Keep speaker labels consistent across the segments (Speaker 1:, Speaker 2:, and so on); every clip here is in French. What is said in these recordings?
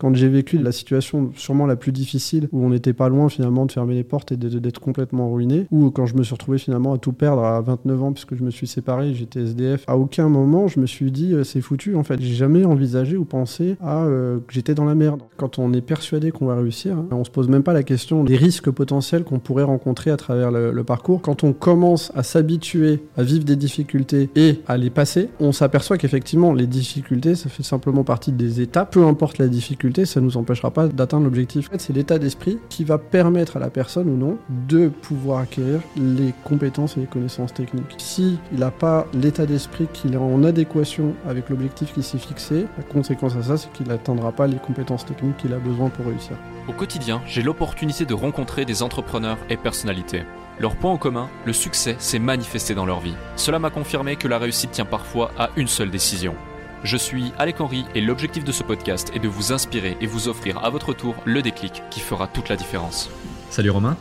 Speaker 1: Quand j'ai vécu la situation sûrement la plus difficile, où on n'était pas loin finalement de fermer les portes et d'être complètement ruiné, ou quand je me suis retrouvé finalement à tout perdre à 29 ans puisque je me suis séparé, j'étais SDF, à aucun moment je me suis dit euh, c'est foutu en fait. J'ai jamais envisagé ou pensé à euh, que j'étais dans la merde. Quand on est persuadé qu'on va réussir, hein, on se pose même pas la question des risques potentiels qu'on pourrait rencontrer à travers le, le parcours. Quand on commence à s'habituer à vivre des difficultés et à les passer, on s'aperçoit qu'effectivement les difficultés ça fait simplement partie des étapes, peu importe la difficulté ça ne nous empêchera pas d'atteindre l'objectif. C'est l'état d'esprit qui va permettre à la personne ou non de pouvoir acquérir les compétences et les connaissances techniques. Si il n'a pas l'état d'esprit qu'il est en adéquation avec l'objectif qui s'est fixé, la conséquence à ça, c'est qu'il n'atteindra pas les compétences techniques qu'il a besoin pour réussir.
Speaker 2: Au quotidien, j'ai l'opportunité de rencontrer des entrepreneurs et personnalités. Leur point en commun, le succès s'est manifesté dans leur vie. Cela m'a confirmé que la réussite tient parfois à une seule décision. Je suis Alec Henry et l'objectif de ce podcast est de vous inspirer et vous offrir à votre tour le déclic qui fera toute la différence.
Speaker 3: Salut Romain.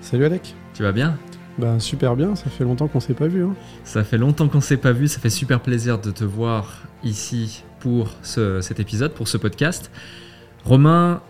Speaker 1: Salut Alec.
Speaker 3: Tu vas bien?
Speaker 1: Ben super bien, ça fait longtemps qu'on s'est pas vu. Hein.
Speaker 3: Ça fait longtemps qu'on s'est pas vu, ça fait super plaisir de te voir ici pour cet épisode, pour ce podcast. Romain,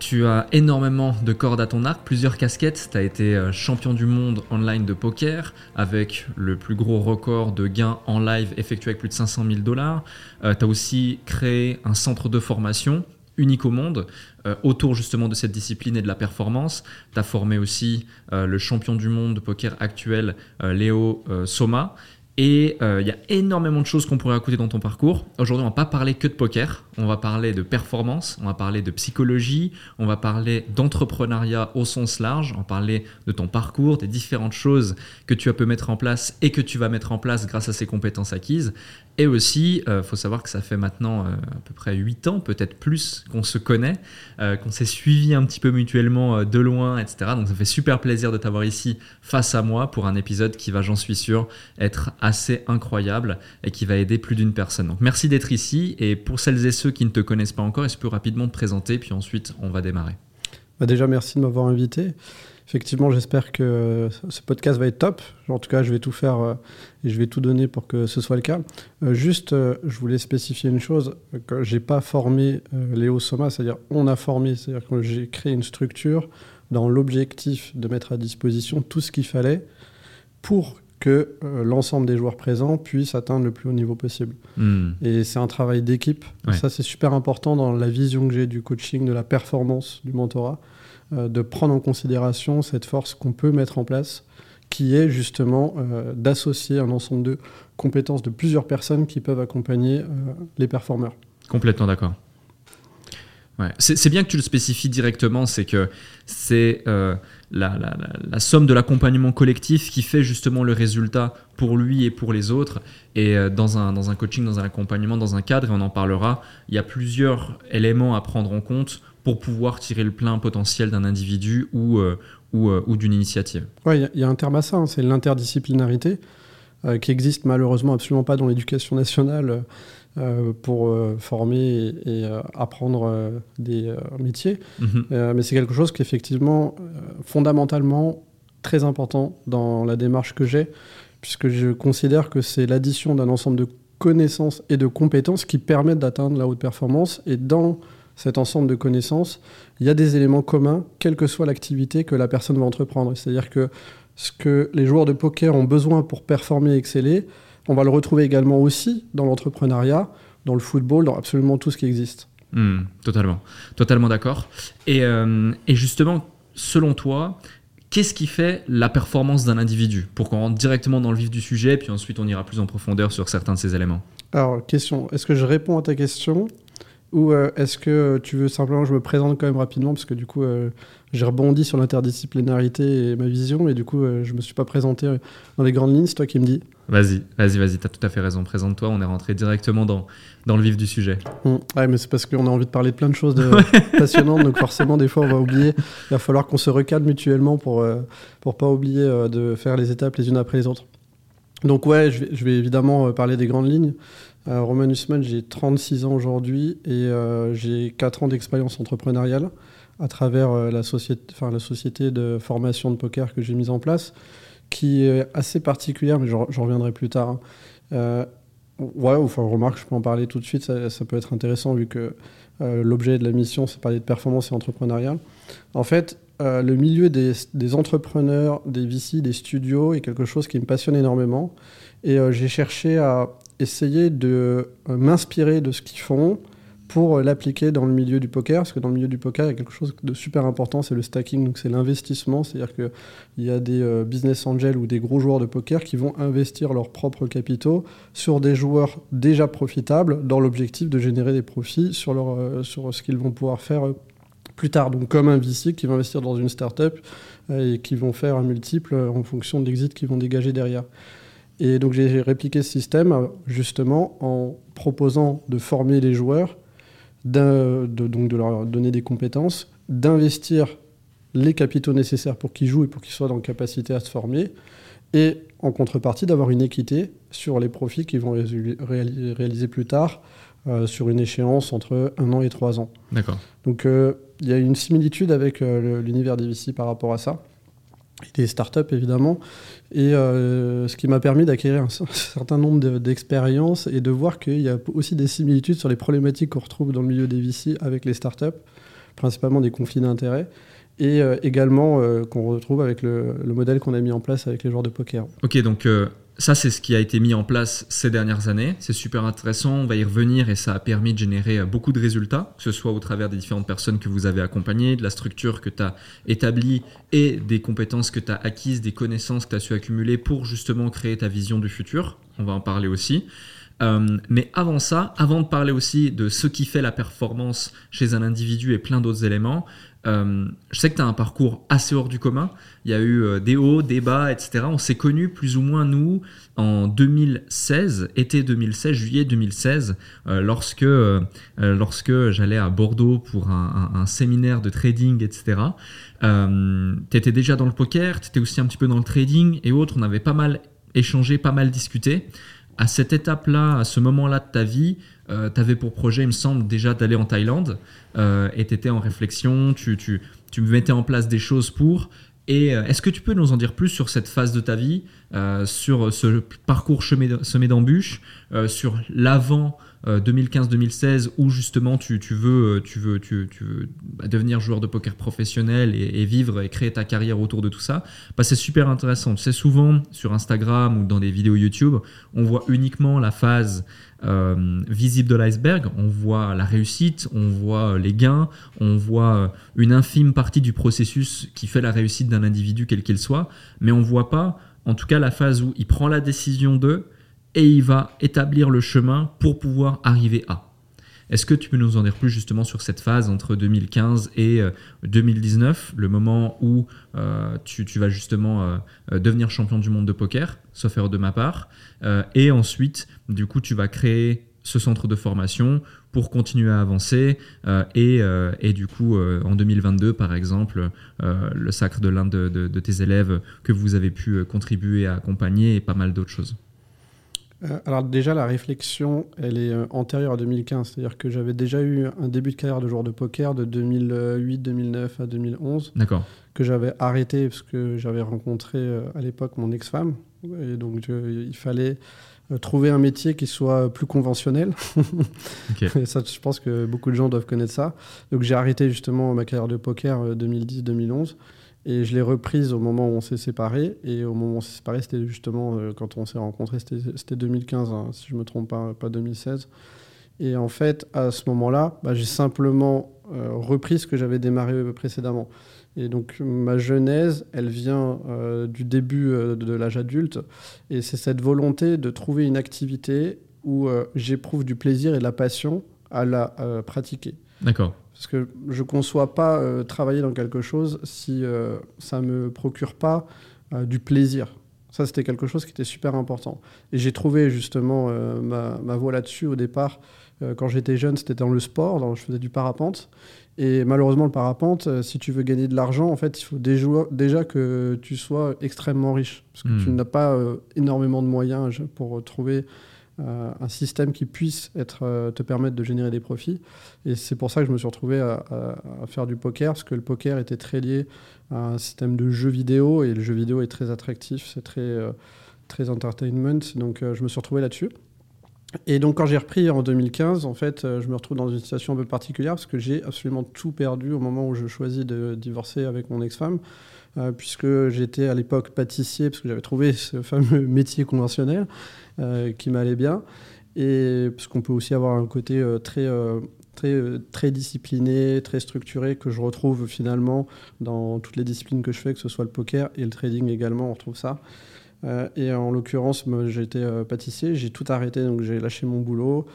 Speaker 3: tu as énormément de cordes à ton arc, plusieurs casquettes. Tu as été euh, champion du monde online de poker avec le plus gros record de gains en live effectué avec plus de 500 000 dollars. Euh, tu as aussi créé un centre de formation unique au monde euh, autour justement de cette discipline et de la performance. Tu as formé aussi le champion du monde de poker actuel, Léo Soma. Et il y a énormément de choses qu'on pourrait écouter dans ton parcours. Aujourd'hui, on va pas parler que de poker on va parler de performance, on va parler de psychologie, on va parler d'entrepreneuriat au sens large, on va parler de ton parcours, des différentes choses que tu as pu mettre en place et que tu vas mettre en place grâce à ces compétences acquises. Et aussi, il euh, faut savoir que ça fait maintenant euh, à peu près 8 ans, peut-être plus, qu'on se connaît, euh, qu'on s'est suivi un petit peu mutuellement de loin, etc. Donc ça fait super plaisir de t'avoir ici face à moi pour un épisode qui va, j'en suis sûr, être assez incroyable et qui va aider plus d'une personne. Donc merci d'être ici et pour celles et ceux qui ne te connaissent pas encore, est-ce que tu peux rapidement te présenter, puis ensuite on va démarrer
Speaker 1: bah Déjà, merci de m'avoir invité. Effectivement, j'espère que ce podcast va être top. En tout cas, je vais tout faire euh, et je vais tout donner pour que ce soit le cas. Euh, juste, euh, je voulais spécifier une chose, que j'ai pas formé Léo Soma, c'est-à-dire on a formé, c'est-à-dire que j'ai créé une structure dans l'objectif de mettre à disposition tout ce qu'il fallait pour que euh, l'ensemble des joueurs présents puissent atteindre le plus haut niveau possible. Hmm. Et c'est un travail d'équipe. Ça, c'est super important dans la vision que j'ai du coaching, de la performance, du mentorat, de prendre en considération cette force qu'on peut mettre en place, qui est justement euh, d'associer un ensemble de compétences de plusieurs personnes qui peuvent accompagner les performeurs.
Speaker 3: Complètement d'accord. C'est bien que tu le spécifies directement, c'est que c'est euh, la, somme de l'accompagnement collectif qui fait justement le résultat pour lui et pour les autres. Et euh, dans, un, dans un coaching, dans un accompagnement, dans un cadre, et on en parlera, il y a plusieurs éléments à prendre en compte pour pouvoir tirer le plein potentiel d'un individu ou, euh, ou, d'une initiative.
Speaker 1: Oui, il y, a un terme à ça, hein, c'est l'interdisciplinarité, qui existe malheureusement absolument pas dans l'éducation nationale. Euh, pour euh, former et, euh, apprendre des métiers. Mhm. mais c'est quelque chose qui est effectivement fondamentalement très important dans la démarche que j'ai, puisque je considère que c'est l'addition d'un ensemble de connaissances et de compétences qui permettent d'atteindre la haute performance. Et dans cet ensemble de connaissances, il y a des éléments communs, quelle que soit l'activité que la personne va entreprendre. C'est-à-dire que ce que les joueurs de poker ont besoin pour performer et exceller, on va le retrouver également aussi dans l'entrepreneuriat, dans le football, dans absolument tout ce qui existe.
Speaker 3: Hmm, totalement, totalement d'accord. Euh, et, justement, selon toi, qu'est-ce qui fait la performance d'un individu? Pour qu'on rentre directement dans le vif du sujet, puis ensuite on ira plus en profondeur sur certains de ces éléments.
Speaker 1: Alors, question, est-ce que je réponds à ta question? Ou euh, est-ce que tu veux simplement que je me présente quand même rapidement Parce que du coup, euh, j'ai rebondi sur l'interdisciplinarité et ma vision, et du coup, je ne me suis pas présenté dans les grandes lignes. C'est toi qui me dis.
Speaker 3: Vas-y, vas-y, vas-y, tu as tout à fait raison. Présente-toi, on est rentré directement dans, dans le vif du sujet.
Speaker 1: Mmh. Ouais, mais c'est parce qu'on a envie de parler de plein de choses de passionnantes, donc forcément, des fois, on va oublier. Il va falloir qu'on se recadre mutuellement pour ne euh, pas oublier euh, de faire les étapes les unes après les autres. Donc, ouais, je vais, je vais évidemment euh, parler des grandes lignes. Roman Hussman, j'ai 36 ans aujourd'hui et j'ai 4 ans d'expérience entrepreneuriale à travers la, société, la société de formation de poker que j'ai mise en place qui est assez particulière, mais j'en reviendrai plus tard. Hein. Euh, Ouais, enfin, remarque, je peux en parler tout de suite, ça, peut être intéressant vu que euh, l'objet de la mission, c'est parler de performance et entrepreneuriat. En fait, euh, le milieu des, entrepreneurs, des VC, des studios est quelque chose qui me passionne énormément. Et euh, j'ai cherché à essayer de m'inspirer de ce qu'ils font, pour euh, l'appliquer dans le milieu du poker, parce que dans le milieu du poker, il y a quelque chose de super important, c'est le stacking, donc c'est l'investissement, c'est-à-dire qu'il y a des euh, business angels ou des gros joueurs de poker qui vont investir leurs propres capitaux sur des joueurs déjà profitables dans l'objectif de générer des profits sur, leur, euh, sur ce qu'ils vont pouvoir faire plus tard. Donc comme un VC qui va investir dans une startup et qui vont faire un multiple en fonction de l'exit qu'ils vont dégager derrière. Et donc j'ai répliqué ce système justement en proposant de former les joueurs de, donc de leur donner des compétences, d'investir les capitaux nécessaires pour qu'ils jouent et pour qu'ils soient dans capacité à se former, et en contrepartie d'avoir une équité sur les profits qu'ils vont réaliser plus tard euh, sur une échéance entre un an et trois ans.
Speaker 3: D'accord.
Speaker 1: Donc euh, il y a une similitude avec euh, l'univers des VC par rapport à ça des startups évidemment, et euh, ce qui m'a permis d'acquérir un, certain nombre d'expériences et de voir qu'il y a aussi des similitudes sur les problématiques qu'on retrouve dans le milieu des VC avec les startups, principalement des conflits d'intérêts, et euh, également euh, qu'on retrouve avec le, le modèle qu'on a mis en place avec les joueurs de poker.
Speaker 3: Ok, donc ça, c'est ce qui a été mis en place ces dernières années. C'est super intéressant. On va y revenir et ça a permis de générer euh, beaucoup de résultats, que ce soit au travers des différentes personnes que vous avez accompagnées, de la structure que tu as établie et des compétences que tu as acquises, des connaissances que tu as su accumuler pour justement créer ta vision du futur. On va en parler aussi. Euh, mais avant ça, avant de parler aussi de ce qui fait la performance chez un individu et plein d'autres éléments, euh, je sais que tu as un parcours assez hors du commun. Il y a eu euh, des hauts, des bas, etc. On s'est connus plus ou moins, nous, en 2016, été 2016, juillet 2016, euh, lorsque, lorsque j'allais à Bordeaux pour un, un, séminaire de trading, etc. tu étais déjà dans le poker, tu étais aussi un petit peu dans le trading et autres. On avait pas mal échangé, pas mal discuté. À cette étape-là, à ce moment-là de ta vie, euh, tu avais pour projet, il me semble, déjà d'aller en Thaïlande euh, et tu étais en réflexion, tu, tu, tu, mettais en place des choses pour. Et euh, est-ce que tu peux nous en dire plus sur cette phase de ta vie, sur ce parcours semé d'embûches, sur l'avant 2015-2016 euh, où justement tu, tu, veux, tu veux, tu veux bah, devenir joueur de poker professionnel et, vivre et créer ta carrière autour de tout ça, bah, c'est super intéressant. Tu sais, souvent sur Instagram ou dans des vidéos YouTube, on voit uniquement la phase euh, visible de l'iceberg, on voit la réussite, on voit les gains, on voit une infime partie du processus qui fait la réussite d'un individu quel qu'il soit, mais on voit pas en tout cas la phase où il prend la décision de et il va établir le chemin pour pouvoir arriver à. Est-ce que tu peux nous en dire plus justement sur cette phase entre 2015 et 2019, euh, le moment où euh, tu, vas justement euh, devenir champion du monde de poker, sauf erreur de ma part, et ensuite, du coup, tu vas créer ce centre de formation pour continuer à avancer et, et, du coup en 2022 par exemple le sacre de l'un de, de, tes élèves que vous avez pu contribuer à accompagner et pas mal d'autres choses.
Speaker 1: Euh, alors déjà, la réflexion, elle est euh, antérieure à 2015. C'est-à-dire que j'avais déjà eu un début de carrière de joueur de poker de 2008, 2009 à 2011.
Speaker 3: D'accord.
Speaker 1: Que j'avais arrêté parce que j'avais rencontré euh, à l'époque mon ex-femme. Et donc, il fallait trouver un métier qui soit plus conventionnel. et ça, je pense que beaucoup de gens doivent connaître ça. Donc, j'ai arrêté justement ma carrière de poker 2010-2011. Et je l'ai reprise au moment où on s'est séparés. Et au moment où on s'est séparés, c'était justement euh, quand on s'est rencontrés, c'était 2015, hein, si je ne me trompe pas, pas 2016. Et en fait, à ce moment-là, bah, j'ai simplement euh, repris ce que j'avais démarré précédemment. Et donc ma genèse, elle vient euh, du début de l'âge adulte. Et c'est cette volonté de trouver une activité où j'éprouve du plaisir et de la passion à la pratiquer.
Speaker 3: D'accord.
Speaker 1: Parce que je ne conçois pas euh, travailler dans quelque chose si euh, ça ne me procure pas euh, du plaisir. Ça, c'était quelque chose qui était super important. Et j'ai trouvé justement ma, ma, voie là-dessus au départ. quand j'étais jeune, c'était dans le sport, dans, je faisais du parapente. Et malheureusement, le parapente, si tu veux gagner de l'argent, en fait, il faut déjà, que tu sois extrêmement riche. Parce que hmm. tu n'as pas énormément de moyens pour trouver un système qui puisse euh, te permettre de générer des profits. Et c'est pour ça que je me suis retrouvé à, faire du poker, parce que le poker était très lié à un système de jeux vidéo, et le jeu vidéo est très attractif, c'est très, euh, très entertainment. Donc je me suis retrouvé là-dessus. Et donc quand j'ai repris en 2015, en fait, je me retrouve dans une situation un peu particulière parce que j'ai absolument tout perdu au moment où je choisis de divorcer avec mon ex-femme. Euh, puisque j'étais à l'époque pâtissier, parce que j'avais trouvé ce fameux métier conventionnel euh, qui m'allait bien, et parce qu'on peut aussi avoir un côté euh, très Très, très, discipliné, très structuré, que je retrouve finalement dans toutes les disciplines que je fais, que ce soit le poker et le trading également, on retrouve ça. et en l'occurrence, j'étais pâtissier, j'ai tout arrêté, donc j'ai lâché mon boulot,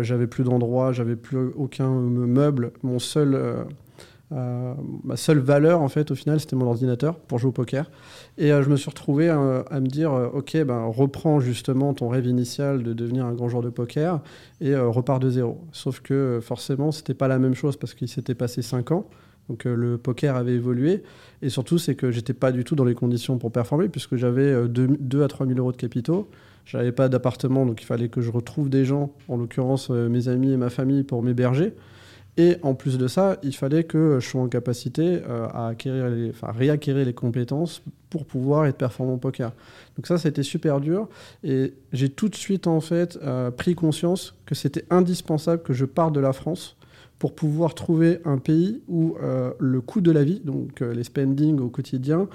Speaker 1: j'avais plus d'endroit, j'avais plus aucun meuble. Mon seul euh, ma seule valeur, en fait, au final, c'était mon ordinateur pour jouer au poker. Et euh, je me suis retrouvé euh, à me dire, ok, ben, reprends justement ton rêve initial de devenir un grand joueur de poker et repars de zéro. Sauf que forcément, c'était pas la même chose parce qu'il s'était passé 5 ans. Donc le poker avait évolué. Et surtout, c'est que j'étais pas du tout dans les conditions pour performer puisque j'avais 2, à 3 000 euros de capitaux. J'avais pas d'appartement, donc il fallait que je retrouve des gens, en l'occurrence mes amis et ma famille, pour m'héberger. Et en plus de ça, il fallait que je sois en capacité euh, à acquérir les, enfin, réacquérir les compétences pour pouvoir être performant au poker. Donc ça, c'était super dur. Et j'ai tout de suite, en fait, euh, pris conscience que c'était indispensable que je parte de la France pour pouvoir trouver un pays où euh, le coût de la vie, donc les spending au quotidien,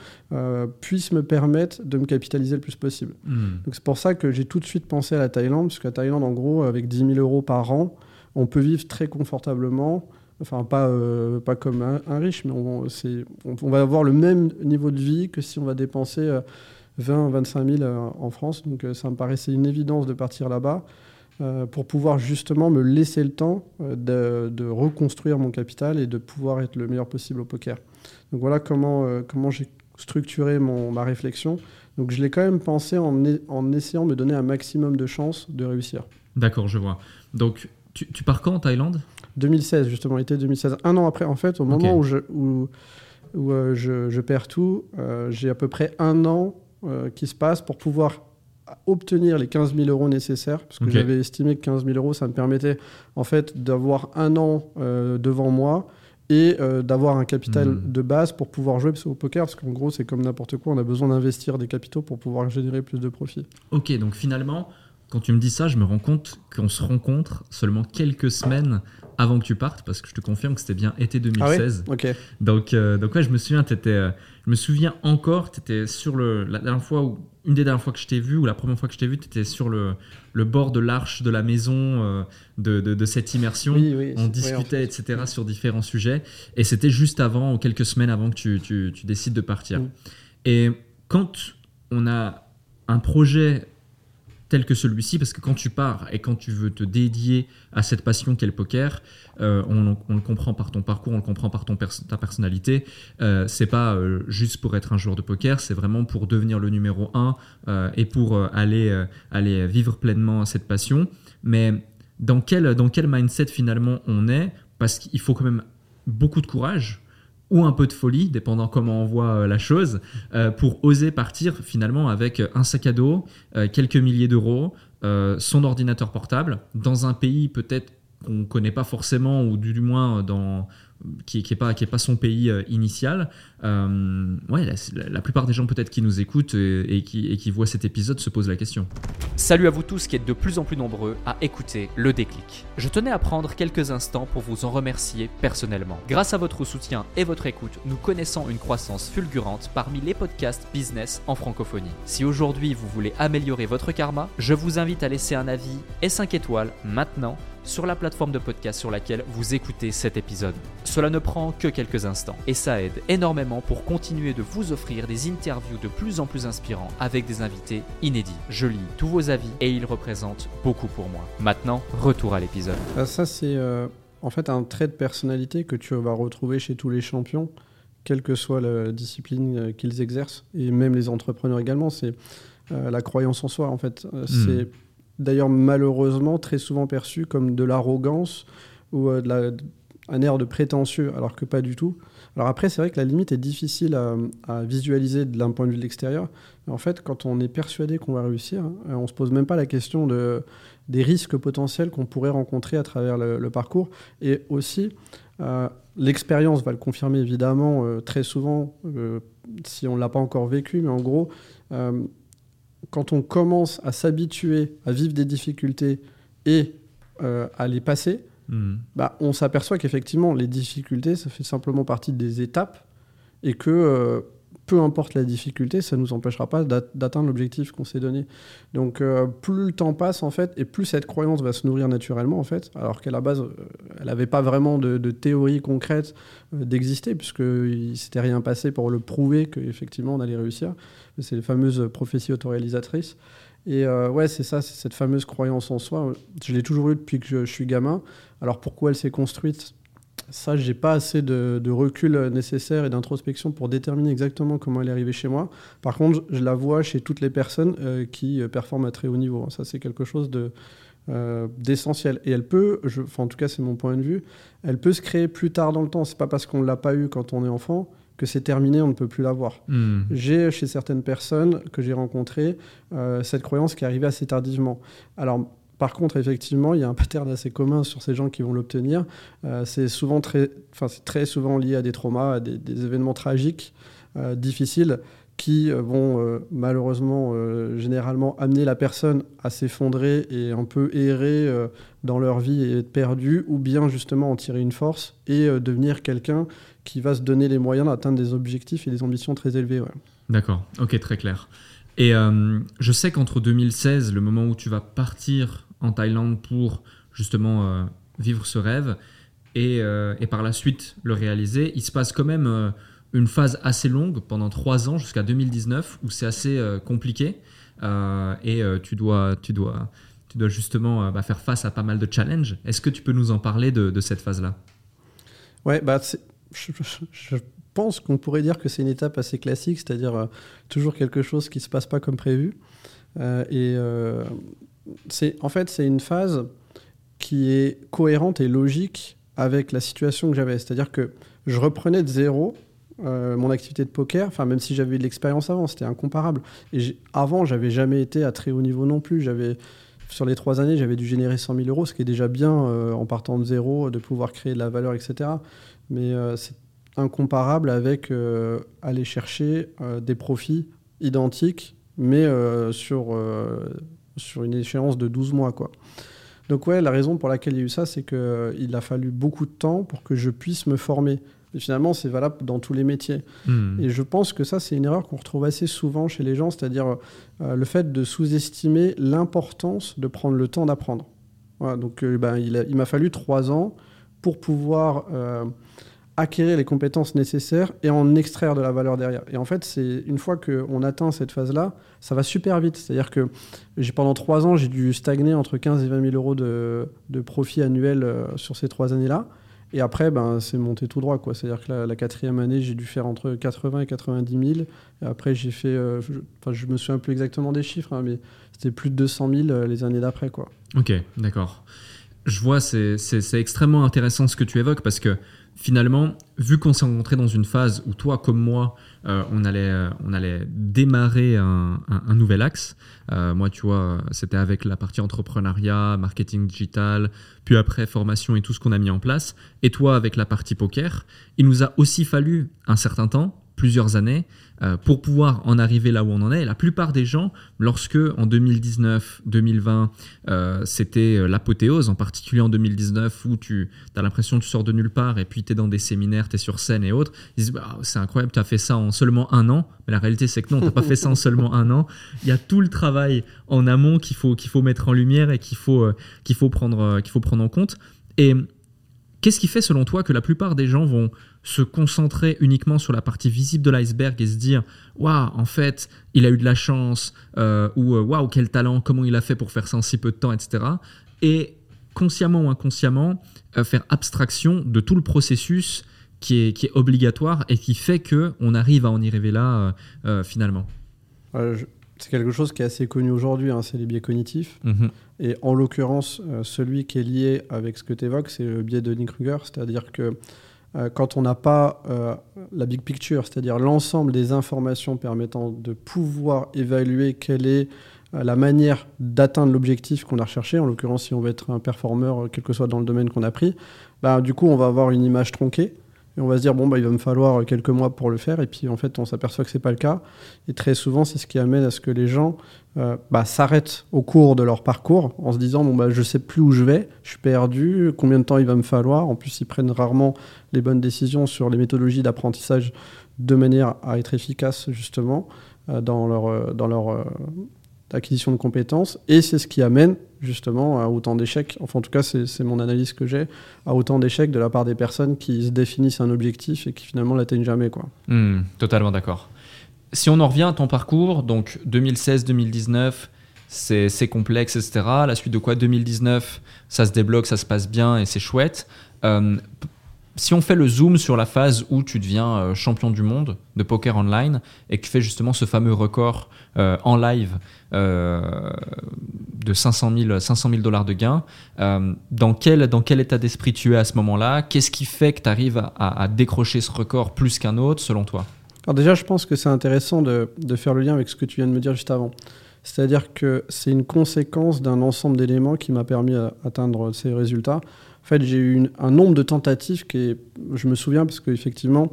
Speaker 1: puisse me permettre de me capitaliser le plus possible. Hmm. Donc c'est pour ça que j'ai tout de suite pensé à la Thaïlande, parce qu'à Thaïlande, en gros, avec 10 000 euros par an, on peut vivre très confortablement. Enfin, pas, euh, pas comme un, riche, mais on, on, va avoir le même niveau de vie que si on va dépenser 20, 25 000 en France. Donc, euh, ça me paraissait une évidence de partir là-bas euh, pour pouvoir justement me laisser le temps de, reconstruire mon capital et de pouvoir être le meilleur possible au poker. Donc, voilà comment, comment j'ai structuré mon, ma réflexion. Donc, je l'ai quand même pensé en, en essayant de me donner un maximum de chances de réussir.
Speaker 3: D'accord, je vois. Donc, tu, pars quand en Thaïlande?
Speaker 1: 2016, justement, été 2016. Un an après, en fait, au moment où, je, où, euh, je, perds tout, euh, j'ai à peu près un an euh, qui se passe pour pouvoir obtenir les 15 000 euros nécessaires, parce que j'avais estimé que 15 000 euros, ça me permettait en fait d'avoir un an devant moi et d'avoir un capital hmm. de base pour pouvoir jouer au poker, parce qu'en gros, c'est comme n'importe quoi, on a besoin d'investir des capitaux pour pouvoir générer plus de profits.
Speaker 3: Ok, donc finalement, quand tu me dis ça, je me rends compte qu'on se rencontre seulement quelques semaines avant que tu partes, parce que je te confirme que c'était bien été 2016.
Speaker 1: Ah oui
Speaker 3: Donc, euh, donc ouais, je me souviens, étais, euh, je me souviens encore, tu étais sur le, la dernière fois, ou une des dernières fois que je t'ai vu, ou la première fois que je t'ai vu, tu étais sur le, le bord de l'arche de la maison euh, de, de, cette immersion. on discutait, etc., sur différents sujets. Et c'était juste avant, ou quelques semaines avant que tu, tu, tu décides de partir. Mm. Et quand on a un projet tel que celui-ci, parce que quand tu pars et quand tu veux te dédier à cette passion qu'est le poker, euh, on, le comprend par ton parcours, on le comprend par ton ta personnalité. Euh, c'est pas euh, juste pour être un joueur de poker, c'est vraiment pour devenir le numéro un euh, et pour aller, aller vivre pleinement cette passion. Mais dans dans quel mindset finalement on est? Parce qu'il faut quand même beaucoup de courage ou un peu de folie, dépendant comment on voit euh, la chose, euh, pour oser partir finalement avec un sac à dos, euh, quelques milliers d'euros, son ordinateur portable, dans un pays peut-être qu'on ne connaît pas forcément, ou du moins dans, qui n'est pas, son pays euh, initial. Euh, ouais, la, plupart des gens peut-être qui nous écoutent et, qui, et qui voient cet épisode se posent la question.
Speaker 2: Salut à vous tous qui êtes de plus en plus nombreux à écouter le déclic. Je tenais à prendre quelques instants pour vous en remercier personnellement. Grâce à votre soutien et votre écoute, nous connaissons une croissance fulgurante parmi les podcasts business en francophonie. Si aujourd'hui vous voulez améliorer votre karma, je vous invite à laisser un avis et 5 étoiles maintenant sur la plateforme de podcast sur laquelle vous écoutez cet épisode. Cela ne prend que quelques instants et ça aide énormément pour continuer de vous offrir des interviews de plus en plus inspirants avec des invités inédits. Je lis tous vos avis et ils représentent beaucoup pour moi. Maintenant, retour à l'épisode.
Speaker 1: Ah, ça c'est euh, en fait un trait de personnalité que tu vas retrouver chez tous les champions quelle que soit la discipline euh, qu'ils exercent, et même les entrepreneurs également, c'est euh, la croyance en soi. En fait, c'est hmm d'ailleurs malheureusement très souvent perçu comme de l'arrogance ou euh, un air de prétentieux, alors que pas du tout. Alors après, c'est vrai que la limite est difficile à, visualiser d'un point de vue de l'extérieur. En fait, quand on est persuadé qu'on va réussir, hein, on ne se pose même pas la question de, des risques potentiels qu'on pourrait rencontrer à travers le, parcours. Et aussi, euh, l'expérience va le confirmer évidemment euh, très souvent, si on ne l'a pas encore vécu, mais en gros, quand on commence à s'habituer à vivre des difficultés et à les passer, hmm. bah, on s'aperçoit qu'effectivement, les difficultés, ça fait simplement partie des étapes et que peu importe la difficulté, ça ne nous empêchera pas d'atteindre l'objectif qu'on s'est donné. Donc euh, plus le temps passe en fait, et plus cette croyance va se nourrir naturellement en fait, alors qu'à la base, euh, elle n'avait pas vraiment de, théorie concrète euh, d'exister, puisqu'il ne s'était rien passé pour le prouver qu'effectivement on allait réussir. C'est les fameuses prophéties autoréalisatrices. Et ouais, c'est ça, c'est cette fameuse croyance en soi. Je l'ai toujours eu depuis que je suis gamin. Alors pourquoi elle s'est construite? Ça, j'ai pas assez de, recul nécessaire et d'introspection pour déterminer exactement comment elle est arrivée chez moi. Par contre, je la vois chez toutes les personnes euh, qui euh, performent à très haut niveau. Ça, c'est quelque chose de, euh, d'essentiel. Et elle peut, en tout cas, c'est mon point de vue, elle peut se créer plus tard dans le temps. C'est pas parce qu'on l'a pas eu quand on est enfant que c'est terminé, on ne peut plus l'avoir. Hmm. J'ai chez certaines personnes que j'ai rencontrées cette croyance qui est arrivée assez tardivement. Alors par contre, effectivement, il y a un pattern assez commun sur ces gens qui vont l'obtenir. Euh, c'est souvent très, enfin, c'est très souvent lié à des traumas, à des, événements tragiques, euh, difficiles, qui euh, vont malheureusement généralement amener la personne à s'effondrer et un peu errer dans leur vie et être perdue, ou bien justement en tirer une force et devenir quelqu'un qui va se donner les moyens d'atteindre des objectifs et des ambitions très élevées.
Speaker 3: D'accord, ok, très clair. Et je sais qu'entre 2016, le moment où tu vas partir en Thaïlande pour justement euh, vivre ce rêve et, euh, et, par la suite le réaliser. Il se passe quand même euh, une phase assez longue pendant trois ans jusqu'à 2019 où c'est assez compliqué et tu dois, tu dois, tu dois justement bah, faire face à pas mal de challenges. Est-ce que tu peux nous en parler de, de cette phase-là?
Speaker 1: Ouais, bah, je, pense qu'on pourrait dire que c'est une étape assez classique, c'est-à-dire toujours quelque chose qui ne se passe pas comme prévu. et en fait, c'est une phase qui est cohérente et logique avec la situation que j'avais. C'est-à-dire que je reprenais de zéro euh, mon activité de poker, enfin même si j'avais eu de l'expérience avant, c'était incomparable. Et avant, j'avais jamais été à très haut niveau non plus. J'avais sur les trois années, j'avais dû générer 100 000 euros, ce qui est déjà bien euh, en partant de zéro, de pouvoir créer de la valeur, etc. Mais euh, c'est incomparable avec aller chercher des profits identiques, mais sur sur une échéance de 12 mois. Quoi. Donc ouais, la raison pour laquelle il y a eu ça, c'est qu'il euh, a fallu beaucoup de temps pour que je puisse me former. Et finalement, c'est valable dans tous les métiers. Hmm. Et je pense que ça, c'est une erreur qu'on retrouve assez souvent chez les gens, c'est-à-dire euh, le fait de sous-estimer l'importance de prendre le temps d'apprendre. Voilà, donc euh, ben, il m'a fallu trois ans pour pouvoir acquérir les compétences nécessaires et en extraire de la valeur derrière. Et en fait, c'est une fois qu'on atteint cette phase-là, ça va super vite. C'est-à-dire que pendant trois ans, j'ai dû stagner entre 15 et 20 000 euros de, de profit annuel euh, sur ces trois années-là. Et après, ben, c'est monté tout droit. C'est-à-dire que la, quatrième année, j'ai dû faire entre 80 et 90 000. Et après, j'ai fait. Euh, je, enfin, je me souviens plus exactement des chiffres, hein, mais c'était plus de 200 000 euh, les années d'après.
Speaker 3: Ok, d'accord. Je vois, c'est extrêmement intéressant ce que tu évoques parce que finalement, vu qu'on s'est rencontré dans une phase où toi comme moi, euh, on, allait, euh, on allait démarrer un, nouvel axe, euh, moi tu vois, c'était avec la partie entrepreneuriat, marketing digital, puis après formation et tout ce qu'on a mis en place, et toi avec la partie poker, il nous a aussi fallu un certain temps plusieurs années euh, pour pouvoir en arriver là où on en est. la plupart des gens, lorsque en 2019, 2020, euh, c'était euh, l'apothéose, en particulier en 2019 où tu as l'impression que tu sors de nulle part et puis tu es dans des séminaires, tu es sur scène et autres, ils disent bah, c'est incroyable, tu as fait ça en seulement un an. Mais la réalité, c'est que non, tu pas fait ça en seulement un an. Il y a tout le travail en amont qu'il faut, faut mettre en lumière et qu'il faut, qu'il faut, prendre, qu'il faut prendre en compte. Et qu'est-ce qui fait selon toi que la plupart des gens vont se concentrer uniquement sur la partie visible de l'iceberg et se dire waouh en fait il a eu de la chance euh, ou euh, waouh quel talent comment il a fait pour faire ça en si peu de temps etc et consciemment ou inconsciemment euh, faire abstraction de tout le processus qui est, obligatoire et qui fait que on arrive à en y rêver là finalement
Speaker 1: c'est quelque chose qui est assez connu aujourd'hui, hein, c'est les biais cognitifs. Mhm. Et en l'occurrence, celui qui est lié avec ce que tu évoques, c'est le biais de Nick Kruger, c'est-à-dire que euh, quand on n'a pas euh, la big picture, c'est-à-dire l'ensemble des informations permettant de pouvoir évaluer quelle est euh, la manière d'atteindre l'objectif qu'on a recherché, en l'occurrence si on veut être un performeur, quel que soit dans le domaine qu'on a pris, bah, du coup on va avoir une image tronquée. Et on va se dire bon bah il va me falloir quelques mois pour le faire. Et puis en fait on s'aperçoit que c'est pas le cas. Et très souvent c'est ce qui amène à ce que les gens euh, bah, s'arrêtent au cours de leur parcours en se disant bon bah je sais plus où je vais je suis perdu combien de temps il va me falloir. En plus ils prennent rarement les bonnes décisions sur les méthodologies d'apprentissage de manière à être efficace justement euh, dans leur euh, dans leur acquisition de compétences et c'est ce qui amène justement à autant d'échecs, enfin en tout cas c'est mon analyse que j'ai, à autant d'échecs de la part des personnes qui se définissent un objectif et qui finalement l'atteignent jamais. Quoi.
Speaker 3: Hmm, totalement d'accord. Si on en revient à ton parcours, donc 2016-2019, c'est complexe, etc. La suite de quoi? 2019, ça se débloque, ça se passe bien et c'est chouette. Euh, si on fait le zoom sur la phase où tu deviens euh, champion du monde de poker online et que tu fais justement ce fameux record euh, en live euh, de 500 000 dollars de gains, dans, quel, dans quel état d'esprit tu es à ce moment-là? Qu'est-ce qui fait que tu arrives à, décrocher ce record plus qu'un autre selon toi?
Speaker 1: Alors déjà, je pense que c'est intéressant de, de faire le lien avec ce que tu viens de me dire juste avant. C'est-à-dire que c'est une conséquence d'un ensemble d'éléments qui m'a permis d'atteindre ces résultats. En fait, j'ai eu un nombre de tentatives qui je me souviens parce qu'effectivement,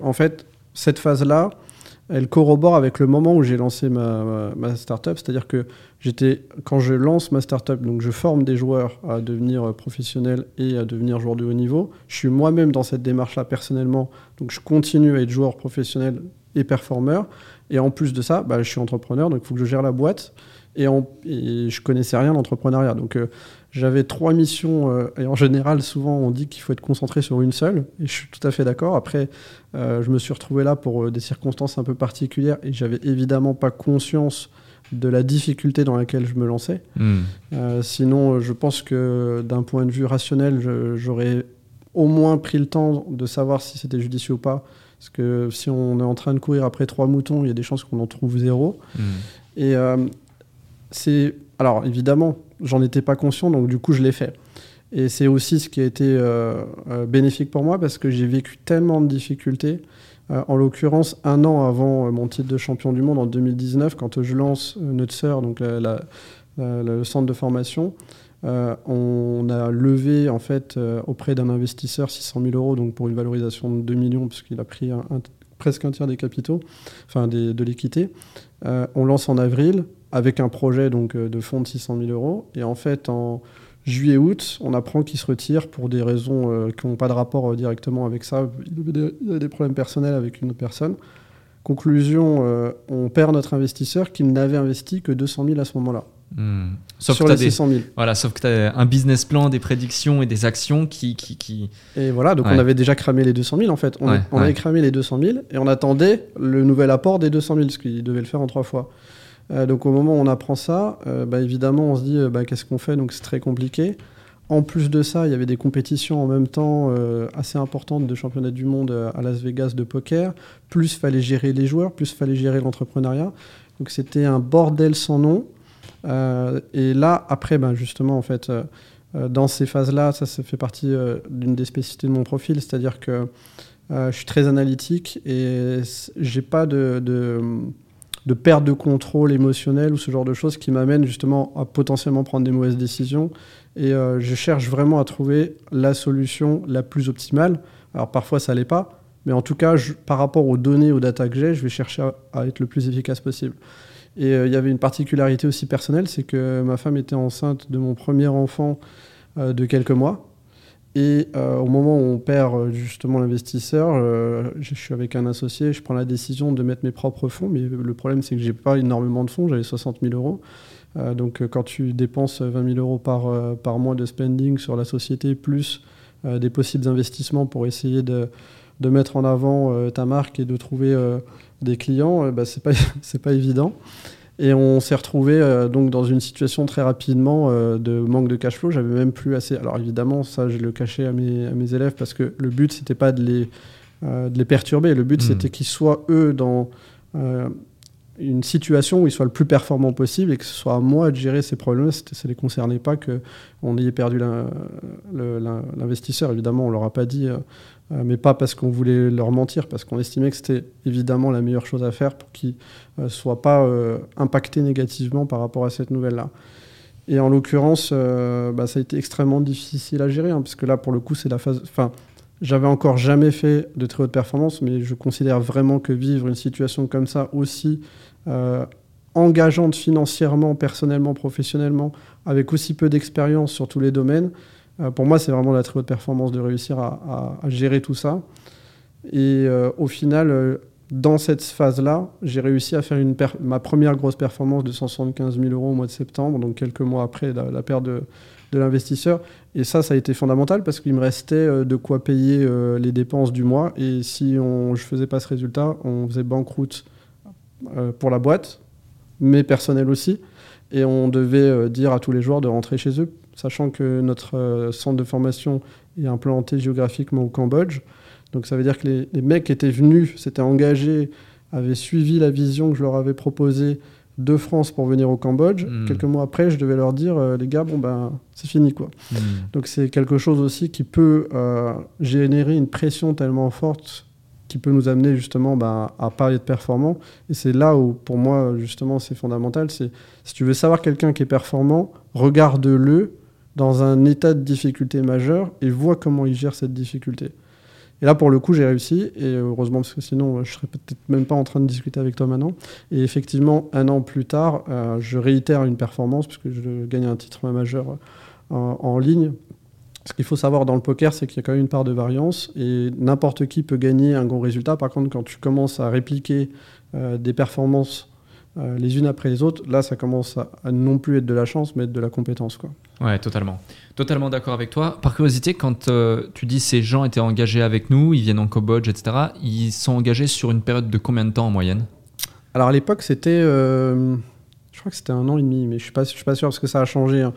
Speaker 1: en fait, cette phase-là, elle corrobore avec le moment où j'ai lancé ma, ma, startup. C'est-à-dire que j'étais, quand je lance ma startup, donc je forme des joueurs à devenir professionnels et à devenir joueurs de haut niveau. Je suis moi-même dans cette démarche-là personnellement, donc je continue à être joueur professionnel et performeur. Et en plus de ça, bah, je suis entrepreneur, donc il faut que je gère la boîte. Et, en, et je connaissais rien d'entrepreneuriat. Donc euh, j'avais trois missions, euh, et en général, souvent, on dit qu'il faut être concentré sur une seule, et je suis tout à fait d'accord. Après, euh, je me suis retrouvé là pour euh, des circonstances un peu particulières, et j'avais évidemment pas conscience de la difficulté dans laquelle je me lançais. Hmm. sinon, je pense que d'un point de vue rationnel, j'aurais au moins pris le temps de savoir si c'était judicieux ou pas. Parce que si on est en train de courir après trois moutons, il y a des chances qu'on en trouve zéro. Hmm. Et c'est. Alors, évidemment, j'en étais pas conscient, donc du coup, je l'ai fait. Et c'est aussi ce qui a été euh, euh, bénéfique pour moi parce que j'ai vécu tellement de difficultés. Euh, en l'occurrence, un an avant mon titre de champion du monde en 2019, quand je lance Nutser, donc le centre de formation, on a levé en fait auprès d'un investisseur 600 000 euros, donc pour une valorisation de 2 millions, puisqu'il a pris presque un tiers des capitaux, enfin de l'équité. on lance en avril avec un projet donc, euh, de fonds de 600 000 euros. Et en fait, en juillet-août, on apprend qu'il se retire pour des raisons euh, qui n'ont pas de rapport euh, directement avec ça. Il a des problèmes personnels avec une autre personne. Conclusion, on perd notre investisseur qui n'avait investi que 200 000 à ce moment-là. Hmm.
Speaker 3: Sauf sur les 600 000. Voilà, sauf que tu as un business plan, des prédictions et des actions qui. qui, qui...
Speaker 1: Et voilà, donc on avait déjà cramé les 200 000 en fait. On, on avait cramé les 200 000 et on attendait le nouvel apport des 200 000, ce qu'il devait le faire en trois fois. Euh, donc au moment où on apprend ça, euh, bah, évidemment on se dit euh, bah, qu'est-ce qu'on fait? Donc c'est très compliqué. En plus de ça, il y avait des compétitions en même temps assez importantes de championnat du monde à Las Vegas de poker. Plus fallait gérer les joueurs, plus fallait gérer l'entrepreneuriat. Donc c'était un bordel sans nom. et là, après, ben, justement, en fait, dans ces phases-là, ça, fait partie d'une des spécificités de mon profil, c'est-à-dire que je suis très analytique et j'ai pas de perte de contrôle émotionnel ou ce genre de choses qui m'amènent justement à potentiellement prendre des mauvaises décisions. Et euh, je cherche vraiment à trouver la solution la plus optimale. Alors parfois ça l'est pas, mais en tout cas, par rapport aux données, aux data que j'ai, je vais chercher à, être le plus efficace possible. Et euh, il y avait une particularité aussi personnelle, c'est que ma femme était enceinte de mon premier enfant euh, de quelques mois. Et euh, au moment où on perd euh, justement l'investisseur, euh, je suis avec un associé, je prends la décision de mettre mes propres fonds, mais le problème c'est que j'ai pas énormément de fonds, j'avais 60 000 euros. donc quand tu dépenses 20 000 euros par, par mois de spending sur la société, plus des possibles investissements pour essayer de, de mettre en avant ta marque et de trouver des clients, bah, c'est pas, pas évident. Et on s'est retrouvé euh, donc dans une situation très rapidement euh, de manque de cash flow. J'avais même plus assez. Alors évidemment, ça, je le cachais à mes, à mes élèves parce que le but, c'était pas de les, euh, de les perturber. Le but, hmm. c'était qu'ils soient eux dans une situation où ils soient le plus performants possible et que ce soit à moi de gérer ces problèmes. Ça ne les concernait pas qu'on ait perdu l'investisseur. Évidemment, on leur a pas dit euh, mais pas parce qu'on voulait leur mentir, parce qu'on estimait que c'était évidemment la meilleure chose à faire pour qu'ils ne euh, soient pas euh, impactés négativement par rapport à cette nouvelle-là. Et en l'occurrence, bah, ça a été extrêmement difficile à gérer, hein, parce que là, pour le coup, c'est la phase. Enfin, J'avais encore jamais fait de très haute performance, mais je considère vraiment que vivre une situation comme ça aussi euh, engageante financièrement, personnellement, professionnellement, avec aussi peu d'expérience sur tous les domaines, euh, pour moi, c'est vraiment la très haute performance de réussir à, gérer tout ça. Et euh, au final, dans cette phase-là, j'ai réussi à faire ma première grosse performance de 175 000 euros au mois de septembre, donc quelques mois après la, perte de, l'investisseur. Et ça, ça a été fondamental parce qu'il me restait euh, de quoi payer euh, les dépenses du mois. Et si je faisais pas ce résultat, on faisait banqueroute euh, pour la boîte, mais personnel aussi. Et on devait dire à tous les joueurs de rentrer chez eux, sachant que notre centre de formation est implanté géographiquement au Cambodge. Donc ça veut dire que les, les mecs étaient venus, s'étaient engagés, avaient suivi la vision que je leur avais proposée de France pour venir au Cambodge. Hmm. Quelques mois après, je devais leur dire, euh, les gars, bon ben, c'est fini quoi. Hmm. Donc c'est quelque chose aussi qui peut euh, générer une pression tellement forte qui peut nous amener justement ben, à parler de performant. Et c'est là où, pour moi, justement, c'est fondamental. C'est si tu veux savoir quelqu'un qui est performant, regarde-le dans un état de difficulté majeure et vois comment il gère cette difficulté. Et là, pour le coup, j'ai réussi. Et heureusement, parce que sinon, je serais peut-être même pas en train de discuter avec toi maintenant. Et effectivement, un an plus tard, euh, je réitère une performance, puisque je gagne un titre majeur euh, en, ligne. Ce qu'il faut savoir dans le poker, c'est qu'il y a quand même une part de variance. Et n'importe qui peut gagner un gros résultat. Par contre, quand tu commences à répliquer euh, des performances les unes après les autres, là, ça commence à, à, non plus être de la chance, mais être de la compétence. Quoi.
Speaker 3: Ouais, totalement. Totalement d'accord avec toi. Par curiosité, quand euh, tu dis ces gens étaient engagés avec nous, ils viennent en Cambodge, etc., ils sont engagés sur une période de combien de temps en moyenne?
Speaker 1: Alors à l'époque, c'était. Euh, je crois que c'était un an et demi, mais je ne suis, suis, pas sûr parce que ça a changé. Hein.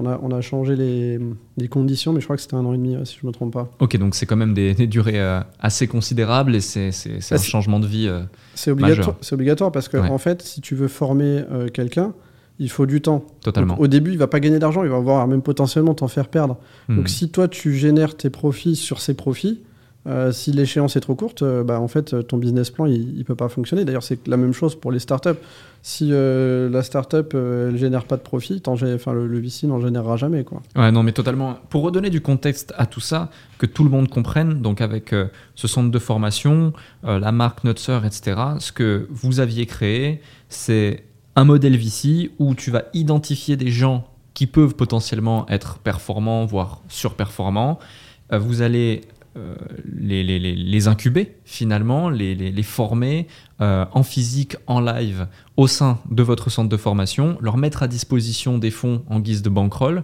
Speaker 1: On, a, on a, changé les, les, conditions, mais je crois que c'était un an et demi, si je ne me trompe pas.
Speaker 3: Ok, donc c'est quand même des, durées euh, assez considérables et c'est bah, un changement de vie. c'est obligatoire,
Speaker 1: obligatoire parce que, en fait, si tu veux former quelqu'un, il faut du temps.
Speaker 3: Totalement.
Speaker 1: au début, il va pas gagner d'argent, il va avoir même potentiellement t'en faire perdre. Hmm. Donc si toi tu génères tes profits sur ses profits, euh, si l'échéance est trop courte, euh, bah, en fait ton business plan il, ne peut pas fonctionner. D'ailleurs c'est la même chose pour les startups. Si euh, la startup elle génère pas de profit, le, VC n'en générera jamais quoi.
Speaker 3: Ouais non mais totalement. Pour redonner du contexte à tout ça, que tout le monde comprenne, donc avec ce centre de formation, la marque Nutser, etc. Ce que vous aviez créé, c'est un modèle VC où tu vas identifier des gens qui peuvent potentiellement être performants, voire surperformants. Vous allez les, les, incuber finalement, les, former euh, en physique, en live au sein de votre centre de formation, leur mettre à disposition des fonds en guise de bankroll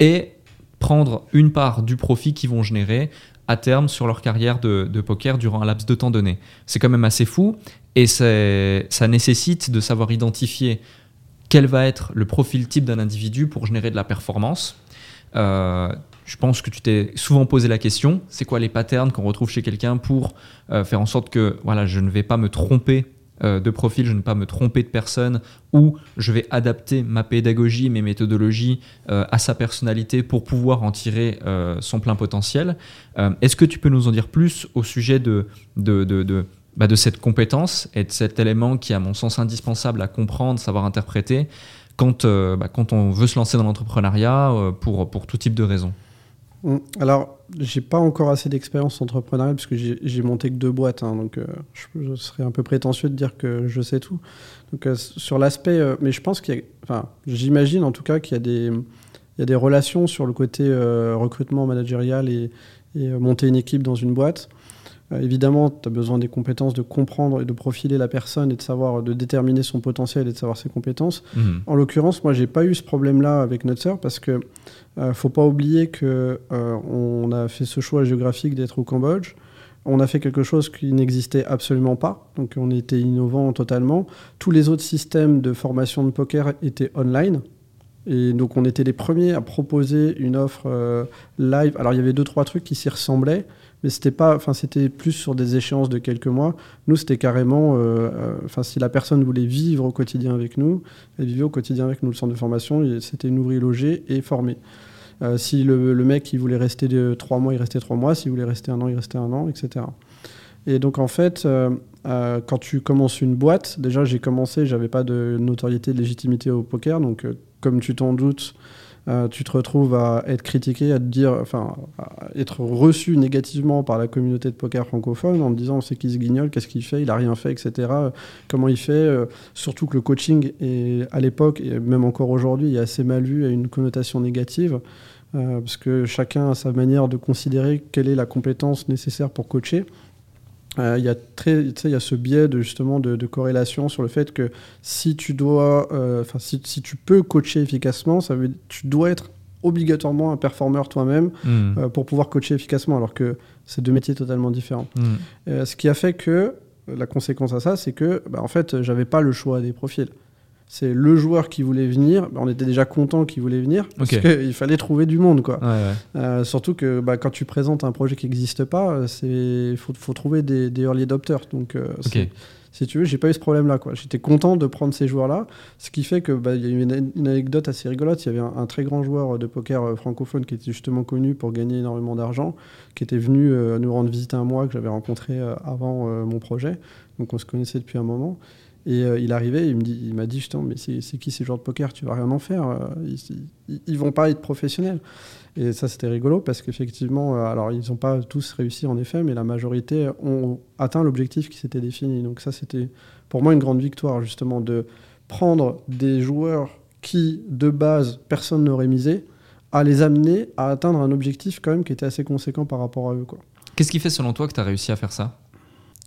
Speaker 3: et prendre une part du profit qu'ils vont générer à terme sur leur carrière de, de, poker durant un laps de temps donné. C'est quand même assez fou et ça nécessite de savoir identifier quel va être le profil type d'un individu pour générer de la performance. Euh, je pense que tu t'es souvent posé la question, c'est quoi les patterns qu'on retrouve chez quelqu'un pour euh, faire en sorte que voilà, je ne vais pas me tromper euh, de profil, je ne vais pas me tromper de personne, ou je vais adapter ma pédagogie, mes méthodologies à sa personnalité pour pouvoir en tirer son plein potentiel. Est-ce que tu peux nous en dire plus au sujet de, de, de bah, de cette compétence et de cet élément qui à mon sens indispensable à comprendre, savoir interpréter quand, euh, bah, quand on veut se lancer dans l'entrepreneuriat euh, pour, pour tout type de raisons?
Speaker 1: Alors, j'ai pas encore assez d'expérience entrepreneuriale puisque j'ai monté que deux boîtes, hein, donc euh, je, serais un peu prétentieux de dire que je sais tout. Donc sur l'aspect, mais je pense qu'il y a, enfin, j'imagine en tout cas qu'il y a des, il y a des relations sur le côté recrutement managérial et, et monter une équipe dans une boîte. Euh, évidemment, tu as besoin des compétences de comprendre et de profiler la personne et de savoir, de déterminer son potentiel et de savoir ses compétences. Mhm. En l'occurrence, moi, j'ai pas eu ce problème-là avec notre sœur parce que euh, faut pas oublier que euh, on a fait ce choix géographique d'être au Cambodge. On a fait quelque chose qui n'existait absolument pas, donc on était innovant totalement. Tous les autres systèmes de formation de poker étaient online. Et donc on était les premiers à proposer une offre live. Alors il y avait deux trois trucs qui s'y ressemblaient, mais c'était pas, enfin c'était plus sur des échéances de quelques mois. Nous, c'était carrément, euh, euh, enfin si la personne voulait vivre au quotidien avec nous, elle vivait au quotidien avec nous le centre de formation. C'était nourri, logé et formé. Euh, si le, mec il voulait rester trois mois, il restait trois mois. S'il voulait rester un an, il restait un an, etc. Et donc en fait, quand tu commences une boîte, déjà j'ai commencé, j'avais pas de notoriété, de légitimité au poker, donc comme tu t'en doutes, euh, tu te retrouves à être critiqué, à te dire, enfin, à être reçu négativement par la communauté de poker francophone en te disant c'est qui ce guignol, qu'est-ce qu'il fait, il a rien fait, etc. Comment il fait, euh, surtout que le coaching est à l'époque et même encore aujourd'hui est assez mal vu, a une connotation négative. Euh, parce que chacun a sa manière de considérer quelle est la compétence nécessaire pour coacher. Euh, il y, a très, y a ce biais de, justement de, corrélation sur le fait que si tu dois, euh, si, si, tu peux coacher efficacement, ça veut, tu dois être obligatoirement un performeur toi-même hmm. pour pouvoir coacher efficacement, alors que c'est deux métiers totalement différents. Hmm. ce qui a fait que la conséquence à ça, c'est que, bah, en fait, j'avais pas le choix des profils c'est le joueur qui voulait venir. Bah, on était déjà content qu'il voulait venir parce qu'il fallait trouver du monde, quoi. Euh, surtout que bah, quand tu présentes un projet qui n'existe pas, il faut, faut, trouver des, early adopters. Donc, euh, si tu veux, j'ai pas eu ce problème-là, quoi. J'étais content de prendre ces joueurs-là, ce qui fait que bah, il y a eu une, anecdote assez rigolote. Il y avait un, très grand joueur de poker euh, francophone qui était justement connu pour gagner énormément d'argent, qui était venu nous rendre visite un mois que j'avais rencontré avant mon projet. Donc, on se connaissait depuis un moment. Et euh, il arrivait, il, me dit, il m'a dit justement, mais c'est qui ces joueurs de poker? Tu vas rien en faire. Euh, ils, ils, vont pas être professionnels. Et ça, c'était rigolo parce qu'effectivement, euh, alors ils n'ont pas tous réussi en effet, mais la majorité ont atteint l'objectif qui s'était défini. Donc ça, c'était pour moi une grande victoire justement de prendre des joueurs qui de base personne n'aurait misé, à les amener à atteindre un objectif quand même qui était assez conséquent par rapport à eux.
Speaker 3: Qu'est-ce qui fait selon toi que tu as réussi à faire ça?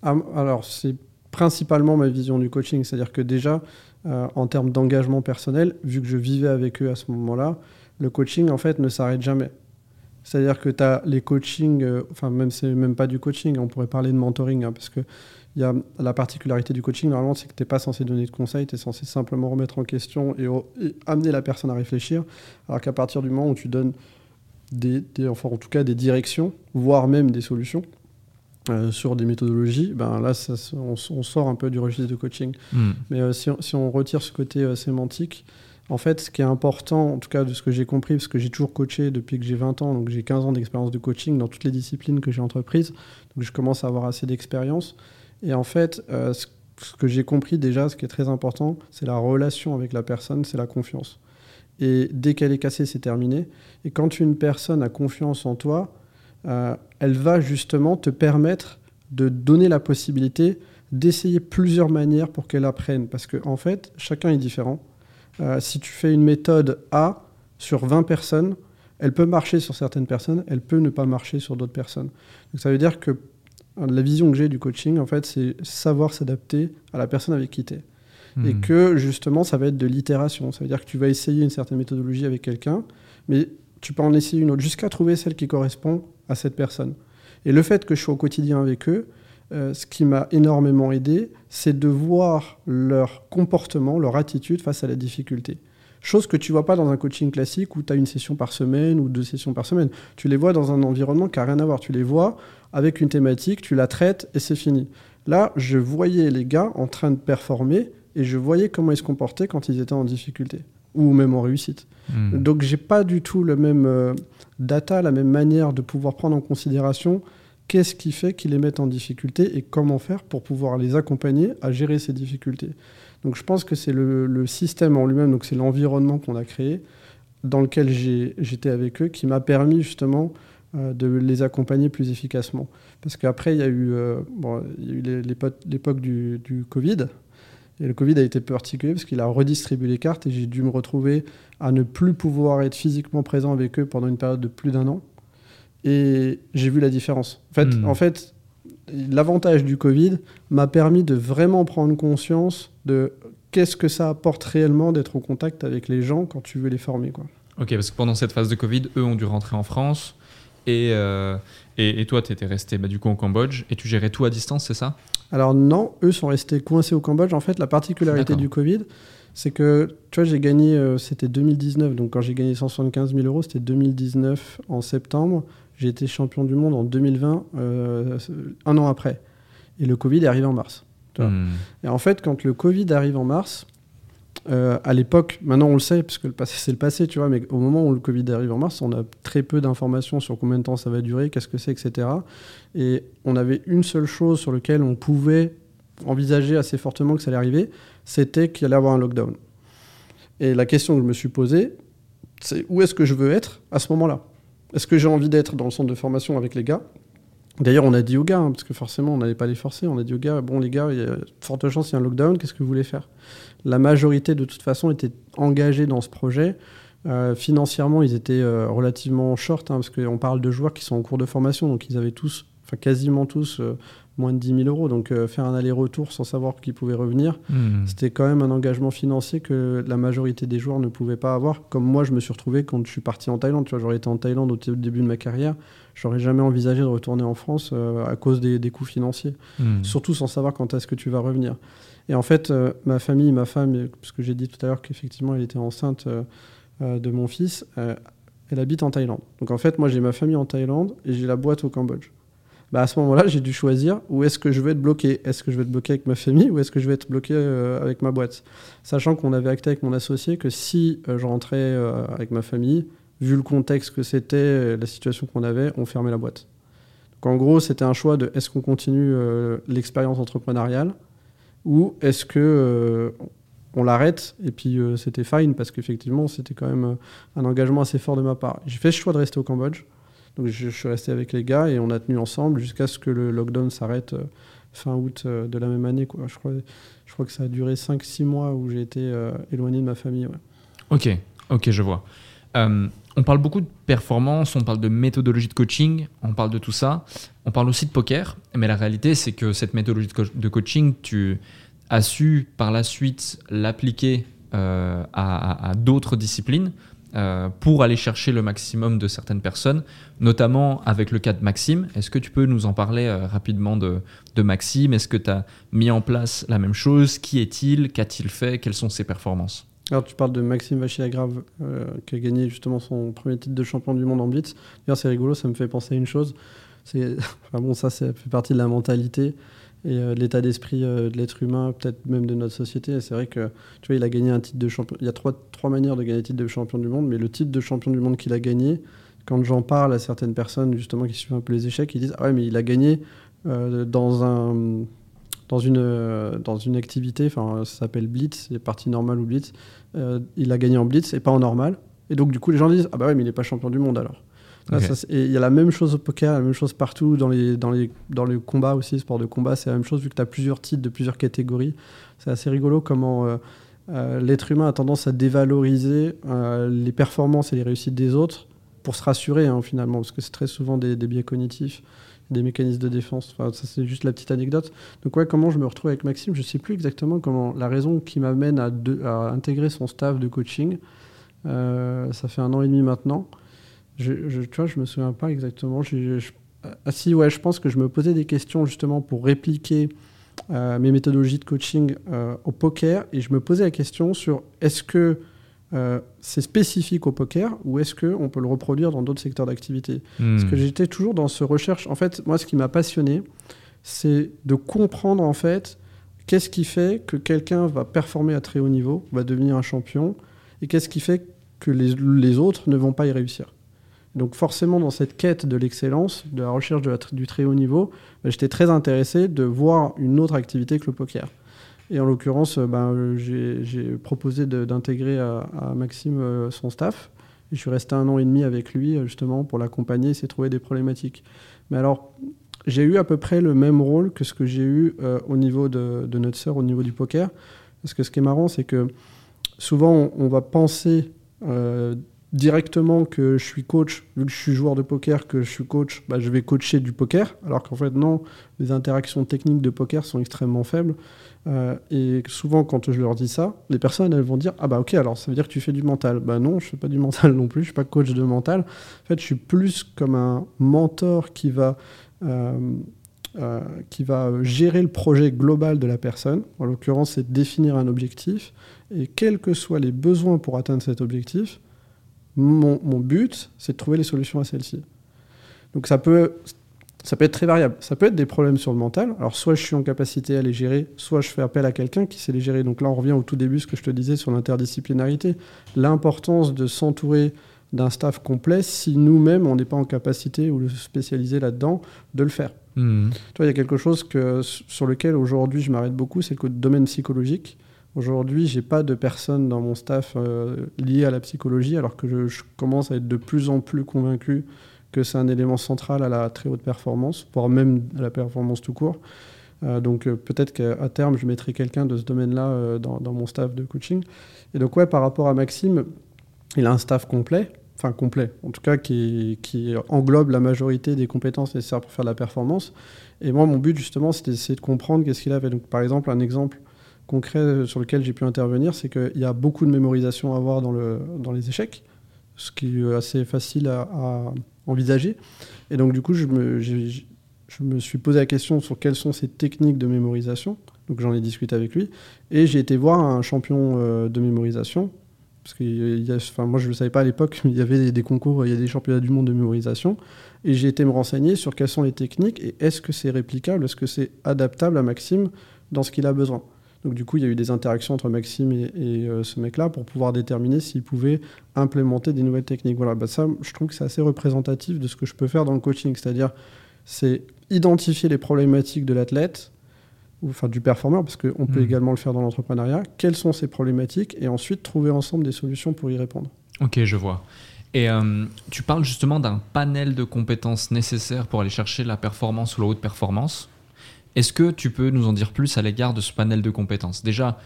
Speaker 1: Ah, Alors, c'est principalement ma vision du coaching. C'est-à-dire que déjà, euh, en termes d'engagement personnel, vu que je vivais avec eux à ce moment-là, le coaching, en fait, ne s'arrête jamais. C'est-à-dire que tu as les coachings, euh, enfin, même c'est même pas du coaching, on pourrait parler de mentoring, hein, parce que y a la particularité du coaching, normalement, c'est que tu n'es pas censé donner de conseils, tu es censé simplement remettre en question et, amener la personne à réfléchir. Alors qu'à partir du moment où tu donnes des, enfin, en tout cas des directions, voire même des solutions, euh, sur des méthodologies, ben là, on, sort un peu du registre de coaching. Hmm. Mais euh, si, on, retire ce côté euh, sémantique, en fait, ce qui est important, en tout cas de ce que j'ai compris, parce que j'ai toujours coaché depuis que j'ai 20 ans, donc j'ai 15 ans d'expérience de coaching dans toutes les disciplines que j'ai entreprises, donc je commence à avoir assez d'expérience. Et en fait, ce, ce que j'ai compris déjà, ce qui est très important, c'est la relation avec la personne, c'est la confiance. Et dès qu'elle est cassée, c'est terminé. Et quand une personne a confiance en toi, euh, elle va justement te permettre de donner la possibilité d'essayer plusieurs manières pour qu'elle apprenne. Parce qu'en en fait, chacun est différent. Euh, si tu fais une méthode A sur 20 personnes, elle peut marcher sur certaines personnes, elle peut ne pas marcher sur d'autres personnes. Donc ça veut dire que euh, la vision que j'ai du coaching, en fait, c'est savoir s'adapter à la personne avec qui tu es. Et hmm. que justement, ça va être de l'itération. Ça veut dire que tu vas essayer une certaine méthodologie avec quelqu'un, mais tu peux en essayer une autre jusqu'à trouver celle qui correspond à cette personne. Et le fait que je sois au quotidien avec eux, euh, ce qui m'a énormément aidé, c'est de voir leur comportement, leur attitude face à la difficulté. Chose que tu vois pas dans un coaching classique où tu as une session par semaine ou deux sessions par semaine. Tu les vois dans un environnement qui n'a rien à voir. Tu les vois avec une thématique, tu la traites et c'est fini. Là, je voyais les gars en train de performer et je voyais comment ils se comportaient quand ils étaient en difficulté ou même en réussite. Hmm. Donc j'ai pas du tout le même euh, data, la même manière de pouvoir prendre en considération qu'est-ce qui fait qu'ils les mettent en difficulté et comment faire pour pouvoir les accompagner à gérer ces difficultés. Donc je pense que c'est le, système en lui-même, donc c'est l'environnement qu'on a créé, dans lequel j'étais avec eux, qui m'a permis justement euh, de les accompagner plus efficacement. Parce qu'après, il y a eu, euh, l'époque du, du Covid, et le Covid a été particulier parce qu'il a redistribué les cartes et j'ai dû me retrouver à ne plus pouvoir être physiquement présent avec eux pendant une période de plus d'un an. Et j'ai vu la différence. En fait, hmm. en fait l'avantage du Covid m'a permis de vraiment prendre conscience de qu'est-ce que ça apporte réellement d'être au contact avec les gens quand tu veux les former. Quoi.
Speaker 3: Ok, parce que pendant cette phase de Covid, eux ont dû rentrer en France. Et, euh, et, toi, tu étais resté bah, du coup au Cambodge et tu gérais tout à distance, c'est ça?
Speaker 1: Alors non, eux sont restés coincés au Cambodge. En fait, la particularité du Covid, c'est que, tu vois, j'ai gagné, euh, c'était 2019, donc quand j'ai gagné 175 000 euros, c'était 2019 en septembre. J'ai été champion du monde en 2020, euh, un an après. Et le Covid est arrivé en mars. Hmm. Et en fait, quand le Covid arrive en mars, euh, à l'époque, maintenant on le sait, parce que c'est le passé, tu vois, mais au moment où le Covid arrive en mars, on a très peu d'informations sur combien de temps ça va durer, qu'est-ce que c'est, etc. Et on avait une seule chose sur laquelle on pouvait envisager assez fortement que ça allait arriver, c'était qu'il allait avoir un lockdown. Et la question que je me suis posée, c'est où est-ce que je veux être à ce moment-là? Est-ce que j'ai envie d'être dans le centre de formation avec les gars? D'ailleurs, on a dit aux gars, hein, parce que forcément, on n'allait pas les forcer, on a dit aux gars, bon les gars, il y a forte chance, il y a un lockdown, qu'est-ce que vous voulez faire? La majorité, de toute façon, était engagée dans ce projet. Euh, financièrement, ils étaient euh, relativement short, hein, parce qu'on parle de joueurs qui sont en cours de formation, donc ils avaient tous, enfin quasiment tous, euh, moins de 10 000 euros. Donc faire un aller-retour sans savoir qu'ils pouvaient revenir,
Speaker 3: Hmm.
Speaker 1: c'était quand même un engagement financier que la majorité des joueurs ne pouvaient pas avoir. Comme moi, je me suis retrouvé quand je suis parti en Thaïlande. Tu vois, j'aurais été en Thaïlande au début de ma carrière, j'aurais jamais envisagé de retourner en France euh, à cause des, des coûts financiers.
Speaker 3: Hmm.
Speaker 1: Surtout sans savoir quand est-ce que tu vas revenir. Et en fait, euh, ma famille, ma femme, euh, parce que j'ai dit tout à l'heure qu'effectivement elle était enceinte euh, euh, de mon fils, euh, elle habite en Thaïlande. Donc en fait, moi j'ai ma famille en Thaïlande et j'ai la boîte au Cambodge. Bah, à ce moment-là, j'ai dû choisir où est-ce que je vais être bloqué. Est-ce que je vais être bloqué avec ma famille ou est-ce que je vais être bloqué euh, avec ma boîte? Sachant qu'on avait acté avec mon associé que si euh, je rentrais euh, avec ma famille, vu le contexte que c'était, la situation qu'on avait, on fermait la boîte. Donc en gros, c'était un choix de est-ce qu'on continue euh, l'expérience entrepreneuriale ou est-ce que on l'arrête et puis c'était fine parce qu'effectivement c'était quand même un engagement assez fort de ma part. J'ai fait le choix de rester au Cambodge, je, suis resté avec les gars et on a tenu ensemble jusqu'à ce que le lockdown s'arrête euh, fin août euh, de la même année. Je, crois, que ça a duré 5-6 mois où j'ai été euh, éloigné de ma famille.
Speaker 3: Ok, ok, je vois. On parle beaucoup de performance, on parle de méthodologie de coaching, on parle de tout ça. On parle aussi de poker, mais la réalité, c'est que cette méthodologie de, co- de coaching, tu as su par la suite l'appliquer à d'autres disciplines euh, pour aller chercher le maximum de certaines personnes, notamment avec le cas de Maxime. Est-ce que tu peux nous en parler euh, rapidement de, Maxime? Est-ce que tu as mis en place la même chose? Qui est-il? Qu'a-t-il fait? Quelles sont ses performances?
Speaker 1: Alors tu parles de Maxime Vachier-Lagrave euh, qui a gagné justement son premier titre de champion du monde en blitz. D'ailleurs c'est rigolo, ça me fait penser à une chose. C'est, bon, ça fait partie de la mentalité et euh, l'état d'esprit euh, de l'être humain, peut-être même de notre société. C'est vrai que tu vois, il a gagné un titre de champion. Il y a trois, trois manières de gagner le titre de champion du monde, mais le titre de champion du monde qu'il a gagné, quand j'en parle à certaines personnes justement qui suivent un peu les échecs, ils disent ah ouais mais il a gagné euh, dans un dans une dans une activité, enfin ça s'appelle blitz, c'est partie normale ou blitz. Il a gagné en blitz et pas en normal. Et donc du coup les gens disent ah bah ouais mais il est pas champion du monde alors. Ça, et il y a la même chose au poker, la même chose partout, dans les, dans les, dans les combats aussi, sport de combat, c'est la même chose, vu que tu as plusieurs titres de plusieurs catégories. C'est assez rigolo comment euh, euh, l'être humain a tendance à dévaloriser euh, les performances et les réussites des autres pour se rassurer, hein, finalement, parce que c'est très souvent des, des biais cognitifs, des mécanismes de défense. Enfin, ça, c'est juste la petite anecdote. Donc, ouais, comment je me retrouve avec Maxime Je sais plus exactement comment. La raison qui m'amène à, intégrer son staff de coaching, ça fait un an et demi maintenant. Je, je, tu vois, je me souviens pas exactement. Je- je- ah si, ouais, je pense que je me posais des questions justement pour répliquer euh, mes méthodologies de coaching euh, au poker et je me posais la question sur est-ce que euh, c'est spécifique au poker ou est-ce qu'on peut le reproduire dans d'autres secteurs d'activité? Parce
Speaker 3: Hmm.
Speaker 1: que j'étais toujours dans ce recherche. En fait, moi, ce qui m'a passionné, c'est de comprendre en fait qu'est-ce qui fait que quelqu'un va performer à très haut niveau, va devenir un champion, et qu'est-ce qui fait que les, les autres ne vont pas y réussir. Donc forcément, dans cette quête de l'excellence, de la recherche du très haut niveau, bah, j'étais très intéressé de voir une autre activité que le poker. Et en l'occurrence, euh, euh, j'ai proposé d'intégrer à, Maxime euh, son staff. Et je suis resté un an et demi avec lui, euh, justement, pour l'accompagner, essayer de trouver des problématiques. Mais alors, j'ai eu à peu près le même rôle que ce que j'ai eu au niveau de, de notre sœur, au niveau du poker. Parce que ce qui est marrant, c'est que souvent, on, va penser directement que je suis coach, vu que je suis joueur de poker, que je suis coach, bah, je vais coacher du poker. Alors qu'en fait, non, les interactions techniques de poker sont extrêmement faibles. Euh, et souvent, quand je leur dis ça, les personnes, elles vont dire Ah bah ok, alors ça veut dire que tu fais du mental. Bah non, je fais pas du mental non plus, je suis pas coach de mental. En fait, je suis plus comme un mentor qui va. euh, euh, qui va gérer le projet global de la personne. En l'occurrence, c'est définir un objectif. Et quels que soient les besoins pour atteindre cet objectif, mon, mon but, c'est de trouver les solutions à celle-ci. Donc ça peut, ça peut être très variable. Ça peut être des problèmes sur le mental. Alors soit je suis en capacité à les gérer, soit je fais appel à quelqu'un qui sait les gérer. Donc là, on revient au tout début, ce que je te disais sur l'interdisciplinarité. L'importance de s'entourer d'un staff complet si nous-mêmes, on n'est pas en capacité ou spécialisé là-dedans, de le faire.
Speaker 3: Hmm.
Speaker 1: Tu vois, il y a quelque chose que, sur lequel aujourd'hui je m'arrête beaucoup, c'est le domaine psychologique. Aujourd'hui, j'ai pas de personnes dans mon staff euh, à la psychologie, alors que je, commence à être de plus en plus convaincu que c'est un élément central à la très haute performance, voire même à la performance tout court. Euh, donc euh, peut-être qu'à terme, je mettrai quelqu'un de ce domaine-là euh, dans, dans, mon staff de coaching. Et donc ouais, par rapport à Maxime, il a un staff complet, enfin complet, en tout cas qui, qui englobe la majorité des compétences nécessaires pour faire de la performance. Et moi, mon but justement, c'était d'essayer de comprendre qu'est-ce qu'il avait. Donc par exemple, un exemple concret sur lequel j'ai pu intervenir, c'est qu'il y a beaucoup de mémorisation à avoir dans, le, dans les échecs, ce qui est assez facile à, envisager. Et donc du coup, je me, je me suis posé la question sur quelles sont ces techniques de mémorisation. Donc j'en ai discuté avec lui. Et j'ai été voir un champion euh, de mémorisation. Parce que enfin, moi, je ne le savais pas à l'époque, mais il y avait des concours, il y a des championnats du monde de mémorisation. Et j'ai été me renseigner sur quelles sont les techniques et est-ce que c'est réplicable, est-ce que c'est adaptable à Maxime dans ce qu'il a besoin. Donc du coup, il y a eu des interactions entre Maxime et, et euh, ce mec-là pour pouvoir déterminer s'il pouvait implémenter des nouvelles techniques. Voilà, bah, ça, je trouve que c'est assez représentatif de ce que je peux faire dans le coaching. C'est-à-dire, c'est identifier les problématiques de l'athlète, ou enfin du performeur, parce qu'on peut mmh. également le faire dans l'entrepreneuriat, quelles sont ces problématiques, et ensuite trouver ensemble des solutions pour y répondre.
Speaker 3: Ok, je vois. Et euh, tu parles justement d'un panel de compétences nécessaires pour aller chercher la performance ou la haute performance. Est-ce que tu peux nous en dire plus à l'égard de ce panel de compétences? Déjà,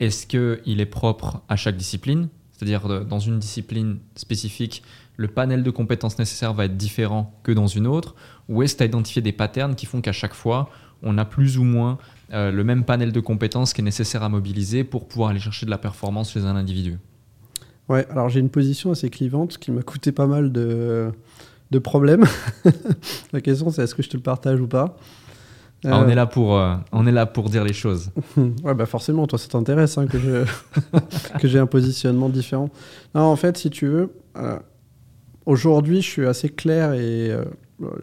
Speaker 3: est-ce qu'il est propre à chaque discipline? C'est-à-dire, dans une discipline spécifique, le panel de compétences nécessaires va être différent que dans une autre? Ou est-ce que tu as identifié des patterns qui font qu'à chaque fois, on a plus ou moins euh, le même panel de compétences qui est nécessaire à mobiliser pour pouvoir aller chercher de la performance chez un individu?
Speaker 1: Ouais, alors j'ai une position assez clivante qui m'a coûté pas mal de, de problèmes. la question c'est est-ce que je te le partage ou pas?
Speaker 3: Ah, on, est là pour, euh, on est là pour dire les choses.
Speaker 1: ouais, bah forcément, toi, ça t'intéresse hein, que, je, que j'ai un positionnement différent. Non, en fait, si tu veux, euh, Aujourd'hui, je suis assez clair et euh,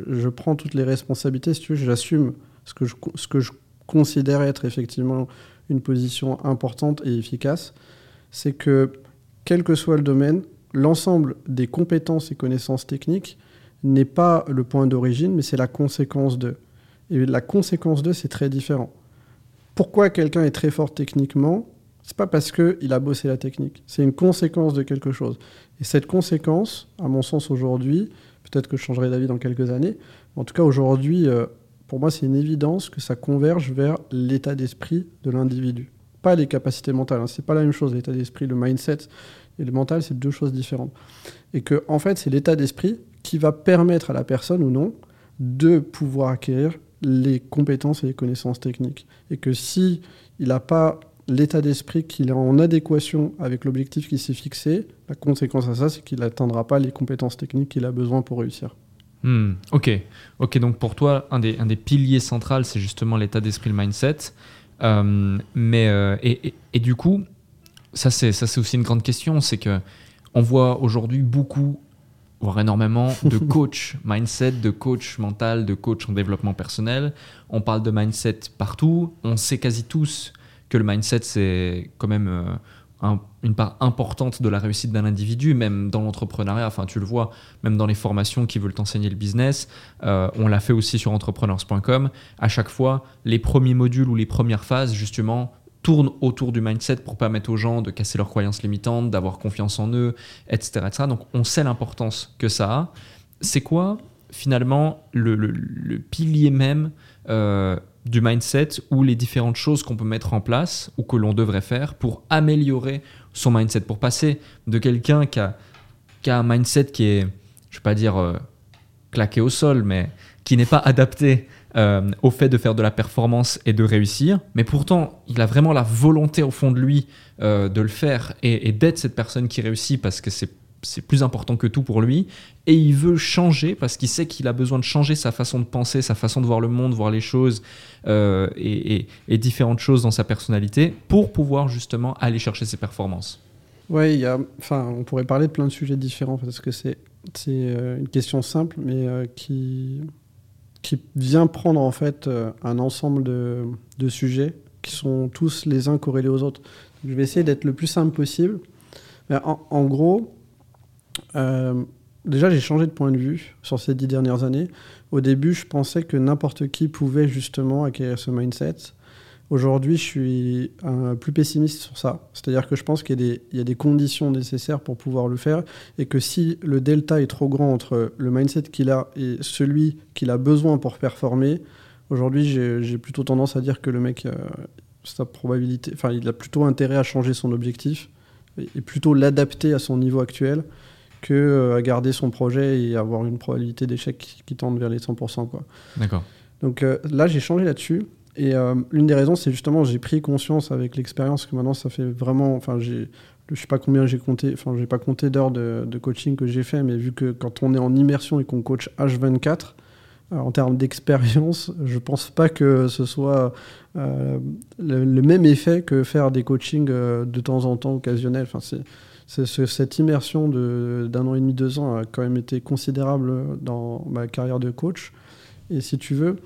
Speaker 1: je prends toutes les responsabilités. Si tu veux, j'assume ce que je, ce que je considère être effectivement une position importante et efficace. C'est que, quel que soit le domaine, l'ensemble des compétences et connaissances techniques n'est pas le point d'origine, mais c'est la conséquence de. Et la conséquence de, c'est très différent. Pourquoi quelqu'un est très fort techniquement C'est pas parce qu'il a bossé la technique. C'est une conséquence de quelque chose. Et cette conséquence, à mon sens aujourd'hui, peut-être que je changerai d'avis dans quelques années, en tout cas aujourd'hui, euh, pour moi, c'est une évidence que ça converge vers l'état d'esprit de l'individu. Pas les capacités mentales, hein. c'est pas la même chose. L'état d'esprit, le mindset et le mental, c'est deux choses différentes. Et que, en fait, c'est l'état d'esprit qui va permettre à la personne ou non de pouvoir acquérir les compétences et les connaissances techniques. Et que si il n'a pas l'état d'esprit qu'il est en adéquation avec l'objectif qu'il s'est fixé, la conséquence à ça, c'est qu'il n'atteindra pas les compétences techniques qu'il a besoin pour réussir.
Speaker 3: Hmm, ok, ok. Donc pour toi, un des, un des piliers centraux, c'est justement l'état d'esprit, le mindset. Euh, mais euh, et, et, et, du coup, ça c'est ça c'est aussi une grande question, c'est que on voit aujourd'hui beaucoup, voire énormément, de coach mindset, de coach mental, de coach en développement personnel. On parle de mindset partout. On sait quasi tous que le mindset, c'est quand même euh, un, une part importante de la réussite d'un individu, même dans l'entrepreneuriat. Enfin, tu le vois, même dans les formations qui veulent t'enseigner le business. Euh, on l'a fait aussi sur entrepreneurs.com. À chaque fois, les premiers modules ou les premières phases, justement, tournent autour du mindset pour permettre aux gens de casser leurs croyances limitantes, d'avoir confiance en eux, etc. etc. Donc, on sait l'importance que ça a. C'est quoi, finalement, le, le, le pilier même euh, du mindset ou les différentes choses qu'on peut mettre en place ou que l'on devrait faire pour améliorer son mindset, pour passer de quelqu'un qui a, qui a, un mindset qui est, je ne vais pas dire euh, claqué au sol, mais qui n'est pas adapté euh, au fait de faire de la performance et de réussir, mais pourtant il a vraiment la volonté au fond de lui euh, de le faire et, d'être cette personne qui réussit parce que c'est c'est plus important que tout pour lui et il veut changer parce qu'il sait qu'il a besoin de changer sa façon de penser, sa façon de voir le monde, voir les choses euh, et, différentes choses dans sa personnalité pour pouvoir justement aller chercher ses performances.
Speaker 1: Oui, enfin, on pourrait parler de plein de sujets différents parce que c'est une question simple mais qui qui vient prendre en fait euh, un ensemble de, de sujets qui sont tous les uns corrélés aux autres. Je vais essayer d'être le plus simple possible. En, en, gros, euh, déjà, j'ai changé de point de vue sur ces dix dernières années. Au début, je pensais que n'importe qui pouvait justement acquérir ce mindset. Aujourd'hui, je suis plus pessimiste sur ça. C'est-à-dire que je pense qu'il y, y, a des conditions nécessaires pour pouvoir le faire et que si le delta est trop grand entre le mindset qu'il a et celui qu'il a besoin pour performer, aujourd'hui, j'ai plutôt tendance à dire que le mec, euh, sa probabilité, enfin, il a plutôt intérêt à changer son objectif et, plutôt l'adapter à son niveau actuel que euh, à garder son projet et avoir une probabilité d'échec qui, qui, tende vers les 100%.
Speaker 3: D'accord.
Speaker 1: Donc euh, là, j'ai changé là-dessus. Et euh, l'une des raisons, c'est justement, j'ai pris conscience avec l'expérience que maintenant, ça fait vraiment. Enfin, j'ai. Je sais pas combien j'ai compté, enfin, j'ai pas compté d'heures de, coaching que j'ai fait, mais vu que quand on est en immersion et qu'on coach H24, euh, en termes d'expérience, je pense pas que ce soit euh, le, même effet que faire des coachings de temps en temps occasionnels. Enfin, c'est, cette immersion d'un an et demi, deux ans a quand même été considérable dans ma carrière de coach. Et si tu veux,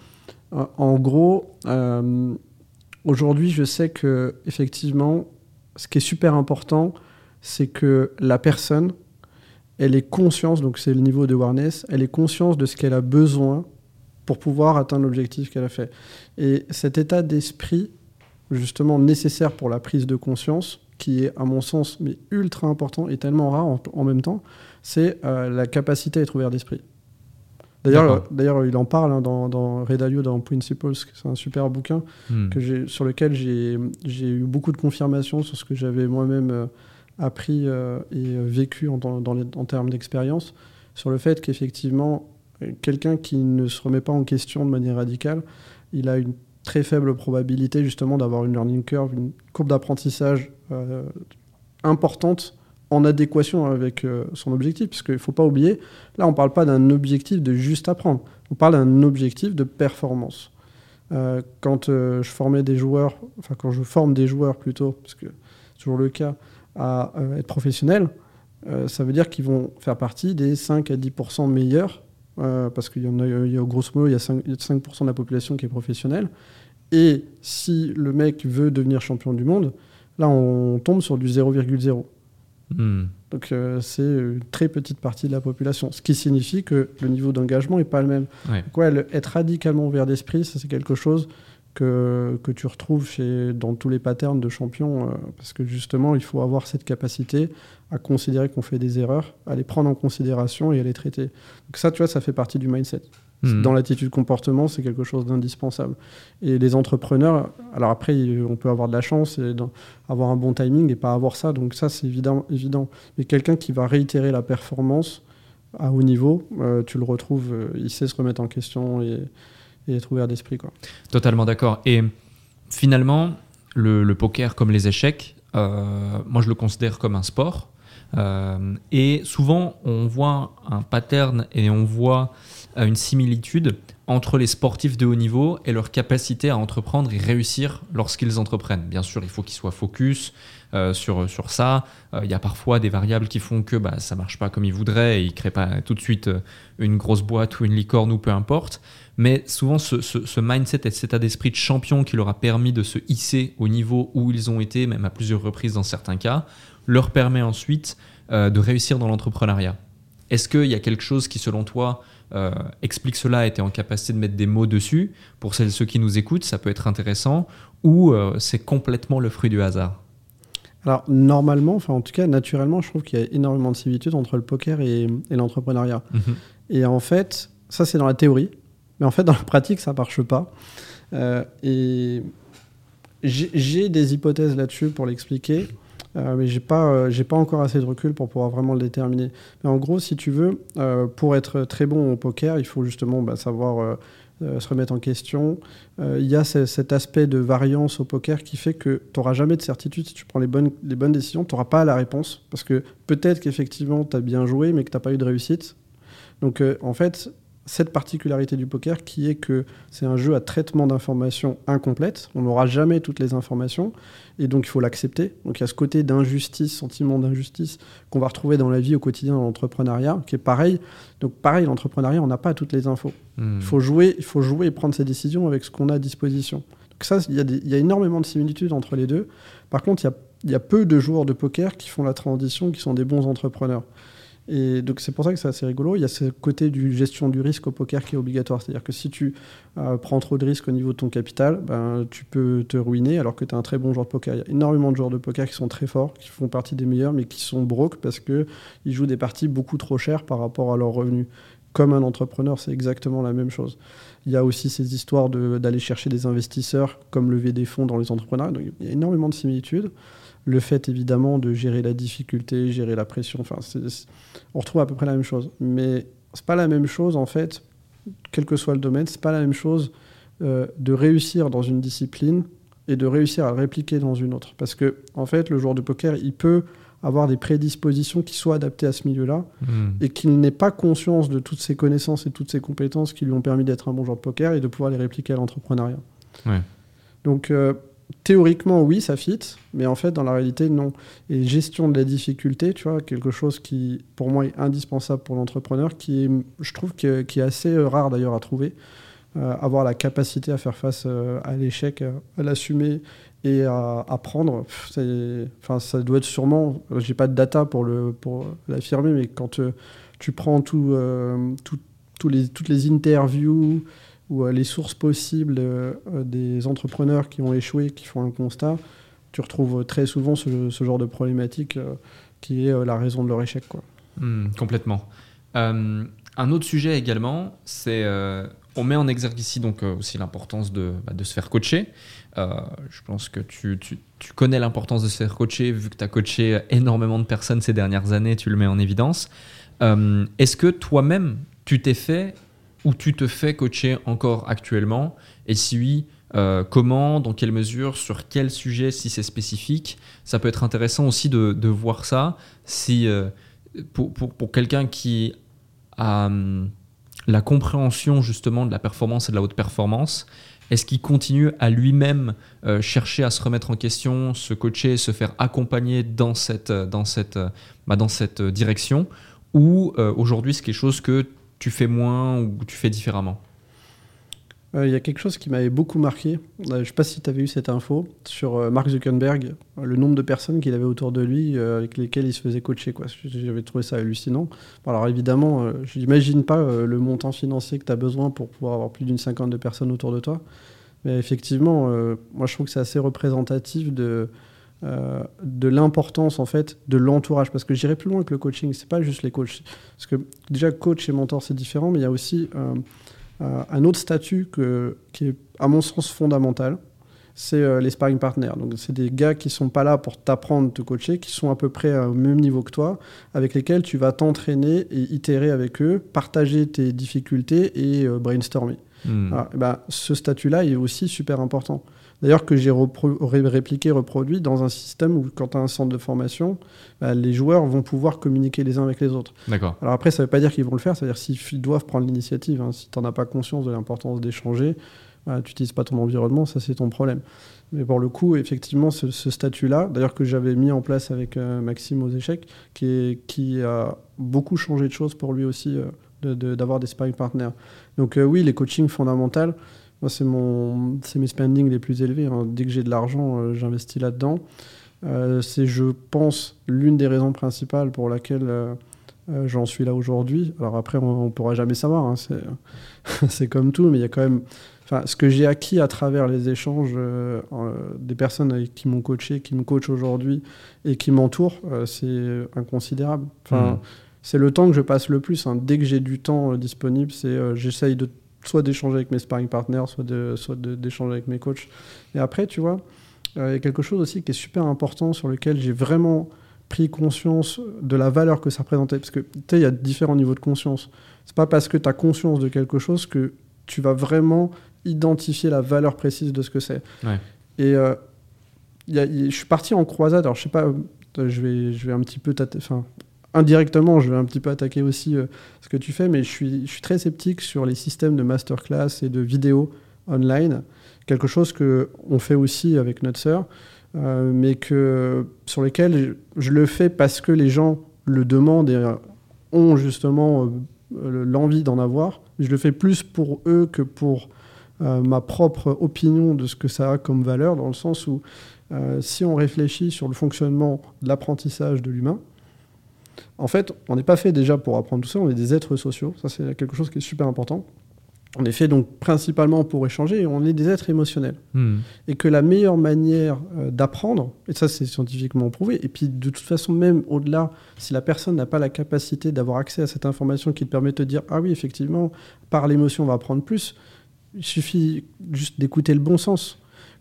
Speaker 1: en gros, euh, aujourd'hui, je sais que effectivement, ce qui est super important, c'est que la personne, elle est consciente, donc c'est le niveau de awareness, elle est consciente de ce qu'elle a besoin pour pouvoir atteindre l'objectif qu'elle a fait. Et cet état d'esprit, justement nécessaire pour la prise de conscience, qui est à mon sens mais ultra important et tellement rare en, même temps, c'est euh, la capacité à être ouvert d'esprit. D'ailleurs, d'ailleurs, il en parle hein, dans, dans Ray Dalio, dans Principles, c'est un super bouquin hmm. que sur lequel j'ai eu beaucoup de confirmations sur ce que j'avais moi-même euh, appris euh, et euh, vécu en, dans en termes d'expérience, sur le fait qu'effectivement, quelqu'un qui ne se remet pas en question de manière radicale, il a une très faible probabilité justement d'avoir une learning curve, une courbe d'apprentissage importante en adéquation avec euh, son objectif. Parce qu'il ne faut pas oublier, là, on ne parle pas d'un objectif de juste apprendre, on parle d'un objectif de performance. Euh, quand euh, je formais des joueurs, enfin quand je forme des joueurs plutôt, parce que c'est toujours le cas, à être professionnels, ça veut dire qu'ils vont faire partie des 5 à 10% meilleurs, parce qu'il y a, grosso modo, il y a 5%, 5 de la population qui est professionnelle. Et si le mec veut devenir champion du monde, là on tombe sur du 0,0. Hmm. Donc euh, c'est une très petite partie de la population, ce qui signifie que le niveau d'engagement n'est pas le même. être radicalement ouvert d'esprit, ça c'est quelque chose que, que tu retrouves chez, dans tous les patterns de champions, euh, parce que justement il faut avoir cette capacité à considérer qu'on fait des erreurs, à les prendre en considération et à les traiter. Donc ça, tu vois, ça fait partie du mindset. Mhm. Dans l'attitude comportement, c'est quelque chose d'indispensable. Et les entrepreneurs, alors après, on peut avoir de la chance et avoir un bon timing et pas avoir ça. Donc ça, c'est évident, évident. Mais quelqu'un qui va réitérer la performance à haut niveau, euh, tu le retrouves, euh, il sait se remettre en question et, être ouvert d'esprit. Quoi.
Speaker 3: Totalement d'accord. Et finalement, le, poker, comme les échecs, euh, moi je le considère comme un sport. et souvent, on voit un pattern et on voit une similitude entre les sportifs de haut niveau et leur capacité à entreprendre et réussir lorsqu'ils entreprennent. Bien sûr, il faut qu'ils soient focus euh, sur, sur ça. Euh, il y a parfois des variables qui font que bah, ça marche pas comme ils voudraient et ils créent pas tout de suite euh, une grosse boîte ou une licorne ou peu importe. Mais souvent, ce mindset et cet état d'esprit de champion qui leur a permis de se hisser au niveau où ils ont été, même à plusieurs reprises dans certains cas, leur permet ensuite de réussir dans l'entrepreneuriat. Est-ce qu'il y a quelque chose qui, selon toi, euh, explique cela et tu en capacité de mettre des mots dessus, pour celles ceux qui nous écoutent, ça peut être intéressant, ou euh, c'est complètement le fruit du hasard
Speaker 1: alors normalement, enfin en tout cas naturellement, je trouve qu'il y a énormément de similitudes entre le poker et, l'entrepreneuriat. Mhm. Et en fait, ça c'est dans la théorie, mais en fait dans la pratique ça marche pas. Euh, et j'ai des hypothèses là-dessus pour l'expliquer. Euh, mais j'ai pas, euh, j'ai pas encore assez de recul pour pouvoir vraiment le déterminer. Mais en gros, si tu veux, euh, pour être très bon au poker, il faut justement bah, savoir se remettre en question. Il y a cet aspect de variance au poker qui fait que tu n'auras jamais de certitude. Si tu prends les bonnes, les bonnes décisions, tu n'auras pas la réponse. Parce que peut-être qu'effectivement, tu as bien joué, mais que tu n'as pas eu de réussite. Donc en fait, cette particularité du poker qui est que c'est un jeu à traitement d'informations incomplète. On n'aura jamais toutes les informations et donc il faut l'accepter. Donc il y a ce côté d'injustice, sentiment d'injustice qu'on va retrouver dans la vie au quotidien dans l'entrepreneuriat, qui est pareil. Donc pareil, l'entrepreneuriat, on n'a pas toutes les infos. Hmm. Il faut jouer, il faut jouer et prendre ses décisions avec ce qu'on a à disposition. Donc ça, il y, a énormément de similitudes entre les deux. Par contre, il y a, peu de joueurs de poker qui font la transition, qui sont des bons entrepreneurs. Et donc c'est pour ça que c'est assez rigolo. Il y a ce côté du gestion du risque au poker qui est obligatoire. C'est-à-dire que si tu euh, prends trop de risques au niveau de ton capital, ben, tu peux te ruiner alors que tu es un très bon joueur de poker. Il y a énormément de joueurs de poker qui sont très forts, qui font partie des meilleurs, mais qui sont broke parce qu'ils jouent des parties beaucoup trop chères par rapport à leurs revenus. Comme un entrepreneur, c'est exactement la même chose. Il y a aussi ces histoires d'aller chercher des investisseurs, comme lever des fonds dans les entrepreneurs. Donc, il y a énormément de similitudes le fait évidemment de gérer la difficulté, gérer la pression, enfin, on retrouve à peu près la même chose. Mais c'est pas la même chose en fait, quel que soit le domaine, c'est pas la même chose euh, de réussir dans une discipline et de réussir à répliquer dans une autre. Parce que en fait, le joueur de poker, il peut avoir des prédispositions qui soient adaptées à ce milieu-là hmm. et qu'il n'ait pas conscience de toutes ses connaissances et toutes ses compétences qui lui ont permis d'être un bon joueur de poker et de pouvoir les répliquer à l'entrepreneuriat. Donc, euh, théoriquement, oui, ça fit, mais en fait, dans la réalité, non. Et gestion de la difficulté, tu vois, quelque chose qui, pour moi, est indispensable pour l'entrepreneur, qui est, je trouve, qui est assez euh, rare d'ailleurs à trouver. Euh, avoir la capacité à faire face euh, à l'échec, à l'assumer et à apprendre, enfin, ça doit être sûrement, j'ai pas de data pour, le, pour l'affirmer, mais quand tu prends tout, tout, les, toutes les interviews, ou les sources possibles euh, des entrepreneurs qui ont échoué, qui font un constat, tu retrouves très souvent ce, genre de problématique euh, qui est euh, la raison de leur échec. Quoi.
Speaker 3: Hmm, complètement. un autre sujet également, c'est on met en exergue ici donc aussi l'importance de, bah, de, se faire coacher. je pense que tu, tu, tu connais l'importance de se faire coacher, vu que tu as coaché énormément de personnes ces dernières années, tu le mets en évidence. Est-ce que toi-même, tu t'es fait où tu te fais coacher encore actuellement Et si oui, euh, comment, dans quelle mesure, sur quel sujet, si c'est spécifique Ça peut être intéressant aussi de, voir ça. Si, euh, pour, pour, quelqu'un qui a hum, la compréhension justement de la performance et de la haute performance, est-ce qu'il continue à lui-même euh, chercher à se remettre en question, se coacher, se faire accompagner dans cette, dans cette, bah, dans cette direction? Ou aujourd'hui c'est quelque chose que tu fais moins ou tu fais différemment
Speaker 1: euh, il y a quelque chose qui m'avait beaucoup marqué. Euh, je ne sais pas si tu avais eu cette info sur euh, Mark Zuckerberg, le nombre de personnes qu'il avait autour de lui avec lesquelles il se faisait coacher. J'avais trouvé ça hallucinant. alors évidemment, je n'imagine pas le montant financier que tu as besoin pour pouvoir avoir plus d'une cinquantaine de personnes autour de toi. Mais effectivement, moi je trouve que c'est assez représentatif de, euh, de l'importance en fait de l'entourage. Parce que j'irai plus loin que le coaching c'est pas juste les coachs. Parce que déjà coach et mentor c'est différent mais il y a aussi euh, euh, un autre statut que, qui est à mon sens fondamental. C'est les sparring partners. Donc c'est des gars qui sont pas là pour t'apprendre te coacher qui sont à peu près au même niveau que toi avec lesquels tu vas t'entraîner et itérer avec eux partager tes difficultés et brainstormer hmm. et ben, ce statut là est aussi super important D'ailleurs, que j'ai répliqué, reproduit dans un système où, quand tu as un centre de formation, bah, les joueurs vont pouvoir communiquer les uns avec les autres.
Speaker 3: D'accord.
Speaker 1: Alors après, ça ne veut pas dire qu'ils vont le faire, c'est-à-dire s'ils doivent prendre l'initiative. Hein. Si tu n'en as pas conscience de l'importance d'échanger, bah, tu n'utilises pas ton environnement, ça c'est ton problème. Mais pour le coup, effectivement, ce, statut-là, d'ailleurs que j'avais mis en place avec euh, Maxime aux échecs, qui, qui, a beaucoup changé de choses pour lui aussi, euh, d'avoir des sparring partners. Donc euh, oui, les coachings fondamentaux, moi, c'est mon, c'est mes spendings les plus élevés. Hein. Dès que j'ai de l'argent, euh, j'investis là-dedans. Euh, c'est, je pense, l'une des raisons principales pour laquelle euh, j'en suis là aujourd'hui. Alors après, on, ne pourra jamais savoir. Hein. C'est, c'est comme tout, mais il y a quand même. Enfin, ce que j'ai acquis à travers les échanges des personnes qui m'ont coaché, qui me coachent aujourd'hui et qui m'entourent, c'est inconsidérable. Enfin, mmh. c'est le temps que je passe le plus. Hein. Dès que j'ai du temps disponible, c'est j'essaye de soit d'échanger avec mes sparring partners, soit de, soit d'échanger avec mes coachs. Et après, tu vois, euh, il y a quelque chose aussi qui est super important sur lequel j'ai vraiment pris conscience de la valeur que ça représentait. Parce que, tu sais, il y a différents niveaux de conscience. C'est pas parce que tu as conscience de quelque chose que tu vas vraiment identifier la valeur précise de ce que c'est. Et euh, je suis parti en croisade. Alors, je sais pas, euh, je vais, je vais un petit peu enfin, indirectement, je vais un petit peu attaquer aussi euh, ce que tu fais, mais je suis, très sceptique sur les systèmes de masterclass et de vidéos online, quelque chose que on fait aussi avec notre sœur, euh, mais que, sur lesquels je, le fais parce que les gens le demandent et ont justement euh, l'envie d'en avoir. Je le fais plus pour eux que pour ma propre opinion de ce que ça a comme valeur, dans le sens où si on réfléchit sur le fonctionnement de l'apprentissage de l'humain, En fait, on n'est pas fait déjà pour apprendre tout ça, on est des êtres sociaux. Ça, c'est quelque chose qui est super important. On est fait donc principalement pour échanger et on est des êtres émotionnels.
Speaker 3: Hmm.
Speaker 1: Et que la meilleure manière euh, d'apprendre, et ça c'est scientifiquement prouvé, et puis de toute façon même au-delà, si la personne n'a pas la capacité d'avoir accès à cette information qui te permet de te dire, ah oui effectivement, par l'émotion on va apprendre plus, il suffit juste d'écouter le bon sens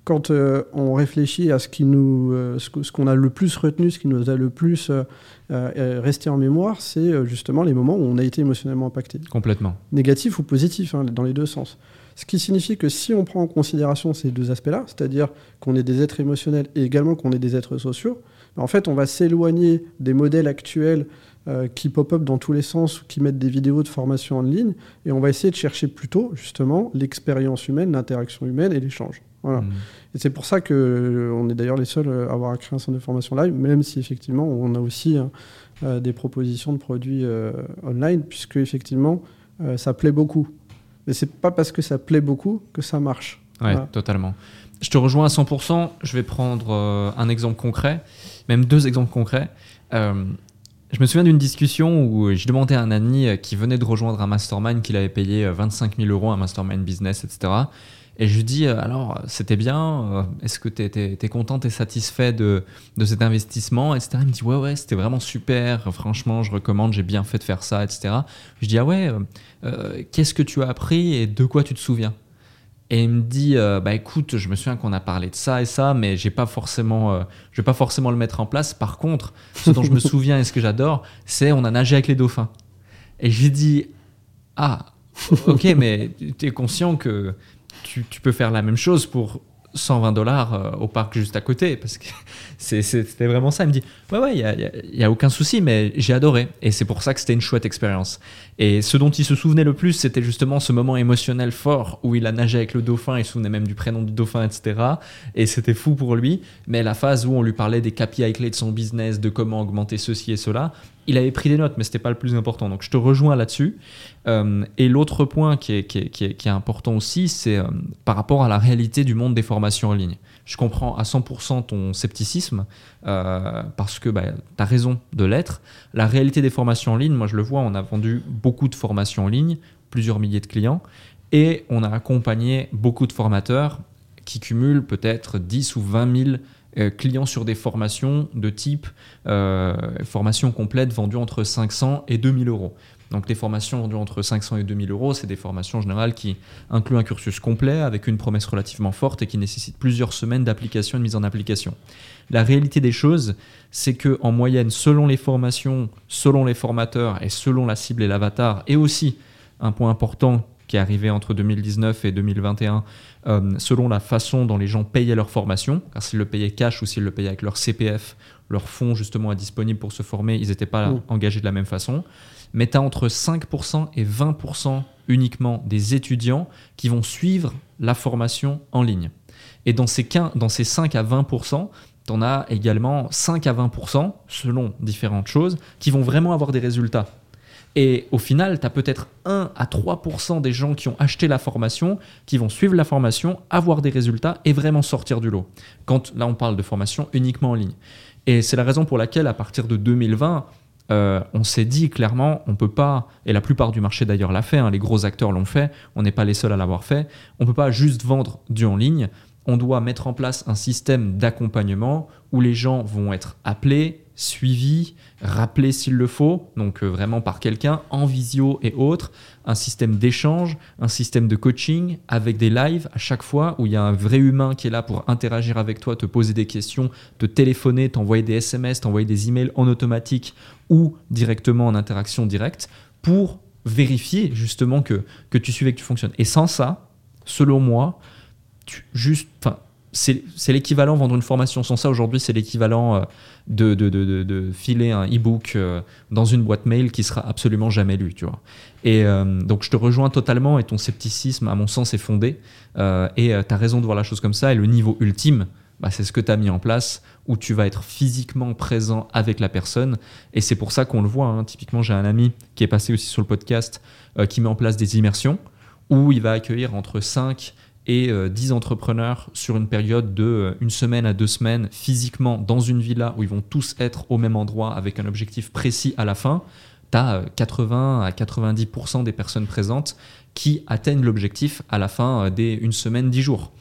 Speaker 1: quand euh, on réfléchit à ce qui nous, euh, ce qu'on a le plus retenu, ce qui nous a le plus euh, resté en mémoire, c'est justement les moments où on a été émotionnellement impacté.
Speaker 3: Complètement.
Speaker 1: Négatif ou positif, hein, dans les deux sens. Ce qui signifie que si on prend en considération ces deux aspects-là, c'est-à-dire qu'on est des êtres émotionnels et également qu'on est des êtres sociaux, ben, en fait, on va s'éloigner des modèles actuels qui pop-up dans tous les sens, qui mettent des vidéos de formation en ligne, et on va essayer de chercher plutôt, justement, l'expérience humaine, l'interaction humaine et l'échange. Voilà.
Speaker 3: Hmm.
Speaker 1: Et c'est pour ça qu'on euh, est d'ailleurs les seuls à avoir créé un centre de formation live, même si effectivement on a aussi hein, euh, des propositions de produits euh, online, puisque effectivement ça plaît beaucoup. Mais c'est pas parce que ça plaît beaucoup que ça marche.
Speaker 3: Ouais, totalement. Je te rejoins à 100%. Je vais prendre un exemple concret, même deux exemples concrets. je me souviens d'une discussion où je demandais à un ami qui venait de rejoindre un mastermind qu'il avait payé 25 000 euros, un mastermind business, etc. Et je lui dis, euh, alors, c'était bien, euh, est-ce que tu es, content, tu es satisfait de, de cet investissement, etc. Il me dit, ouais, ouais, c'était vraiment super, franchement, je recommande, j'ai bien fait de faire ça, etc. Je dis, ah ouais, euh, qu'est-ce que tu as appris et de quoi tu te souviens? Et il me dit, bah écoute, je me souviens qu'on a parlé de ça et ça, mais j'ai pas forcément, je vais pas forcément le mettre en place. Par contre, ce dont je me souviens et ce que j'adore, c'est on a nagé avec les dauphins. Et j'ai dit, ah, ok, mais tu es conscient que tu, peux faire la même chose pour 120 dollars euh, au parc juste à côté parce que c'était vraiment ça. Il me dit Ouais, ouais, il n'y a, aucun souci, mais j'ai adoré. Et c'est pour ça que c'était une chouette expérience. Et ce dont il se souvenait le plus, c'était justement ce moment émotionnel fort où il a nagé avec le dauphin, il se souvenait même du prénom du dauphin, etc. Et c'était fou pour lui. Mais la phase où on lui parlait des KPI clés de son business, de comment augmenter ceci et cela, il avait pris des notes, mais c'était pas le plus important. Donc je te rejoins là-dessus. Euh, et l'autre point qui, est, important aussi, c'est euh, par rapport à la réalité du monde des formations Je comprends à 100% ton scepticisme euh, parce que bah, tu as raison de l'être. La réalité des formations en ligne, moi je le vois, on a vendu beaucoup de formations en ligne, plusieurs milliers de clients, et on a accompagné beaucoup de formateurs qui cumulent peut-être 10 ou 20 000 euh, clients sur des formations de type euh, formation complète vendue entre 500 et 2000 euros. Donc les formations vendues entre 500 et 2000 euros, c'est des formations en général qui incluent un cursus complet avec une promesse relativement forte et qui nécessitent plusieurs semaines d'application et de mise en application. La réalité des choses, c'est que en moyenne, selon les formations, selon les formateurs et selon la cible et l'avatar, et aussi un point important qui est arrivé entre 2019 et 2021, euh, selon la façon dont les gens payaient leur formation, car s'ils le payaient cash ou s'ils le payaient avec leur CPF, leur fonds justement est disponible pour se former, ils n'étaient pas mmh. engagés de la même façon. Mais tu as entre 5% et 20% uniquement des étudiants qui vont suivre la formation en ligne. Et dans ces, dans ces 5 à 20%, tu en as également 5 à 20%, selon différentes choses, qui vont vraiment avoir des résultats. Et au final, tu as peut-être 1 à 3% des gens qui ont acheté la formation, qui vont suivre la formation, avoir des résultats et vraiment sortir du lot. Quand là, on parle de formation uniquement en ligne. Et c'est la raison pour laquelle, à partir de 2020, euh, on s'est dit clairement, on peut pas, et la plupart du marché d'ailleurs l'a fait, hein, les gros acteurs l'ont fait, on n'est pas les seuls à l'avoir fait, on peut pas juste vendre du en ligne, on doit mettre en place un système d'accompagnement où les gens vont être appelés, suivis, rappelés s'il le faut, donc euh, vraiment par quelqu'un, en visio et autres, un système d'échange, un système de coaching avec des lives à chaque fois où il y a un vrai humain qui est là pour interagir avec toi, te poser des questions, te téléphoner, t'envoyer des SMS, t'envoyer des emails en automatique ou directement en interaction directe pour vérifier justement que, que tu suivais, que tu fonctionnes. Et sans ça, selon moi, juste, enfin, c'est l'équivalent vendre une formation sans ça aujourd'hui c'est l'équivalent euh, de, filer un e-book euh, dans une boîte mail qui sera absolument jamais lu tu vois. Et euh, donc je te rejoins totalement et ton scepticisme à mon sens est fondé. Et tu as raison de voir la chose comme ça. Et le niveau ultime bah, c'est ce que tu as mis en place où tu vas être physiquement présent avec la personne. Et c'est pour ça qu'on le voit hein. typiquement j'ai un ami qui est passé aussi sur le podcast qui met en place des immersions où il va accueillir entre 5 et 10 entrepreneurs sur une période de une semaine à deux semaines physiquement dans une villa où ils vont tous être au même endroit avec un objectif précis à la fin, tu as 80 à 90% des personnes présentes qui atteignent l'objectif à la fin des une semaine, 10 jours.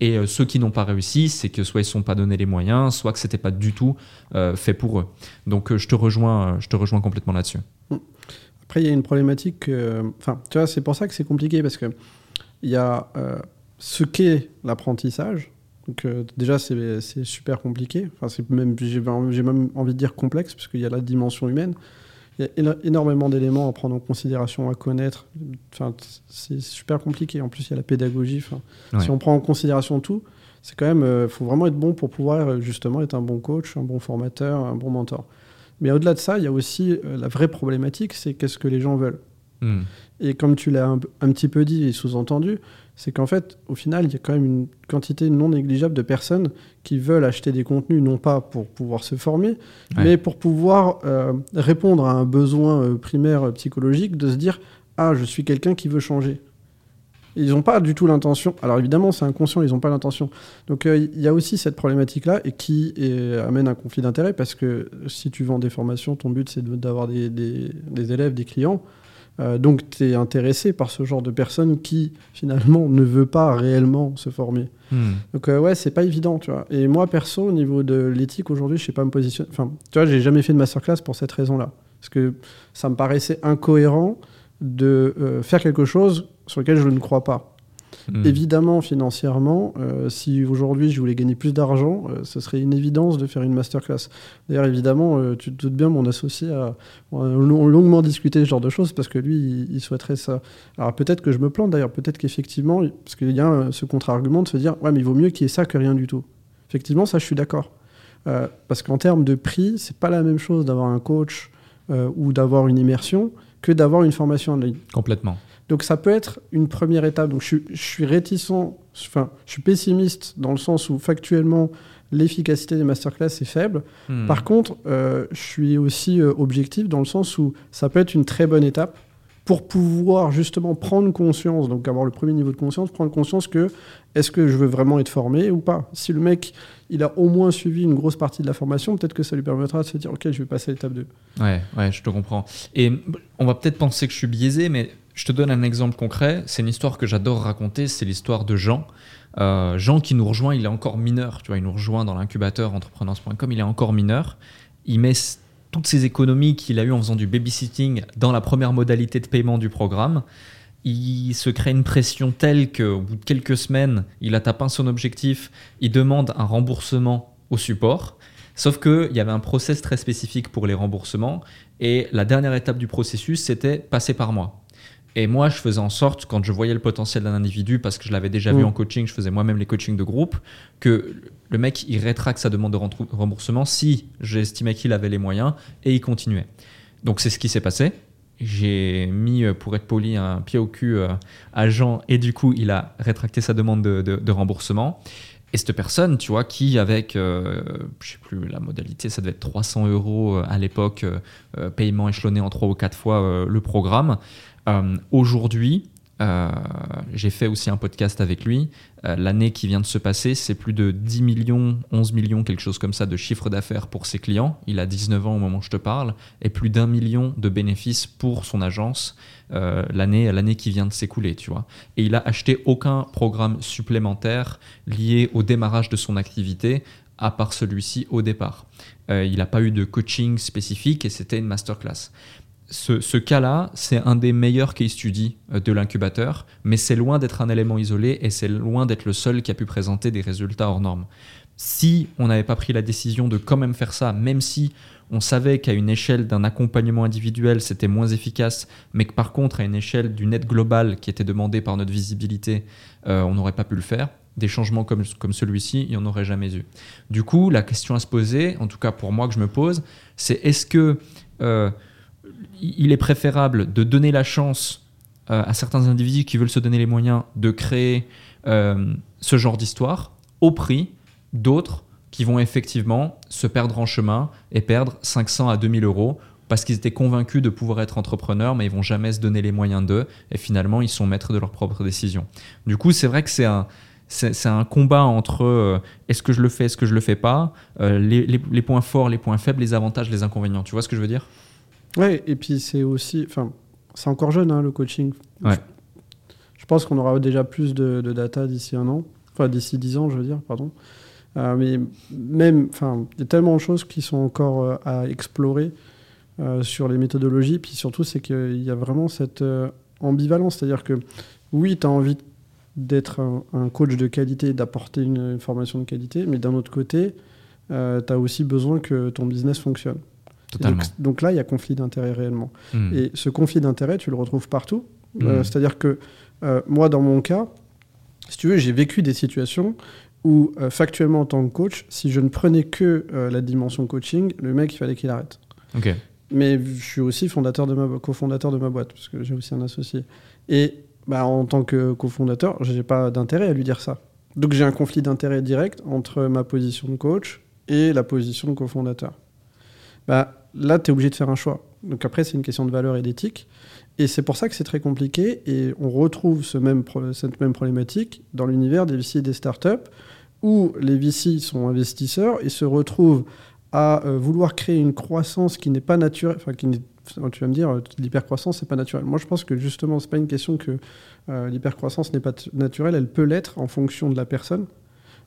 Speaker 3: Et euh, ceux qui n'ont pas réussi, c'est que soit ils ne sont pas donné les moyens, soit que c'était pas du tout euh, fait pour eux. Donc euh, je te rejoins, je te rejoins complètement là-dessus.
Speaker 1: Après, il y a une problématique. Enfin, tu vois, c'est pour ça que c'est compliqué parce que il y a ce qu'est l'apprentissage. Donc déjà, c'est super compliqué. Enfin, c'est même, j'ai même envie de dire complexe parce qu'il y a la dimension humaine. Il y a énormément d'éléments à prendre en considération, à connaître. Enfin, c'est super compliqué. En plus, il y a la pédagogie. Si on prend en considération tout, c'est quand même, il euh, faut vraiment être bon pour pouvoir euh, justement être un bon coach, un bon formateur, un bon mentor. Mais au-delà de ça, il y a aussi euh, la vraie problématique, c'est qu'est-ce que les gens veulent. Hmm. Et comme tu l'as un, petit peu dit et sous-entendu, c'est qu'en fait, au final, il y a quand même une quantité non négligeable de personnes qui veulent acheter des contenus, non pas pour pouvoir se former, mais pour pouvoir euh, répondre à un besoin euh, primaire psychologique de se dire Ah, je suis quelqu'un qui veut changer. Ils n'ont pas du tout l'intention. Alors évidemment, c'est inconscient, ils n'ont pas l'intention. Donc euh, il y a aussi cette problématique-là et qui amène un conflit d'intérêt parce que si tu vends des formations, ton but c'est d'avoir des, des, élèves, des clients. Euh, donc tu es intéressé par ce genre de personne qui finalement ne veut pas réellement se former. Hmm. Donc euh, ouais, c'est pas évident, tu vois. Et moi perso, au niveau de l'éthique aujourd'hui, je sais pas me positionner. Enfin, tu vois, j'ai jamais fait de masterclass pour cette raison-là, parce que ça me paraissait incohérent de euh, faire quelque chose sur lequel je ne crois pas. Hmm. Évidemment, financièrement, euh, si aujourd'hui je voulais gagner plus d'argent, euh, ce serait une évidence de faire une masterclass. D'ailleurs, évidemment, euh, tu te doutes bien, mon associé a, longuement discuté ce genre de choses parce que lui, il, souhaiterait ça. Alors peut-être que je me plante d'ailleurs, peut-être qu'effectivement, parce qu'il y a ce contre-argument de se dire, ouais, mais il vaut mieux qu'il y ait ça que rien du tout. Effectivement, ça, je suis d'accord. parce qu'en termes de prix, c'est pas la même chose d'avoir un coach ou d'avoir une immersion que d'avoir une formation en ligne.
Speaker 3: Complètement.
Speaker 1: Donc ça peut être une première étape. Donc je, suis réticent, enfin je suis pessimiste dans le sens où factuellement l'efficacité des masterclass est faible. Hmm. Par contre, euh, je suis aussi euh, objectif dans le sens où ça peut être une très bonne étape pour pouvoir justement prendre conscience, donc avoir le premier niveau de conscience, prendre conscience que est-ce que je veux vraiment être formé ou pas. Si le mec, il a au moins suivi une grosse partie de la formation, peut-être que ça lui permettra de se dire, ok, je vais passer à l'étape 2.
Speaker 3: Ouais, ouais, je te comprends. Et on va peut-être penser que je suis biaisé, mais je te donne un exemple concret. C'est une histoire que j'adore raconter. C'est l'histoire de Jean. Euh, Jean qui nous rejoint, il est encore mineur. Tu vois, il nous rejoint dans l'incubateur entrepreneurs.com. Il est encore mineur. Il met toutes ses économies qu'il a eues en faisant du babysitting dans la première modalité de paiement du programme. Il se crée une pression telle qu'au bout de quelques semaines, il a tapé son objectif. Il demande un remboursement au support. Sauf qu'il y avait un process très spécifique pour les remboursements. Et la dernière étape du processus, c'était passer par moi. Et moi, je faisais en sorte, quand je voyais le potentiel d'un individu, parce que je l'avais déjà vu mm. en coaching, je faisais moi-même les coachings de groupe, que le mec, il rétracte sa demande de remboursement si j'estimais qu'il avait les moyens et il continuait. Donc c'est ce qui s'est passé. J'ai mis, euh, pour être poli, un pied au cul euh, à Jean et du coup, il a rétracté sa demande de, remboursement. Et cette personne, tu vois, qui avec, euh, je sais plus la modalité, ça devait être 300 euros à l'époque, paiement échelonné en 3 ou 4 fois le programme, euh, aujourd'hui, euh, j'ai fait aussi un podcast avec lui. Euh, l'année qui vient de se passer, c'est plus de 10 millions, 11 millions, quelque chose comme ça, de chiffre d'affaires pour ses clients. Il a 19 ans au moment où je te parle, et plus d'un million de bénéfices pour son agence l'année l'année qui vient de s'écouler, tu vois. Et il a acheté aucun programme supplémentaire lié au démarrage de son activité, à part celui-ci au départ. il n'a pas eu de coaching spécifique et c'était une masterclass ce, cas-là, c'est un des meilleurs case studies euh, de l'incubateur, mais c'est loin d'être un élément isolé et c'est loin d'être le seul qui a pu présenter des résultats hors normes. Si on n'avait pas pris la décision de quand même faire ça, même si on savait qu'à une échelle d'un accompagnement individuel, c'était moins efficace, mais que par contre, à une échelle d'une aide globale qui était demandée par notre visibilité, euh, on n'aurait pas pu le faire, des changements comme, comme celui-ci, il n'y en aurait jamais eu. Du coup, la question à se poser, en tout cas pour moi que je me pose, c'est est-ce que... Euh, il est préférable de donner la chance euh, à certains individus qui veulent se donner les moyens de créer euh, ce genre d'histoire au prix d'autres qui vont effectivement se perdre en chemin et perdre 500 à 2000 euros parce qu'ils étaient convaincus de pouvoir être entrepreneurs, mais ils vont jamais se donner les moyens d'eux, et finalement ils sont maîtres de leurs propres décisions. Du coup, c'est vrai que c'est un, c'est un combat entre euh, est-ce que je le fais, est-ce que je le fais pas, les, points forts, les points faibles, les avantages, les inconvénients. Tu vois ce que je veux dire?
Speaker 1: Ouais, et puis c'est aussi, enfin, c'est encore jeune hein, le coaching.
Speaker 3: Ouais.
Speaker 1: Je, pense qu'on aura déjà plus de, de data d'ici un an, enfin d'ici dix ans, je veux dire, pardon. Euh, mais même, enfin, il y a tellement de choses qui sont encore à explorer sur les méthodologies. Puis surtout, c'est qu'il y a vraiment cette ambivalence, c'est-à-dire que oui, tu as envie d'être un, coach de qualité, d'apporter une, formation de qualité, mais d'un autre côté, euh, tu as aussi besoin que ton business fonctionne.
Speaker 3: Totalement.
Speaker 1: Donc, là, il y a conflit d'intérêt réellement.
Speaker 3: Hmm.
Speaker 1: Et ce conflit d'intérêt, tu le retrouves partout. Euh, hmm. C'est-à-dire que euh, moi, dans mon cas, si tu veux, j'ai vécu des situations où, factuellement, en tant que coach, si je ne prenais que la dimension coaching, le mec, il fallait qu'il arrête.
Speaker 3: Ok.
Speaker 1: Mais je suis aussi fondateur de ma, cofondateur de ma boîte, parce que j'ai aussi un associé. Et bah, en tant que cofondateur, je n'ai pas d'intérêt à lui dire ça. Donc j'ai un conflit d'intérêt direct entre ma position de coach et la position de cofondateur. Bah, là, tu es obligé de faire un choix. Donc après, c'est une question de valeur et d'éthique. Et c'est pour ça que c'est très compliqué. Et on retrouve cette même problématique dans l'univers des VC et des startups, où les VC sont investisseurs et se retrouvent à euh, vouloir créer une croissance qui n'est pas naturelle, enfin tu vas me dire, l'hypercroissance, c'est pas naturel. Moi, je pense que justement, c'est pas une question que euh, l'hypercroissance n'est pas naturelle, elle peut l'être en fonction de la personne.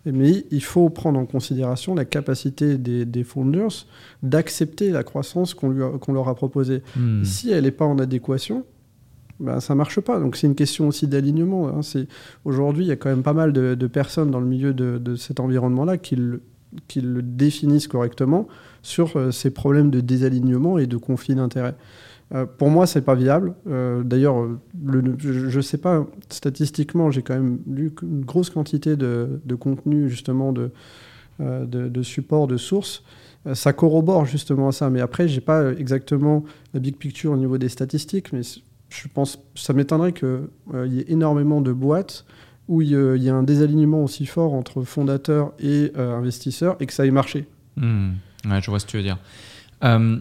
Speaker 1: Mais il faut prendre en considération la capacité des, des founders d'accepter la croissance qu'on leur a proposée. Hmm. Si elle n'est pas en adéquation, ben, ça marche pas. Donc c'est une question aussi d'alignement. Hein. Aujourd'hui, il y a quand même pas mal de, personnes dans le milieu de, de cet environnement-là qui qui le définissent correctement sur euh, ces problèmes de désalignement et de conflit d'intérêts. Euh, pour moi, c'est pas viable. Euh, d'ailleurs, je ne sais pas, statistiquement, j'ai quand même lu une grosse quantité de, contenu, justement, de, de, support, de sources. ça corrobore justement ça. Mais après, j'ai pas exactement la big picture au niveau des statistiques, mais je pense, ça m'étonnerait qu'il y ait énormément de boîtes où il y, a un désalignement aussi fort entre fondateurs et investisseurs et que ça ait marché.
Speaker 3: Ouais, je vois ce que tu veux dire. Euh,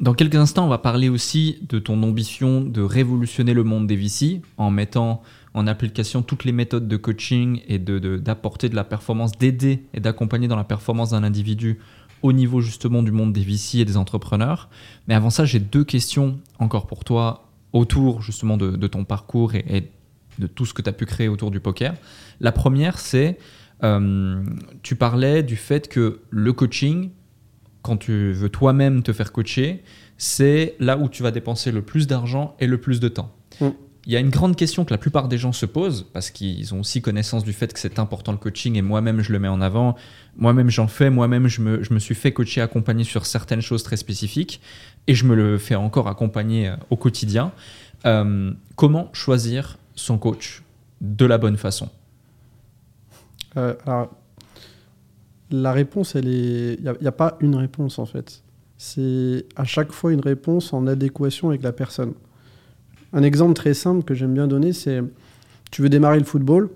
Speaker 3: dans quelques instants, on va parler aussi de ton ambition de révolutionner le monde des VC en mettant en application toutes les méthodes de coaching et d'apporter de, de, la performance, d'aider et d'accompagner dans la performance d'un individu au niveau justement du monde des VC et des entrepreneurs. Mais avant ça, j'ai deux questions encore pour toi autour justement de, ton parcours et, de tout ce que tu as pu créer autour du poker. La première, c'est, euh, tu parlais du fait que le coaching, quand tu veux toi-même te faire coacher, c'est là où tu vas dépenser le plus d'argent et le plus de temps. Mm. Il y a une grande question que la plupart des gens se posent parce qu'ils ont aussi connaissance du fait que c'est important le coaching et moi-même je le mets en avant. Moi-même j'en fais, moi-même je me, je me, suis fait coacher, accompagner sur certaines choses très spécifiques et je me le fais encore accompagner euh, au quotidien. Euh, comment choisir son coach de la bonne façon?
Speaker 1: Euh, la réponse, elle est. Il n'y a, pas une réponse en fait. C'est à chaque fois une réponse en adéquation avec la personne. Un exemple très simple que j'aime bien donner, c'est tu veux démarrer le football.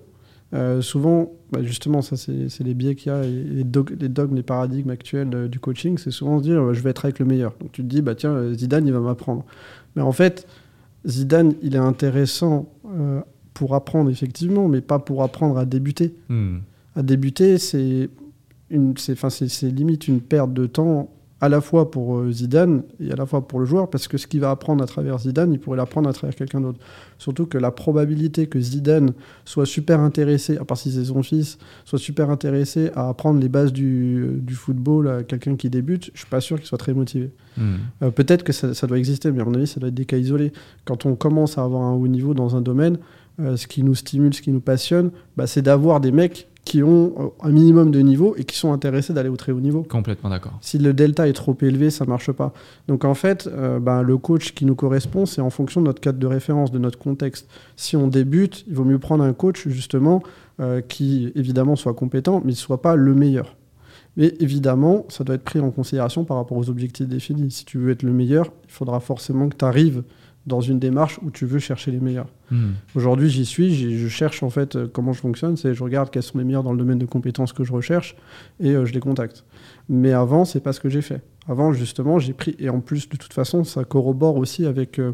Speaker 1: Euh, souvent, bah, justement, ça c'est les biais qu'il y a, les, dogmes, les paradigmes actuels du coaching, c'est souvent se dire bah, je vais être avec le meilleur. Donc tu te dis bah tiens Zidane il va m'apprendre. Mais en fait, Zidane il est intéressant euh, pour apprendre effectivement, mais pas pour apprendre à débuter.
Speaker 3: Hmm.
Speaker 1: À débuter, c'est c'est limite une perte de temps à la fois pour euh, Zidane et à la fois pour le joueur, parce que ce qu'il va apprendre à travers Zidane, il pourrait l'apprendre à travers quelqu'un d'autre. Surtout que la probabilité que Zidane soit super intéressé, à part si c'est son fils, soit super intéressé à apprendre les bases du, du football à quelqu'un qui débute, je suis pas sûr qu'il soit très motivé.
Speaker 3: Hmm.
Speaker 1: Euh, peut-être que ça, doit exister, mais à mon avis, ça doit être des cas isolés. Quand on commence à avoir un haut niveau dans un domaine, euh, ce qui nous stimule, ce qui nous passionne, bah, c'est d'avoir des mecs qui ont euh, un minimum de niveau et qui sont intéressés d'aller au très haut niveau.
Speaker 3: Complètement d'accord.
Speaker 1: Si le delta est trop élevé, ça marche pas. Donc en fait, euh, ben, le coach qui nous correspond, c'est en fonction de notre cadre de référence, de notre contexte. Si on débute, il vaut mieux prendre un coach justement euh, qui évidemment soit compétent, mais ne soit pas le meilleur. Mais évidemment, ça doit être pris en considération par rapport aux objectifs définis. Si tu veux être le meilleur, il faudra forcément que tu arrives dans une démarche où tu veux chercher les meilleurs.
Speaker 3: Hmm.
Speaker 1: Aujourd'hui, j'y suis, je cherche en fait euh, comment je fonctionne, c'est je regarde quels sont les meilleurs dans le domaine de compétences que je recherche et euh, je les contacte. Mais avant, c'est pas ce que j'ai fait. Avant, justement, j'ai pris, et en plus, de toute façon, ça corrobore aussi avec euh,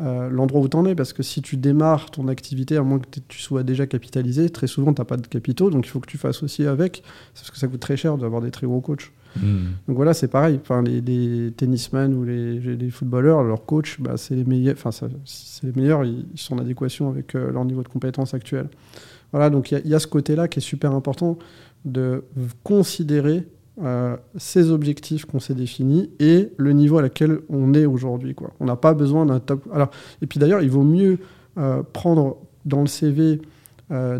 Speaker 1: euh, l'endroit où tu en es, parce que si tu démarres ton activité, à moins que tu sois déjà capitalisé, très souvent, tu n'as pas de capitaux, donc il faut que tu fasses aussi avec, parce que ça coûte très cher d'avoir des très gros coachs. Hmm. Donc voilà, c'est pareil. Les, les tennismen ou les, footballeurs, leurs coachs, bah, c'est les meilleurs. Enfin, c'est les meilleurs. Ils, sont en adéquation avec euh, leur niveau de compétence actuel. Voilà, donc il y, a ce côté-là qui est super important de considérer euh, ces objectifs qu'on s'est définis et le niveau à laquelle on est aujourd'hui. Quoi. On n'a pas besoin d'un top. Alors, et puis d'ailleurs, il vaut mieux euh, prendre dans le CV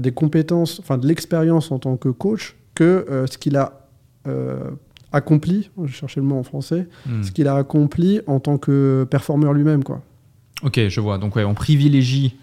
Speaker 1: des compétences, enfin de l'expérience en tant que coach, que ce qu'il a accompli, je cherchais le mot en français, hmm. ce qu'il a accompli en tant que performeur lui-même. Quoi.
Speaker 3: Ok, je vois. Donc ouais, on privilégie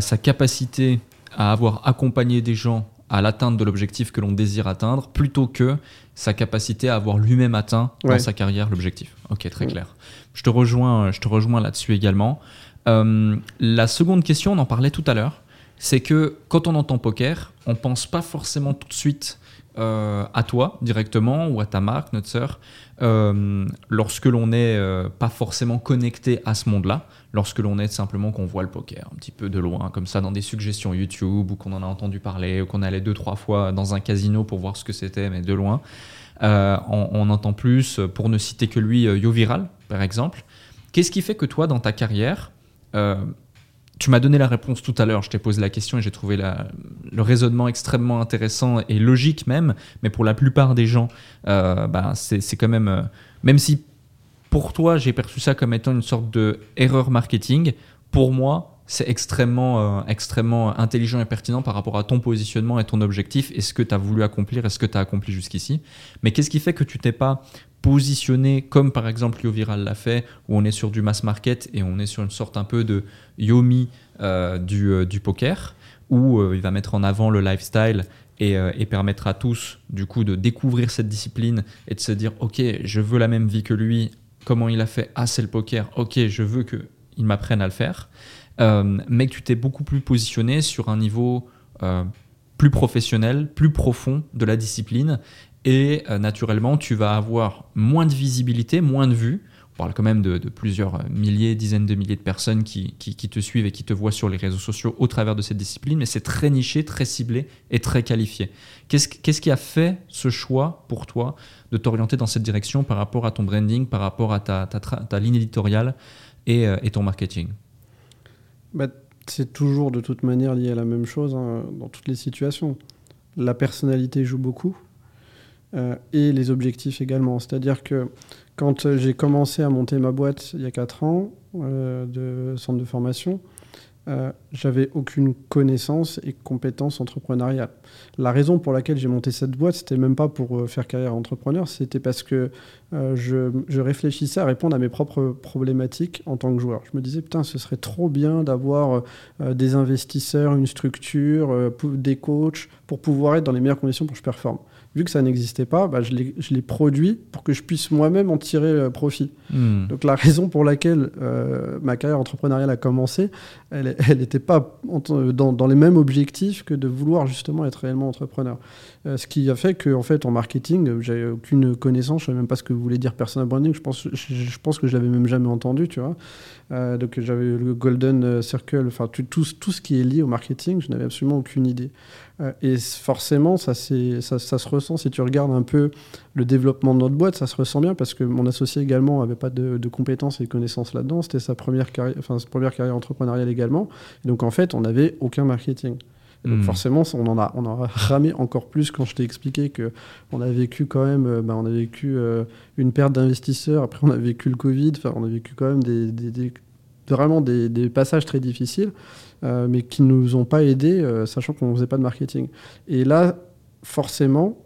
Speaker 3: sa capacité à avoir accompagné des gens à l'atteinte de l'objectif que l'on désire atteindre, plutôt que sa capacité à avoir lui-même atteint dans sa carrière l'objectif. Ok, très clair. Je te rejoins, je te rejoins là-dessus également. Euh, la seconde question, on en parlait tout à l'heure, c'est que quand on entend poker, on pense pas forcément tout de suite euh, à toi directement ou à ta marque, notre sœur, euh, lorsque l'on n'est pas forcément connecté à ce monde-là lorsque l'on est simplement qu'on voit le poker un petit peu de loin, comme ça dans des suggestions YouTube, ou qu'on en a entendu parler, ou qu'on allait deux, trois fois dans un casino pour voir ce que c'était, mais de loin. Euh, on, entend plus, pour ne citer que lui, euh, Yo Viral, par exemple. Qu'est-ce qui fait que toi, dans ta carrière, euh, tu m'as donné la réponse tout à l'heure, je t'ai posé la question et j'ai trouvé le raisonnement extrêmement intéressant et logique même, mais pour la plupart des gens, bah, c'est quand même, même si pour toi, j'ai perçu ça comme étant une sorte de marketing. Pour moi, c'est extrêmement, euh, extrêmement intelligent et pertinent par rapport à ton positionnement et ton objectif et ce que tu as voulu accomplir et ce que tu as accompli jusqu'ici. Mais qu'est-ce qui fait que tu t'es pas positionné comme par exemple YoViral l'a fait, où on est sur du mass market et on est sur une sorte un peu de Yomi euh, du, euh, du, poker, où il va mettre en avant le lifestyle et, et, permettre à tous du coup de découvrir cette discipline et de se dire ok je veux la même vie que lui comment il a fait Ah, c'est le poker, ok, je veux qu'il m'apprenne à le faire. Euh, mais que tu t'es beaucoup plus positionné sur un niveau euh, plus professionnel, plus profond de la discipline. Et euh, naturellement, tu vas avoir moins de visibilité, moins de vues. On parle quand même de, plusieurs milliers, dizaines de milliers de personnes qui, te suivent et qui te voient sur les réseaux sociaux au travers de cette discipline, mais c'est très niché, très ciblé et très qualifié. Qu'est-ce, qui a fait ce choix pour toi de t'orienter dans cette direction par rapport à ton branding, par rapport à ta, ligne éditoriale et, euh, ton marketing?
Speaker 1: Bah, C'est toujours de toute manière lié à la même chose hein, dans toutes les situations. La personnalité joue beaucoup euh, et les objectifs également. C'est-à-dire que quand j'ai commencé à monter ma boîte il y a 4 ans euh, de centre de formation, euh, j'avais aucune connaissance et compétence entrepreneuriale. La raison pour laquelle j'ai monté cette boîte, c'était même pas pour euh, faire carrière entrepreneur, c'était parce que euh, je, réfléchissais à répondre à mes propres problématiques en tant que joueur. Je me disais, putain, ce serait trop bien d'avoir des investisseurs, une structure, des coachs, pour pouvoir être dans les meilleures conditions pour que je performe vu que ça n'existait pas, bah, je l'ai produit pour que je puisse moi-même en tirer euh, profit. Hmm. Donc la raison pour laquelle euh, ma carrière entrepreneuriale a commencé, elle n'était pas dans, dans, les mêmes objectifs que de vouloir justement être réellement entrepreneur. Euh, ce qui a fait que en fait en marketing, j'avais aucune connaissance, je savais même pas ce que voulait dire personal branding. Je pense, je, pense que je l'avais même jamais entendu, tu vois. Donc j'avais le golden circle, enfin tout, tout, ce qui est lié au marketing, je n'avais absolument aucune idée. Euh, et forcément, ça, ça, ça, se ressent. Si tu regardes un peu le développement de notre boîte, ça se ressent bien parce que mon associé également n'avait pas de, compétences et de connaissances là-dedans. C'était sa première carrière, sa première carrière entrepreneuriale également. Et donc en fait, on n'avait aucun marketing. Donc hmm. forcément, on en a, on en a ramé encore plus quand je t'ai expliqué que on a vécu quand même, euh, bah, on a vécu euh, une perte d'investisseurs. Après, on a vécu le Covid. Enfin, on a vécu quand même des, des, vraiment des, des, passages très difficiles. Euh, mais qui ne nous ont pas aidés, euh, sachant qu'on ne faisait pas de marketing. Et là, forcément,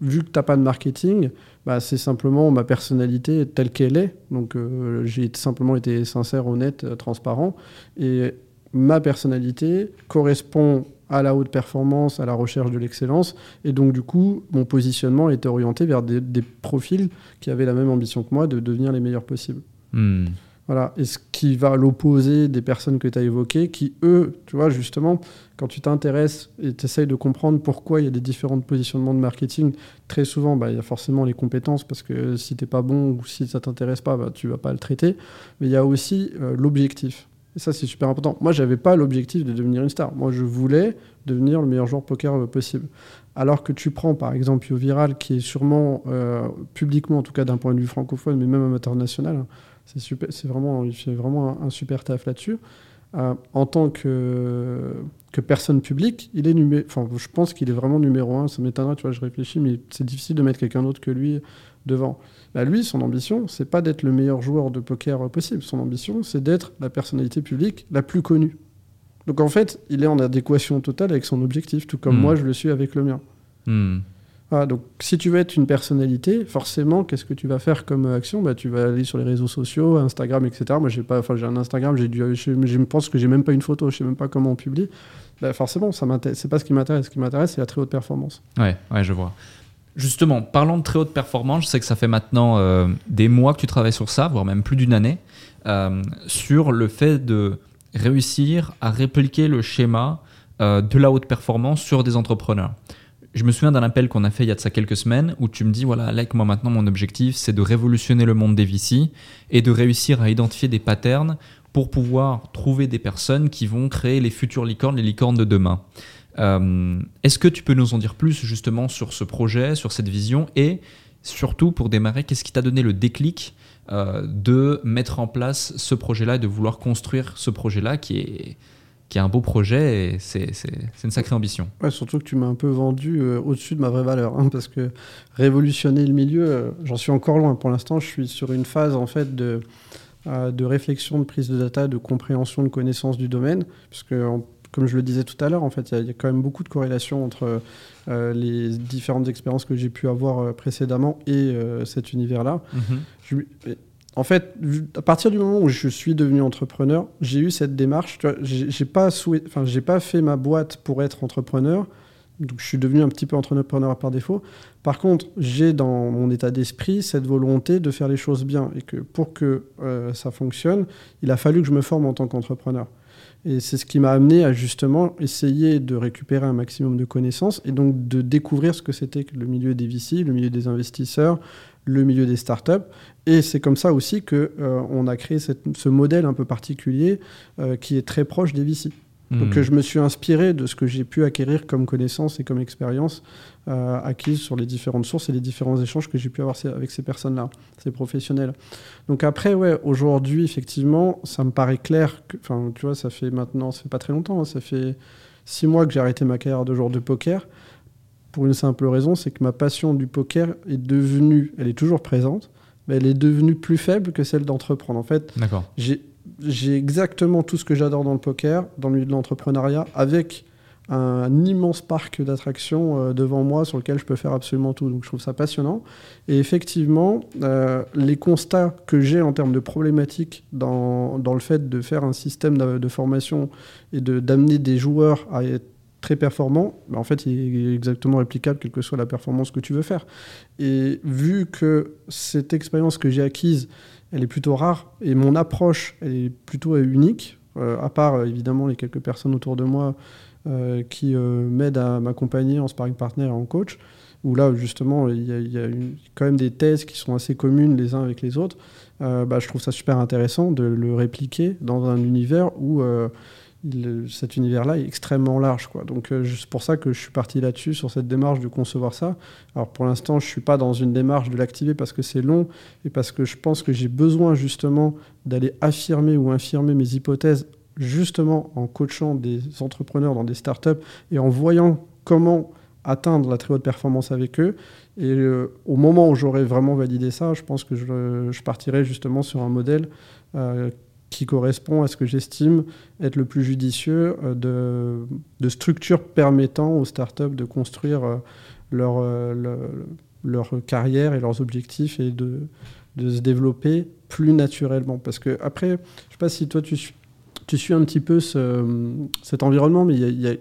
Speaker 1: vu que tu n'as pas de marketing, bah, c'est simplement ma personnalité telle qu'elle est. Donc j'ai simplement été sincère, honnête, transparent. Et ma personnalité correspond à la haute performance, à la recherche de l'excellence. Et donc, du coup, mon positionnement était orienté vers des, profils qui avaient la même ambition que moi de devenir les meilleurs possibles.
Speaker 3: Hmm.
Speaker 1: Voilà. Et ce qui va à l'opposé des personnes que tu as évoquées, qui, eux, tu vois, justement, quand tu t'intéresses et tu essayes de comprendre pourquoi il y a des différents positionnements de marketing, très souvent, bah, il y a forcément les compétences, parce que si tu n'es pas bon ou si ça t'intéresse pas, bah, tu vas pas le traiter. Mais il y a aussi euh, l'objectif. Et ça, c'est super important. Moi, j'avais pas l'objectif de devenir une star. Moi, je voulais devenir le meilleur joueur poker euh, possible. Alors que tu prends, par exemple, Yo Viral, qui est sûrement, euh, publiquement, en tout cas d'un point de vue francophone, mais même amateur national, hein, c'est super, c'est vraiment, il fait vraiment un, super taf là-dessus. Euh, en tant que, que personne publique, il est numéro, enfin, je pense qu'il est vraiment numéro un. Ça m'étonnerait, tu vois, je réfléchis, mais c'est difficile de mettre quelqu'un d'autre que lui devant. Bah, lui, son ambition, c'est pas d'être le meilleur joueur de poker possible. Son ambition, c'est d'être la personnalité publique la plus connue. Donc en fait, il est en adéquation totale avec son objectif, tout comme
Speaker 3: Hmm.
Speaker 1: moi je le suis avec le mien.
Speaker 3: Hmm.
Speaker 1: Donc si tu veux être une personnalité, forcément, qu'est-ce que tu vas faire comme action? Bah, Tu vas aller sur les réseaux sociaux, Instagram, etc. Moi, j'ai pas, enfin, j'ai un Instagram, j'ai dû, je, je pense que j'ai même pas une photo, je sais même pas comment on publie. Bah, forcément, ça m'intéresse. C'est pas ce qui m'intéresse. Ce qui m'intéresse, c'est la très haute performance.
Speaker 3: Ouais, ouais, je vois. Justement, parlant de très haute performance, je sais que ça fait maintenant euh, des mois que tu travailles sur ça, voire même plus d'une année, euh, sur le fait de réussir à répliquer le schéma euh, de la haute performance sur des entrepreneurs. Je me souviens d'un appel qu'on a fait il y a de ça quelques semaines où tu me dis voilà, Alec, moi maintenant mon objectif c'est de révolutionner le monde des VC et de réussir à identifier des patterns pour pouvoir trouver des personnes qui vont créer les futures licornes, les licornes de demain. Euh, Est-ce que tu peux nous en dire plus justement sur ce projet, sur cette vision et surtout pour démarrer, qu'est-ce qui t'a donné le déclic euh, de mettre en place ce projet-là et de vouloir construire ce projet-là qui est, qui est un beau projet et c'est une sacrée ambition?
Speaker 1: Surtout que tu m'as un peu vendu euh, au-dessus de ma vraie valeur, hein, parce que révolutionner le milieu, j'en suis encore loin. Pour l'instant, je suis sur une phase en fait de, de réflexion, de prise de data, de compréhension, de connaissance du domaine, puisque comme je le disais tout à l'heure, en fait, il y a- il y, a quand même beaucoup de corrélations entre euh, les différentes expériences que j'ai pu avoir euh, précédemment et euh, cet univers-là. Je- en fait, à partir du moment où je suis devenu entrepreneur, j'ai eu cette démarche. J'ai j'ai pas souhait- enfin, j'ai pas fait ma boîte pour être entrepreneur. Donc, je suis devenu un petit peu entrepreneur par défaut. Par contre, j'ai dans mon état d'esprit cette volonté de faire les choses bien et que pour que euh, ça fonctionne, il a fallu que je me forme en tant qu'entrepreneur. Et c'est ce qui m'a amené à justement essayer de récupérer un maximum de connaissances et donc de découvrir ce que c'était que le milieu des VC, le milieu des investisseurs, le milieu des startups. Et c'est comme ça aussi que euh, a créé ce modèle un peu particulier euh, qui est très proche des VC. Donc
Speaker 3: Hmm.
Speaker 1: je me suis inspiré de ce que j'ai pu acquérir comme connaissances et comme expérience euh, acquise sur les différentes sources et les différents échanges que j'ai pu avoir avec ces personnes-là, ces professionnels. Donc après, ouais, aujourd'hui, effectivement, ça me paraît clair. Enfin, tu vois, ça fait maintenant, ça fait pas très longtemps, hein, ça fait six mois que j'ai arrêté ma carrière de joueur de poker. Pour une simple raison, c'est que ma passion du poker est devenue, elle est toujours présente, mais elle est devenue plus faible que celle d'entreprendre. En fait, j'ai j'ai exactement tout ce que j'adore dans le poker, dans le milieu de l'entrepreneuriat, avec un immense parc d'attractions euh, devant moi sur lequel je peux faire absolument tout. Donc je trouve ça passionnant. Et effectivement, euh, les constats que j'ai en termes de problématiques dans, dans le fait de faire un système de, formation et d'amener des joueurs à être très performants, ben, en fait, il est exactement réplicable, quelle que soit la performance que tu veux faire. Et vu que cette expérience que j'ai acquise, elle est plutôt rare et mon approche, est plutôt euh, unique, euh, à part euh, évidemment les quelques personnes autour de moi qui m'aident à m'accompagner en sparring partner et en coach, où là justement il y a, quand même des thèses qui sont assez communes les uns avec les autres. Bah, je trouve ça super intéressant de le répliquer dans un univers où cet univers-là est extrêmement large. Quoi. Donc euh, c'est pour ça que je suis parti là-dessus, sur cette démarche de concevoir ça. Alors pour l'instant, je ne suis pas dans une démarche de l'activer parce que c'est long et parce que je pense que j'ai besoin justement d'aller affirmer ou infirmer mes hypothèses justement en coachant des entrepreneurs dans des startups et en voyant comment atteindre la très haute performance avec eux. Et euh, au moment où j'aurai vraiment validé ça, je pense que je, je partirai justement sur un modèle euh, qui correspond à ce que j'estime être le plus judicieux euh, de, de structures permettant aux startups de construire euh, leur, euh, le- leur carrière et leurs objectifs et de, de se développer plus naturellement. Parce que après, je ne sais pas si toi tu tu suis un petit peu ce- cet environnement, mais il y a, y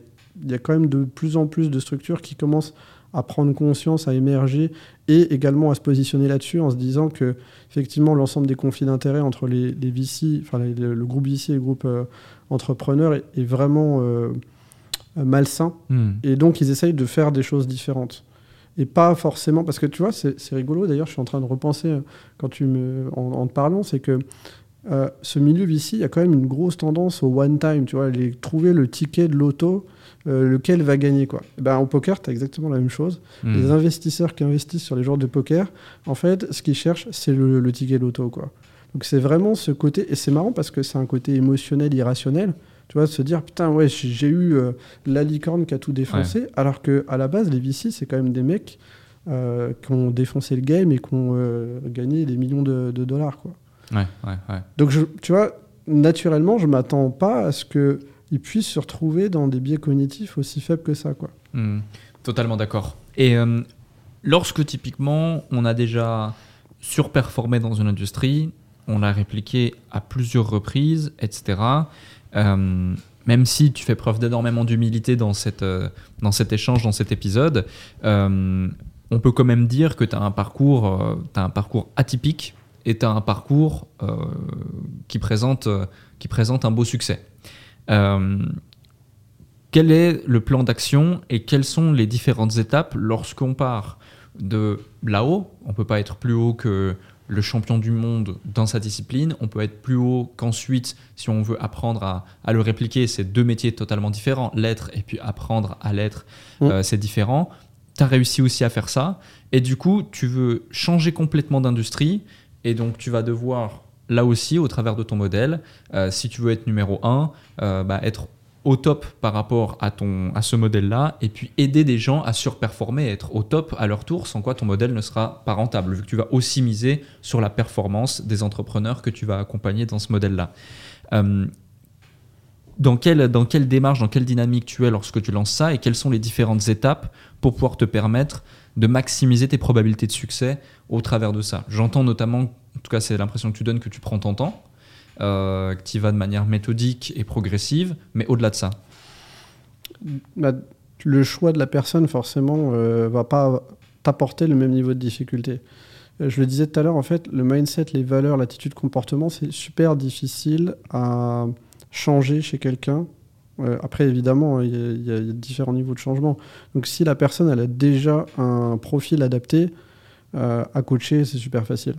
Speaker 1: y a quand même de plus en plus de structures qui commencent à prendre conscience, à émerger et également à se positionner là-dessus en se disant que effectivement l'ensemble des conflits d'intérêts entre les, les VC, enfin le, groupe VC et le groupe euh, entrepreneur est, vraiment euh, malsain. Hmm. Et donc ils essayent de faire des choses différentes. Et pas forcément, parce que tu vois, c'est rigolo d'ailleurs, je suis en train de repenser euh, quand tu me, en, te parlant, c'est que ce milieu VC, il y a quand même une grosse tendance au one time, tu vois, les, trouver le ticket de l'auto euh, lequel va gagner quoi. Et ben, au poker, tu as exactement la même chose. Hmm. Les investisseurs qui investissent sur les joueurs de poker, en fait, ce qu'ils cherchent, c'est le, ticket loto quoi. Donc c'est vraiment ce côté, et c'est marrant parce que c'est un côté émotionnel, irrationnel. Tu vois, de se dire putain ouais j'ai eu euh, la licorne qui a tout défoncé, alors que à la base les VC c'est quand même des mecs euh, qui ont défoncé le game et qui ont gagné des millions de, dollars quoi.
Speaker 3: Ouais, ouais, ouais.
Speaker 1: Donc je, tu vois, naturellement je m'attends pas à ce que ils puissent se retrouver dans des biais cognitifs aussi faibles que ça. Quoi.
Speaker 3: Hmm. totalement d'accord. Et euh, lorsque typiquement on a déjà surperformé dans une industrie, on l'a répliqué à plusieurs reprises, etc. Euh, même si tu fais preuve d'énormément d'humilité dans, cette, euh, dans cet échange, dans cet épisode, on peut quand même dire que tu as, un parcours, as un parcours atypique et tu as un parcours qui, présente, qui présente un beau succès. Euh, quel est le plan d'action et quelles sont les différentes étapes lorsqu'on part de là-haut? On ne peut pas être plus haut que le champion du monde dans sa discipline. On peut être plus haut qu'ensuite, si on veut apprendre à, le répliquer, c'est deux métiers totalement différents. L'être et puis apprendre à l'être, mmh. euh, c'est différent. Tu as réussi aussi à faire ça. Et du coup, tu veux changer complètement d'industrie. Et donc, tu vas devoir là aussi, au travers de ton modèle, euh, si tu veux être numéro 1, euh, bah, être au top par rapport à, ton, à ce modèle-là, et puis aider des gens à surperformer, être au top à leur tour, sans quoi ton modèle ne sera pas rentable, vu que tu vas aussi miser sur la performance des entrepreneurs que tu vas accompagner dans ce modèle-là. Euh, dans quelle, dans quelle démarche, dans quelle dynamique tu es lorsque tu lances ça, et quelles sont les différentes étapes pour pouvoir te permettre de maximiser tes probabilités de succès au travers de ça. J'entends notamment, en tout cas c'est l'impression que tu donnes, que tu prends ton temps, euh, que tu y vas de manière méthodique et progressive, mais au-delà de ça.
Speaker 1: Bah, le choix de la personne, forcément, euh, va pas t'apporter le même niveau de difficulté. Euh, je le disais tout à l'heure, en fait, le mindset, les valeurs, l'attitude, comportement, c'est super difficile à changer chez quelqu'un après, évidemment, il y, a différents niveaux de changement. Donc, si la personne elle a déjà un profil adapté euh, à coacher, c'est super facile.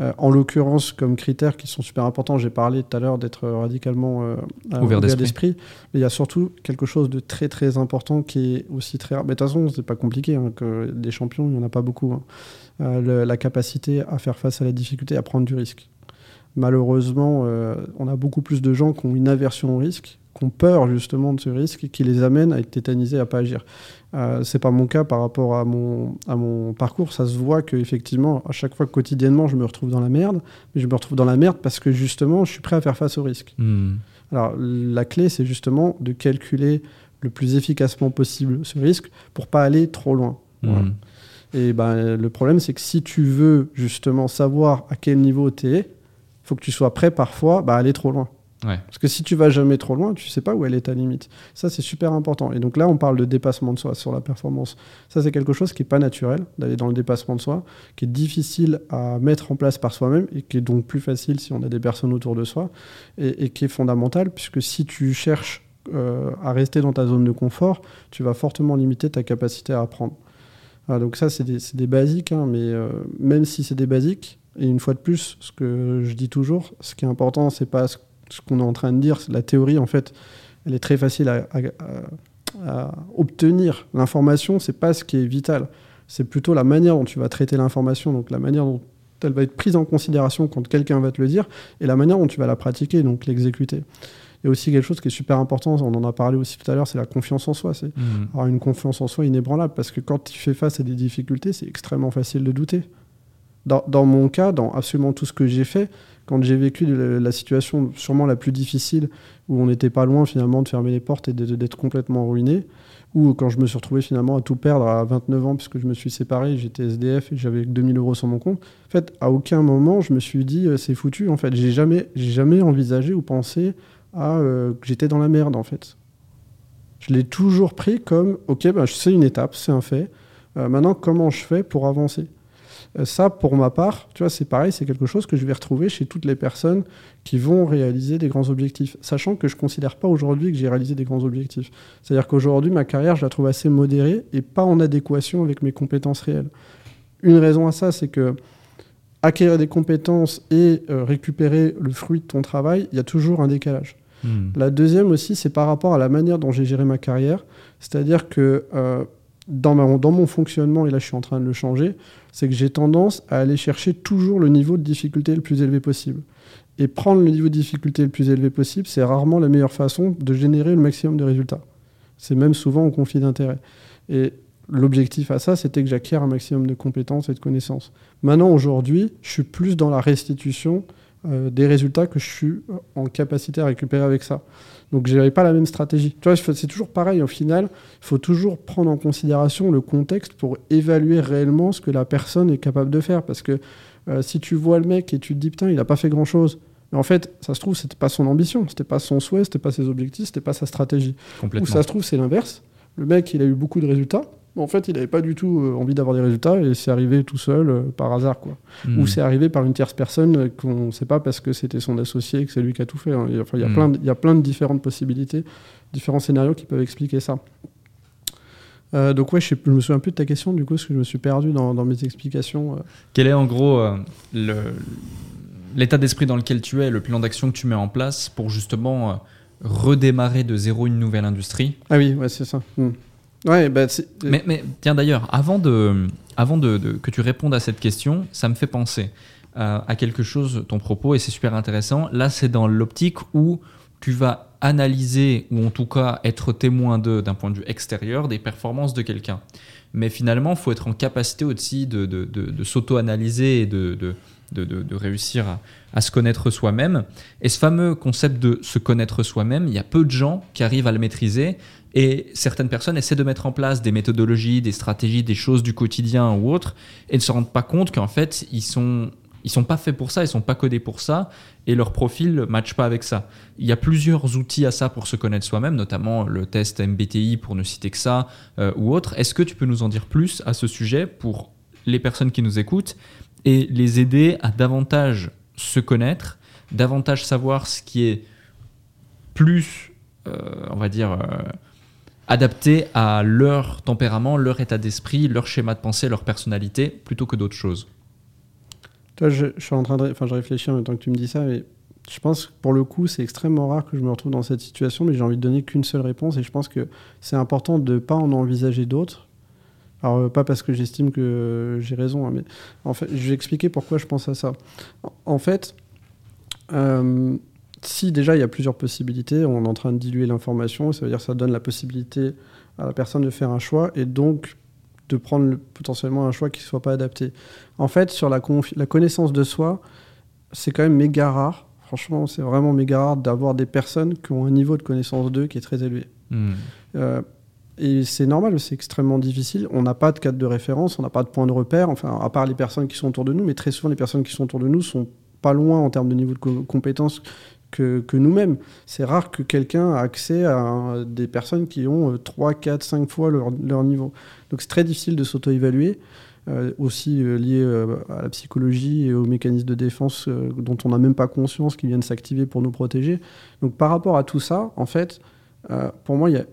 Speaker 1: Euh, en l'occurrence, comme critères qui sont super importants, j'ai parlé tout à l'heure d'être radicalement euh,
Speaker 3: ouvert d'esprit.
Speaker 1: Mais il y a surtout quelque chose de très très important qui est aussi très rare. Mais de toute façon, c'est pas compliqué. Hein, que des champions, il n'y en a pas beaucoup. Hein. la capacité à faire face à la difficulté, à prendre du risque. Malheureusement, on a beaucoup plus de gens qui ont une aversion au risque qui ont peur justement de ce risque et qui les amène à être tétanisés, à pas agir. Euh, c'est pas mon cas par rapport à mon, à mon parcours. Ça se voit que effectivement, à chaque fois quotidiennement, je me retrouve dans la merde, mais je me retrouve dans la merde parce que justement, je suis prêt à faire face au risque. Hmm. Alors la clé, c'est justement de calculer le plus efficacement possible ce risque pour pas aller trop loin. Hmm. Et ben, le problème, c'est que si tu veux justement savoir à quel niveau tu es, il faut que tu sois prêt parfois bah, à aller trop loin. Parce que si tu vas jamais trop loin, tu sais pas où elle est ta limite. Ça, c'est super important. Et donc là, on parle de dépassement de soi sur la performance. Ça, c'est quelque chose qui est pas naturel d'aller dans le dépassement de soi, qui est difficile à mettre en place par soi-même et qui est donc plus facile si on a des personnes autour de soi et, qui est fondamental puisque si tu cherches euh, à rester dans ta zone de confort, tu vas fortement limiter ta capacité à apprendre. donc ça, c'est des, des, basiques, hein, mais euh, même si c'est des basiques, et une fois de plus, ce que je dis toujours, ce qui est important, c'est pas ce ce qu'on est en train de dire, la théorie, en fait, elle est très facile à, obtenir. L'information, c'est pas ce qui est vital. C'est plutôt la manière dont tu vas traiter l'information, donc la manière dont elle va être prise en considération quand quelqu'un va te le dire, et la manière dont tu vas la pratiquer, donc l'exécuter. Il y a aussi quelque chose qui est super important, on en a parlé aussi tout à l'heure, c'est la confiance en soi. C'est mmh. avoir une confiance en soi inébranlable, parce que quand tu fais face à des difficultés, c'est extrêmement facile de douter. Dans, dans, mon cas, dans absolument tout ce que j'ai fait, quand j'ai vécu la situation sûrement la plus difficile, où on n'était pas loin finalement de fermer les portes et d'être complètement ruiné, ou quand je me suis retrouvé finalement à tout perdre à 29 ans puisque je me suis séparé, j'étais SDF et j'avais 2000 euros sur mon compte. En fait, à aucun moment je me suis dit euh, c'est foutu. En fait, j'ai jamais, jamais envisagé ou pensé à euh, que j'étais dans la merde en fait. Je l'ai toujours pris comme, ok, ben, c'est une étape, c'est un fait. Euh, maintenant, comment je fais pour avancer? Ça, pour ma part, tu vois, c'est pareil, c'est quelque chose que je vais retrouver chez toutes les personnes qui vont réaliser des grands objectifs, sachant que je ne considère pas aujourd'hui que j'ai réalisé des grands objectifs. C'est-à-dire qu'aujourd'hui, ma carrière, je la trouve assez modérée et pas en adéquation avec mes compétences réelles. Une raison à ça, c'est que acquérir des compétences et euh, récupérer le fruit de ton travail, il y a toujours un décalage. Hmm. La deuxième aussi, c'est par rapport à la manière dont j'ai géré ma carrière. C'est-à-dire que euh, dans, mon fonctionnement, et là je suis en train de le changer, c'est que j'ai tendance à aller chercher toujours le niveau de difficulté le plus élevé possible. Et prendre le niveau de difficulté le plus élevé possible, c'est rarement la meilleure façon de générer le maximum de résultats. C'est même souvent au conflit d'intérêts. Et l'objectif à ça, c'était que j'acquière un maximum de compétences et de connaissances. Maintenant, aujourd'hui, je suis plus dans la restitution euh, des résultats que je suis en capacité à récupérer avec ça. Donc, je n'avais pas la même stratégie. Tu vois, c'est toujours pareil. Au final, il faut toujours prendre en considération le contexte pour évaluer réellement ce que la personne est capable de faire. Parce que euh, si tu vois le mec et tu te dis, putain, il n'a pas fait grand-chose, mais en fait, ça se trouve, c'était pas son ambition, c'était pas son souhait, c'était pas ses objectifs, c'était pas sa stratégie. Ou ça se trouve, c'est l'inverse. Le mec, il a eu beaucoup de résultats, en fait, il n'avait pas du tout euh, envie d'avoir des résultats et c'est arrivé tout seul euh, par hasard. Quoi. Hmm. Ou c'est arrivé par une tierce personne euh, qu'on ne sait pas parce que c'était son associé et que c'est lui qui a tout fait. Hein. Il, y a, plein de, il y a plein de différentes possibilités, différents scénarios qui peuvent expliquer ça. donc ouais, je, ne me souviens plus de ta question du coup, parce que je me suis perdu dans, mes explications.
Speaker 3: Quel est en gros l'état d'esprit dans lequel tu es, le plan d'action que tu mets en place pour justement redémarrer de zéro une nouvelle industrie?
Speaker 1: Ah oui, ouais, c'est ça. Hmm. Ouais, bah,
Speaker 3: mais, mais, tiens d'ailleurs, avant, de, avant de, que tu répondes à cette question, ça me fait penser euh, à quelque chose, ton propos, et c'est super intéressant. Là, c'est dans l'optique où tu vas analyser, ou en tout cas être témoin de, d'un point de vue extérieur, des performances de quelqu'un. Mais finalement, il faut être en capacité aussi de, de, de s'auto-analyser et de, de, réussir à, à, se connaître soi-même. Et ce fameux concept de se connaître soi-même, il y a peu de gens qui arrivent à le maîtriser. Et certaines personnes essaient de mettre en place des méthodologies, des stratégies, des choses du quotidien ou autres, et ne se rendent pas compte qu'en fait, ils sont ils sont pas faits pour ça, ils sont pas codés pour ça, et leur profil ne matche pas avec ça. Il y a plusieurs outils à ça pour se connaître soi-même, notamment le test MBTI pour ne citer que ça euh, ou autre. Est-ce que tu peux nous en dire plus à ce sujet pour les personnes qui nous écoutent et les aider à davantage se connaître, davantage savoir ce qui est plus, euh, on va dire, euh, adapté à leur tempérament, leur état d'esprit, leur schéma de pensée, leur personnalité, plutôt que d'autres choses.
Speaker 1: Toi, je, suis en train de, enfin, je réfléchis en même temps que tu me dis ça, mais je pense que pour le coup, c'est extrêmement rare que je me retrouve dans cette situation, mais j'ai envie de donner qu'une seule réponse, et je pense que c'est important de ne pas en envisager d'autres. Alors, euh, pas parce que j'estime que j'ai raison, hein, mais en fait, je vais expliquer pourquoi je pense à ça. En fait, euh, si déjà il y a plusieurs possibilités, on est en train de diluer l'information, ça veut dire que ça donne la possibilité à la personne de faire un choix et donc de prendre potentiellement un choix qui ne soit pas adapté. En fait, sur la, la connaissance de soi, c'est quand même méga rare. Franchement, c'est vraiment méga rare d'avoir des personnes qui ont un niveau de connaissance d'eux qui est très élevé. Hmm. Euh, et c'est normal, c'est extrêmement difficile. On n'a pas de cadre de référence, on n'a pas de point de repère, enfin, à part les personnes qui sont autour de nous, mais très souvent, les personnes qui sont autour de nous sont pas loin en termes de niveau de compétences que, nous-mêmes. C'est rare que quelqu'un a accès à des personnes qui ont 3, 4, 5 fois leur, niveau. Donc c'est très difficile de s'auto-évaluer, euh, aussi euh, lié euh, à la psychologie et aux mécanismes de défense dont on n'a même pas conscience qu'ils viennent s'activer pour nous protéger. Donc par rapport à tout ça, en fait, pour moi, il y, a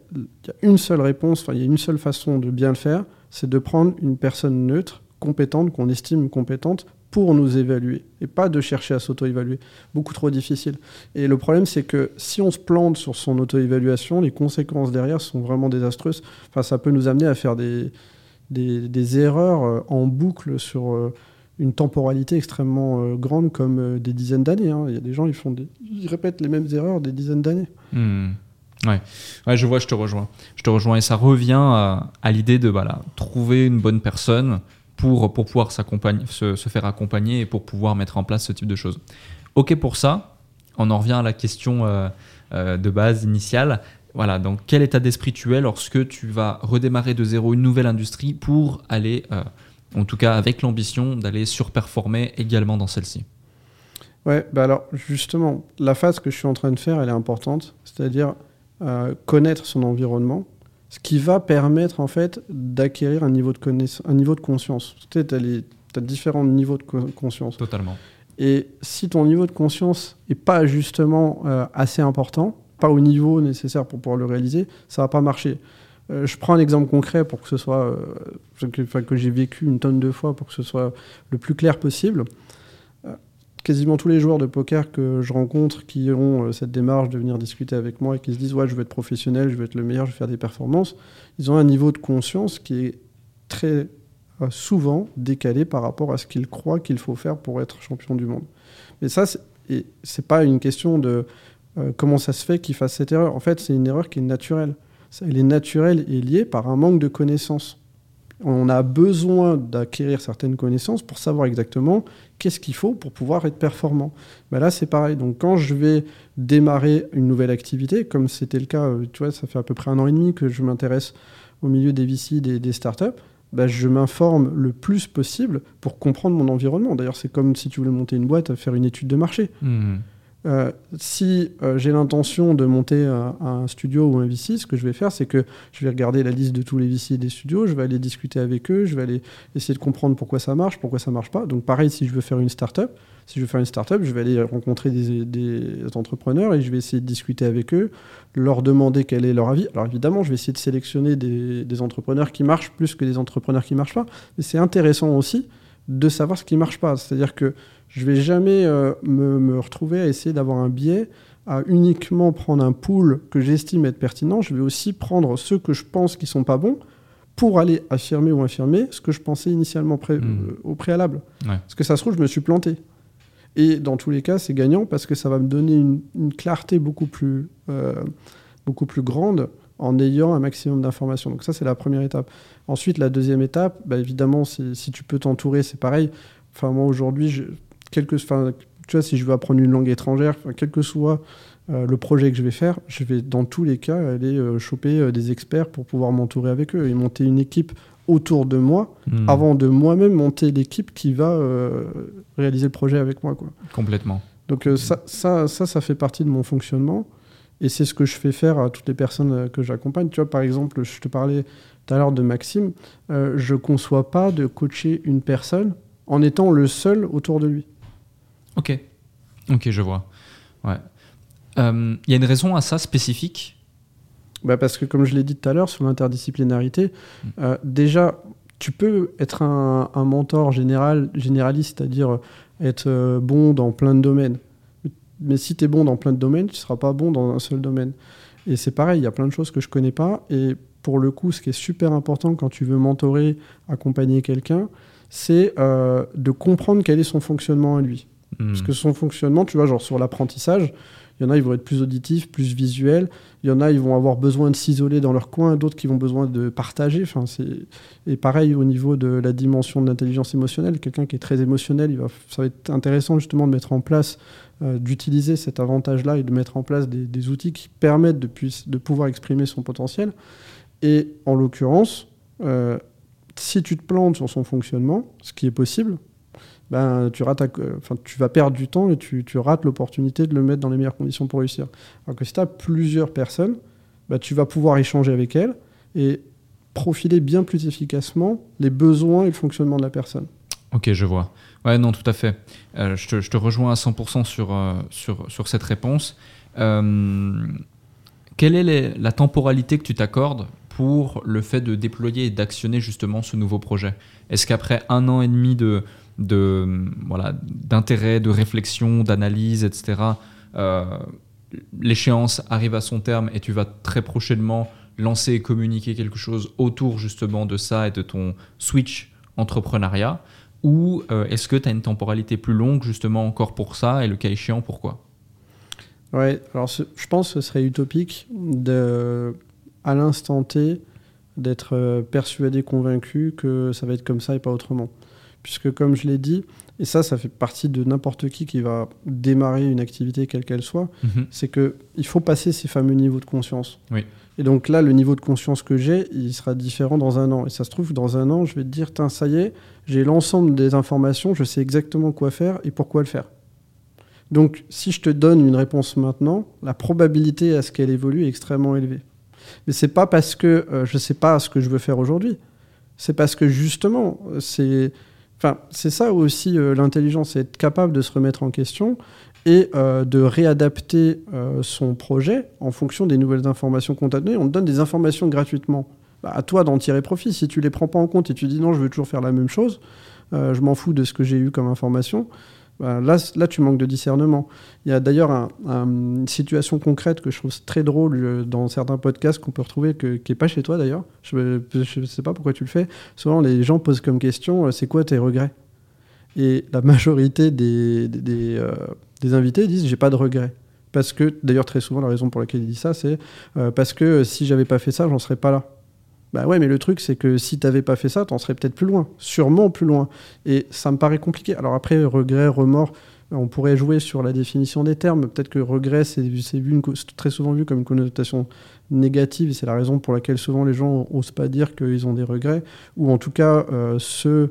Speaker 1: une seule réponse, il y a une seule façon de bien le faire, c'est de prendre une personne neutre, compétente, qu'on estime compétente, pour nous évaluer et pas de chercher à s'auto-évaluer. Beaucoup trop difficile. Et le problème, c'est que si on se plante sur son auto-évaluation, les conséquences derrière sont vraiment désastreuses. Enfin, ça peut nous amener à faire des, des, erreurs euh, en boucle sur euh, une temporalité extrêmement euh, grande comme des dizaines d'années. Hein. Il y a des gens, ils, font ils répètent les mêmes erreurs des dizaines d'années.
Speaker 3: Hmm. Ouais. ouais, je vois, je te rejoins. Je te rejoins et ça revient à, l'idée de voilà, trouver une bonne personne pour, pour pouvoir se, se, faire accompagner et pour pouvoir mettre en place ce type de choses. Ok pour ça, on en revient à la question euh, euh, de base initiale. Voilà, donc quel état d'esprit tu es lorsque tu vas redémarrer de zéro une nouvelle industrie pour aller, euh, en tout cas avec l'ambition d'aller surperformer également dans celle-ci?
Speaker 1: Ouais, bah alors justement, la phase que je suis en train de faire, elle est importante. C'est-à-dire, connaître son environnement, ce qui va permettre en fait d'acquérir un niveau de un niveau de conscience. Tu sais, as, différents niveaux de conscience.
Speaker 3: Totalement.
Speaker 1: Et si ton niveau de conscience est pas justement euh, assez important, pas au niveau nécessaire pour pouvoir le réaliser, ça va pas marcher. Euh, je prends un exemple concret pour que ce soit que, que j'ai vécu une tonne de fois pour que ce soit le plus clair possible quasiment tous les joueurs de poker que je rencontre qui ont euh, cette démarche de venir discuter avec moi et qui se disent ouais je veux être professionnel, je veux être le meilleur, je veux faire des performances, ils ont un niveau de conscience qui est très euh, souvent décalé par rapport à ce qu'ils croient qu'il faut faire pour être champion du monde. Mais ça, c'est pas une question de euh, comment ça se fait qu'ils fassent cette erreur. En fait, c'est une erreur qui est naturelle. Elle est naturelle et liée par un manque de connaissances on a besoin d'acquérir certaines connaissances pour savoir exactement qu'est-ce qu'il faut pour pouvoir être performant. Ben là, c'est pareil. Donc, quand je vais démarrer une nouvelle activité, comme c'était le cas, tu vois, ça fait à peu près un an et demi que je m'intéresse au milieu des VC, des, des startups, ben je m'informe le plus possible pour comprendre mon environnement. D'ailleurs, c'est comme si tu voulais monter une boîte, faire une étude de marché. Mmh. Euh, si euh, j'ai l'intention de monter un, studio ou un VC, ce que je vais faire, c'est que je vais regarder la liste de tous les VC des studios, je vais aller discuter avec eux, je vais aller essayer de comprendre pourquoi ça marche, pourquoi ça marche pas. Donc pareil, si je veux faire une startup, si je veux faire une startup, je vais aller rencontrer des, entrepreneurs et je vais essayer de discuter avec eux, leur demander quel est leur avis. Alors évidemment, je vais essayer de sélectionner des, des entrepreneurs qui marchent plus que des entrepreneurs qui marchent pas. Mais c'est intéressant aussi de savoir ce qui marche pas. C'est-à-dire que je vais jamais euh, me, retrouver à essayer d'avoir un biais, à uniquement prendre un pool que j'estime être pertinent. Je vais aussi prendre ceux que je pense qui sont pas bons pour aller affirmer ou infirmer ce que je pensais initialement hmm. euh, au préalable. Parce que ça se trouve, je me suis planté. Et dans tous les cas, c'est gagnant parce que ça va me donner une, clarté beaucoup plus, euh, beaucoup plus grande en ayant un maximum d'informations. Donc ça, c'est la première étape. Ensuite, la deuxième étape, bah, évidemment, si tu peux t'entourer, c'est pareil. Enfin, moi, aujourd'hui, quelque, enfin, tu vois, si je veux apprendre une langue étrangère, quel que soit euh, le projet que je vais faire, je vais dans tous les cas aller euh, choper euh, des experts pour pouvoir m'entourer avec eux et monter une équipe autour de moi hmm. avant de moi-même monter l'équipe qui va réaliser le projet avec moi. Quoi.
Speaker 3: Complètement.
Speaker 1: Donc ça, ça, ça, ça fait partie de mon fonctionnement et c'est ce que je fais faire à toutes les personnes que j'accompagne. Tu vois, par exemple, je te parlais tout à l'heure de Maxime, je conçois pas de coacher une personne en étant le seul autour de lui.
Speaker 3: Ok, ok, je vois. Ouais. Il euh, y a une raison à ça spécifique?
Speaker 1: Bah Parce que, comme je l'ai dit tout à l'heure, sur l'interdisciplinarité, mm. euh, déjà, tu peux être un, mentor général, généraliste, c'est-à-dire être euh, bon dans plein de domaines. Mais si tu es bon dans plein de domaines, tu ne seras pas bon dans un seul domaine. Et c'est pareil, il y a plein de choses que je ne connais pas. Et pour le coup, ce qui est super important quand tu veux mentorer, accompagner quelqu'un, c'est de comprendre quel est son fonctionnement à lui. Parce hmm. que son fonctionnement, tu vois, genre sur l'apprentissage, il y en a, ils vont être plus auditifs, plus visuels. Il y en a, ils vont avoir besoin de s'isoler dans leur coin. D'autres qui vont besoin de partager. Enfin, et pareil au niveau de la dimension de l'intelligence émotionnelle. Quelqu'un qui est très émotionnel, il va... ça va être intéressant justement de mettre en place, euh, d'utiliser cet avantage-là et de mettre en place des, outils qui permettent de, de, pouvoir exprimer son potentiel. Et en l'occurrence, euh, si tu te plantes sur son fonctionnement, ce qui est possible, ben, tu, rates enfin, tu vas perdre du temps et tu, tu rates l'opportunité de le mettre dans les meilleures conditions pour réussir. Alors que si tu as plusieurs personnes, ben, tu vas pouvoir échanger avec elles et profiler bien plus efficacement les besoins et le fonctionnement de la personne.
Speaker 3: Ok, je vois. Ouais, non, tout à fait. Euh, je, te, je, te, rejoins à 100% sur, euh, sur, sur, cette réponse. Euh, quelle est la temporalité que tu t'accordes pour le fait de déployer et d'actionner justement ce nouveau projet? Est-ce qu'après un an et demi de, de voilà d'intérêt, de réflexion, d'analyse, etc. Euh, l'échéance arrive à son terme et tu vas très prochainement lancer et communiquer quelque chose autour justement de ça et de ton switch entrepreneuriat. Ou euh, est-ce que tu as une temporalité plus longue justement encore pour ça et le cas échéant pourquoi?
Speaker 1: Ouais, alors je pense que ce serait utopique de, à l'instant T d'être euh, persuadé, convaincu que ça va être comme ça et pas autrement puisque comme je l'ai dit, et ça, ça fait partie de n'importe qui qui va démarrer une activité quelle qu'elle soit, mhm. c'est que il faut passer ces fameux niveaux de conscience. Et donc là, le niveau de conscience que j'ai, il sera différent dans un an. Et ça se trouve, dans un an, je vais te dire, ça y est, j'ai l'ensemble des informations, je sais exactement quoi faire et pourquoi le faire. Donc, si je te donne une réponse maintenant, la probabilité à ce qu'elle évolue est extrêmement élevée. Mais c'est pas parce que euh, je sais pas ce que je veux faire aujourd'hui. C'est parce que justement, c'est, c'est ça aussi euh, l'intelligence, c'est être capable de se remettre en question et euh, de réadapter son projet en fonction des nouvelles informations qu'on t'a données. On te donne des informations gratuitement. Bah, à toi d'en tirer profit. Si tu les prends pas en compte et tu dis non, je veux toujours faire la même chose, je m'en fous de ce que j'ai eu comme information là, là, tu manques de discernement. Il y a d'ailleurs une situation concrète que je trouve très drôle euh, dans certains podcasts qu'on peut retrouver, que, qui n'est pas chez toi d'ailleurs. Je ne sais pas pourquoi tu le fais. Souvent, les gens posent comme question euh, c'est quoi tes regrets? Et la majorité euh, des invités disent j'ai pas de regrets. Parce que, d'ailleurs, très souvent, la raison pour laquelle ils disent ça, c'est parce que si j'avais pas fait ça, j'en serais pas là. Bah ouais, mais le truc, c'est que si t'avais pas fait ça, t'en serais peut-être plus loin. Sûrement plus loin. Et ça me paraît compliqué. Alors après, regret, remords, on pourrait jouer sur la définition des termes. Peut-être que regret, c'est très souvent vu comme une connotation négative, et c'est la raison pour laquelle souvent les gens n'osent pas dire qu'ils ont des regrets, ou en tout cas euh, se,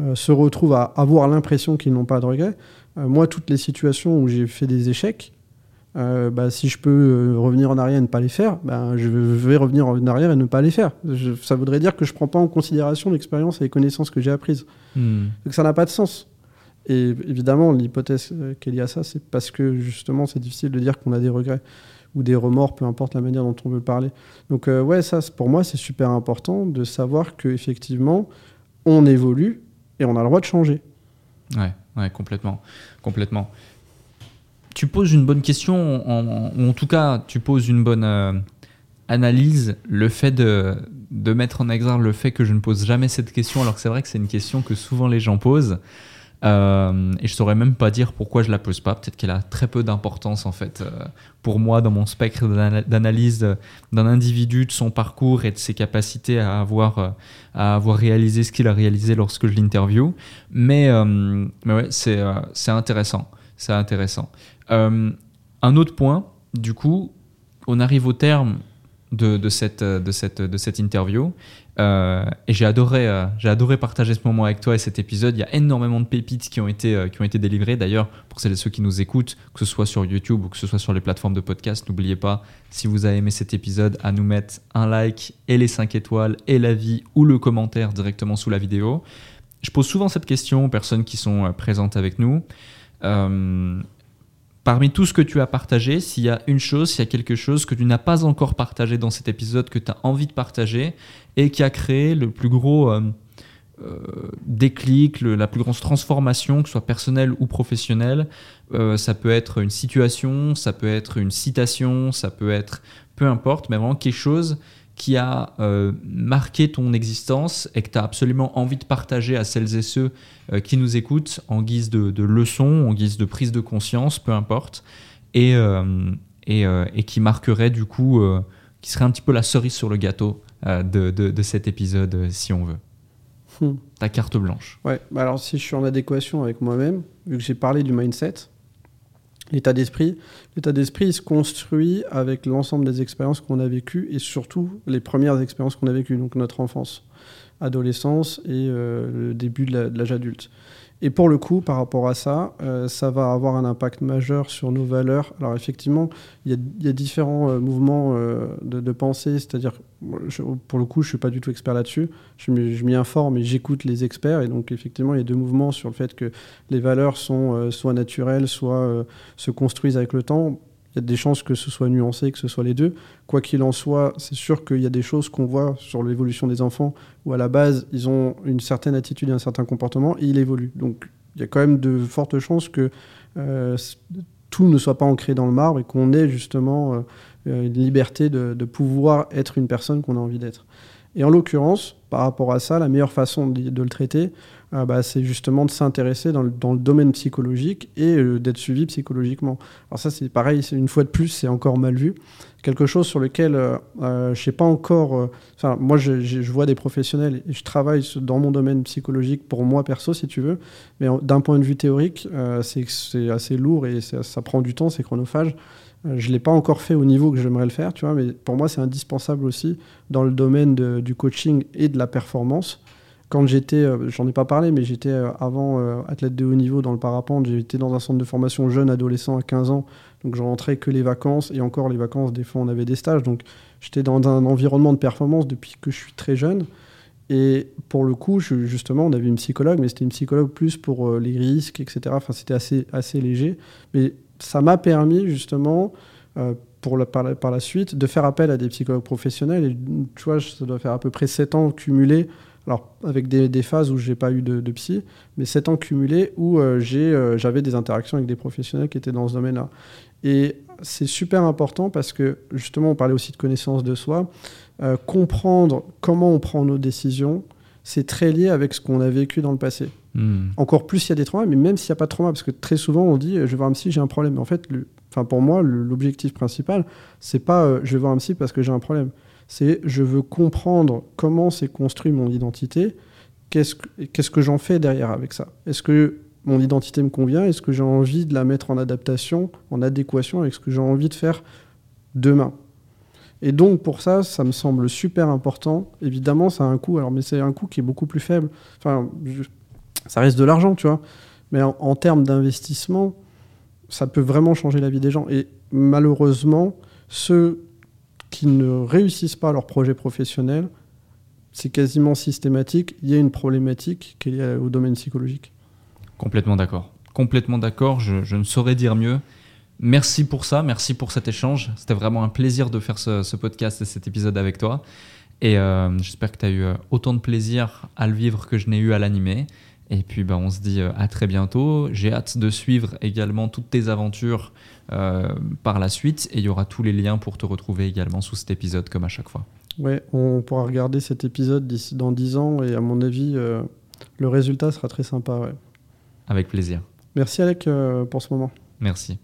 Speaker 1: euh, se retrouvent à avoir l'impression qu'ils n'ont pas de regrets. Euh, moi, toutes les situations où j'ai fait des échecs, euh, bah, si je peux euh, revenir en arrière et ne pas les faire, bah, je vais revenir en arrière et ne pas les faire. ça voudrait dire que je ne prends pas en considération l'expérience et les connaissances que j'ai apprises. Hmm. Donc ça n'a pas de sens. Et évidemment, l'hypothèse euh, qu'il y a ça, c'est parce que justement, c'est difficile de dire qu'on a des regrets ou des remords, peu importe la manière dont on veut parler. Donc ouais, ça, pour moi, c'est super important de savoir qu'effectivement, on évolue et on a le droit de changer.
Speaker 3: Ouais, ouais, complètement, complètement tu poses une bonne question, ou en tout cas, tu poses une bonne euh, analyse. Le fait de, de, mettre en exergue le fait que je ne pose jamais cette question, alors que c'est vrai que c'est une question que souvent les gens posent. Euh, et je saurais même pas dire pourquoi je la pose pas. Peut-être qu'elle a très peu d'importance en fait euh, pour moi dans mon spectre d'analyse d'un individu, de son parcours et de ses capacités à avoir, à avoir réalisé ce qu'il a réalisé lorsque je l'interview. Mais, mais ouais, c'est intéressant. C'est intéressant. Euh, un autre point, du coup, on arrive au terme de, cette, interview. Euh, et j'ai adoré, euh, j'ai adoré partager ce moment avec toi et cet épisode. Il y a énormément de pépites qui ont été, été délivrées. D'ailleurs, pour celles et ceux qui nous écoutent, que ce soit sur YouTube ou que ce soit sur les plateformes de podcast, n'oubliez pas, si vous avez aimé cet épisode, à nous mettre un like et les 5 étoiles et l'avis ou le commentaire directement sous la vidéo. Je pose souvent cette question aux personnes qui sont présentes avec nous. Parmi tout ce que tu as partagé, s'il y a une chose, s'il y a quelque chose que tu n'as pas encore partagé dans cet épisode, que tu as envie de partager et qui a créé le plus gros euh, euh, déclic, la plus grosse transformation, que ce soit personnelle ou professionnelle, euh, ça peut être une situation, ça peut être une citation, ça peut être peu importe, mais vraiment quelque chose qui a euh, marqué ton existence et que tu as absolument envie de partager à celles et ceux euh, qui nous écoutent en guise de, de, leçon, en guise de prise de conscience, peu importe, et, euh, et, qui marquerait du coup, qui serait un petit peu la cerise sur le gâteau de, de, cet épisode, si on veut. Hmm. Ta carte blanche.
Speaker 1: Ouais, bah alors si je suis en adéquation avec moi-même, vu que j'ai parlé du mindset, L'état d'esprit, l'état se construit avec l'ensemble des expériences qu'on a vécues et surtout les premières expériences qu'on a vécues, donc notre enfance, adolescence et euh, le début de l'âge adulte. Et pour le coup, par rapport à ça, euh, ça va avoir un impact majeur sur nos valeurs. Alors effectivement, il y, a différents euh, mouvements euh, de, pensée, c'est-à-dire, pour le coup, je ne suis pas du tout expert là-dessus, je m'y informe et j'écoute les experts. Et donc effectivement, il y a deux mouvements sur le fait que les valeurs sont soit naturelles, soit se construisent avec le temps il y a des chances que ce soit nuancé, que ce soit les deux. Quoi qu'il en soit, c'est sûr qu'il y a des choses qu'on voit sur l'évolution des enfants où à la base, ils ont une certaine attitude et un certain comportement et ils évoluent. Donc il y a quand même de fortes chances que euh, tout ne soit pas ancré dans le marbre et qu'on ait justement euh, une liberté de, pouvoir être une personne qu'on a envie d'être. Et en l'occurrence, par rapport à ça, la meilleure façon de le traiter, ah bah, c'est justement de s'intéresser dans dans le, domaine psychologique et euh, d'être suivi psychologiquement. Alors ça, c'est pareil, une fois de plus, c'est encore mal vu. Quelque chose sur lequel euh, euh je sais pas encore... Enfin, moi, je, je, vois des professionnels et je travaille dans mon domaine psychologique pour moi perso, si tu veux. Mais d'un point de vue théorique, c'est assez lourd et ça prend du temps, c'est chronophage. Je ne l'ai pas encore fait au niveau que j'aimerais le faire, tu vois, mais pour moi, c'est indispensable aussi dans le domaine du coaching et de la performance quand j'étais, euh, j'en ai pas parlé, mais j'étais euh, avant euh, athlète de haut niveau dans le parapente, j'étais dans un centre de formation jeune adolescent à 15 ans, donc je rentrais que les vacances, et encore les vacances, des fois on avait des stages, donc j'étais dans un environnement de performance depuis que je suis très jeune. Et pour le coup, justement, on avait une psychologue, mais c'était une psychologue plus pour les risques, etc. Enfin, c'était assez, assez léger. Mais ça m'a permis, justement, pour la, par, la, suite, de faire appel à des psychologues professionnels. Et tu vois, ça doit faire à peu près 7 ans cumulés alors avec des, phases où j'ai pas eu de, psy, mais sept ans cumulés où euh, euh, j'avais des interactions avec des professionnels qui étaient dans ce domaine-là. Et c'est super important parce que justement, on parlait aussi de connaissance de soi. Euh, comprendre comment on prend nos décisions, c'est très lié avec ce qu'on a vécu dans le passé. Hmm. Encore plus s'il y a des traumas, mais même s'il n'y a pas de trauma, parce que très souvent on dit je vais voir un psy, j'ai un problème. Mais en fait, enfin pour moi, l'objectif principal, c'est pas je vais voir un psy parce que j'ai un problème c'est je veux comprendre comment s'est construit mon identité, qu'est-ce que, j'en fais derrière avec ça? Est-ce que mon identité me convient? Est-ce que j'ai envie de la mettre en adaptation, en adéquation avec ce que j'ai envie de faire demain? Et donc pour ça, ça me semble super important. Évidemment, ça a un coût, alors mais c'est un coût qui est beaucoup plus faible. Enfin, ça reste de l'argent, tu vois. Mais en, en termes d'investissement, ça peut vraiment changer la vie des gens. Et malheureusement, ceux qui ne réussissent pas leur projet professionnel, c'est quasiment systématique. Il y a une problématique qui est liée au domaine psychologique.
Speaker 3: Complètement d'accord. Complètement d'accord. Je, ne saurais dire mieux. Merci pour ça. Merci pour cet échange. C'était vraiment un plaisir de faire ce, podcast et cet épisode avec toi. Et euh, j'espère que tu as eu euh, autant de plaisir à le vivre que je n'ai eu à l'animer. Et puis, bah, on se dit euh, à très bientôt. J'ai hâte de suivre également toutes tes aventures par la suite. Et il y aura tous les liens pour te retrouver également sous cet épisode, comme à chaque fois.
Speaker 1: Ouais, on pourra regarder cet épisode d'ici dans 10 ans. Et à mon avis, euh, le résultat sera très sympa. Ouais.
Speaker 3: Avec plaisir.
Speaker 1: Merci Alec pour ce moment.
Speaker 3: Merci.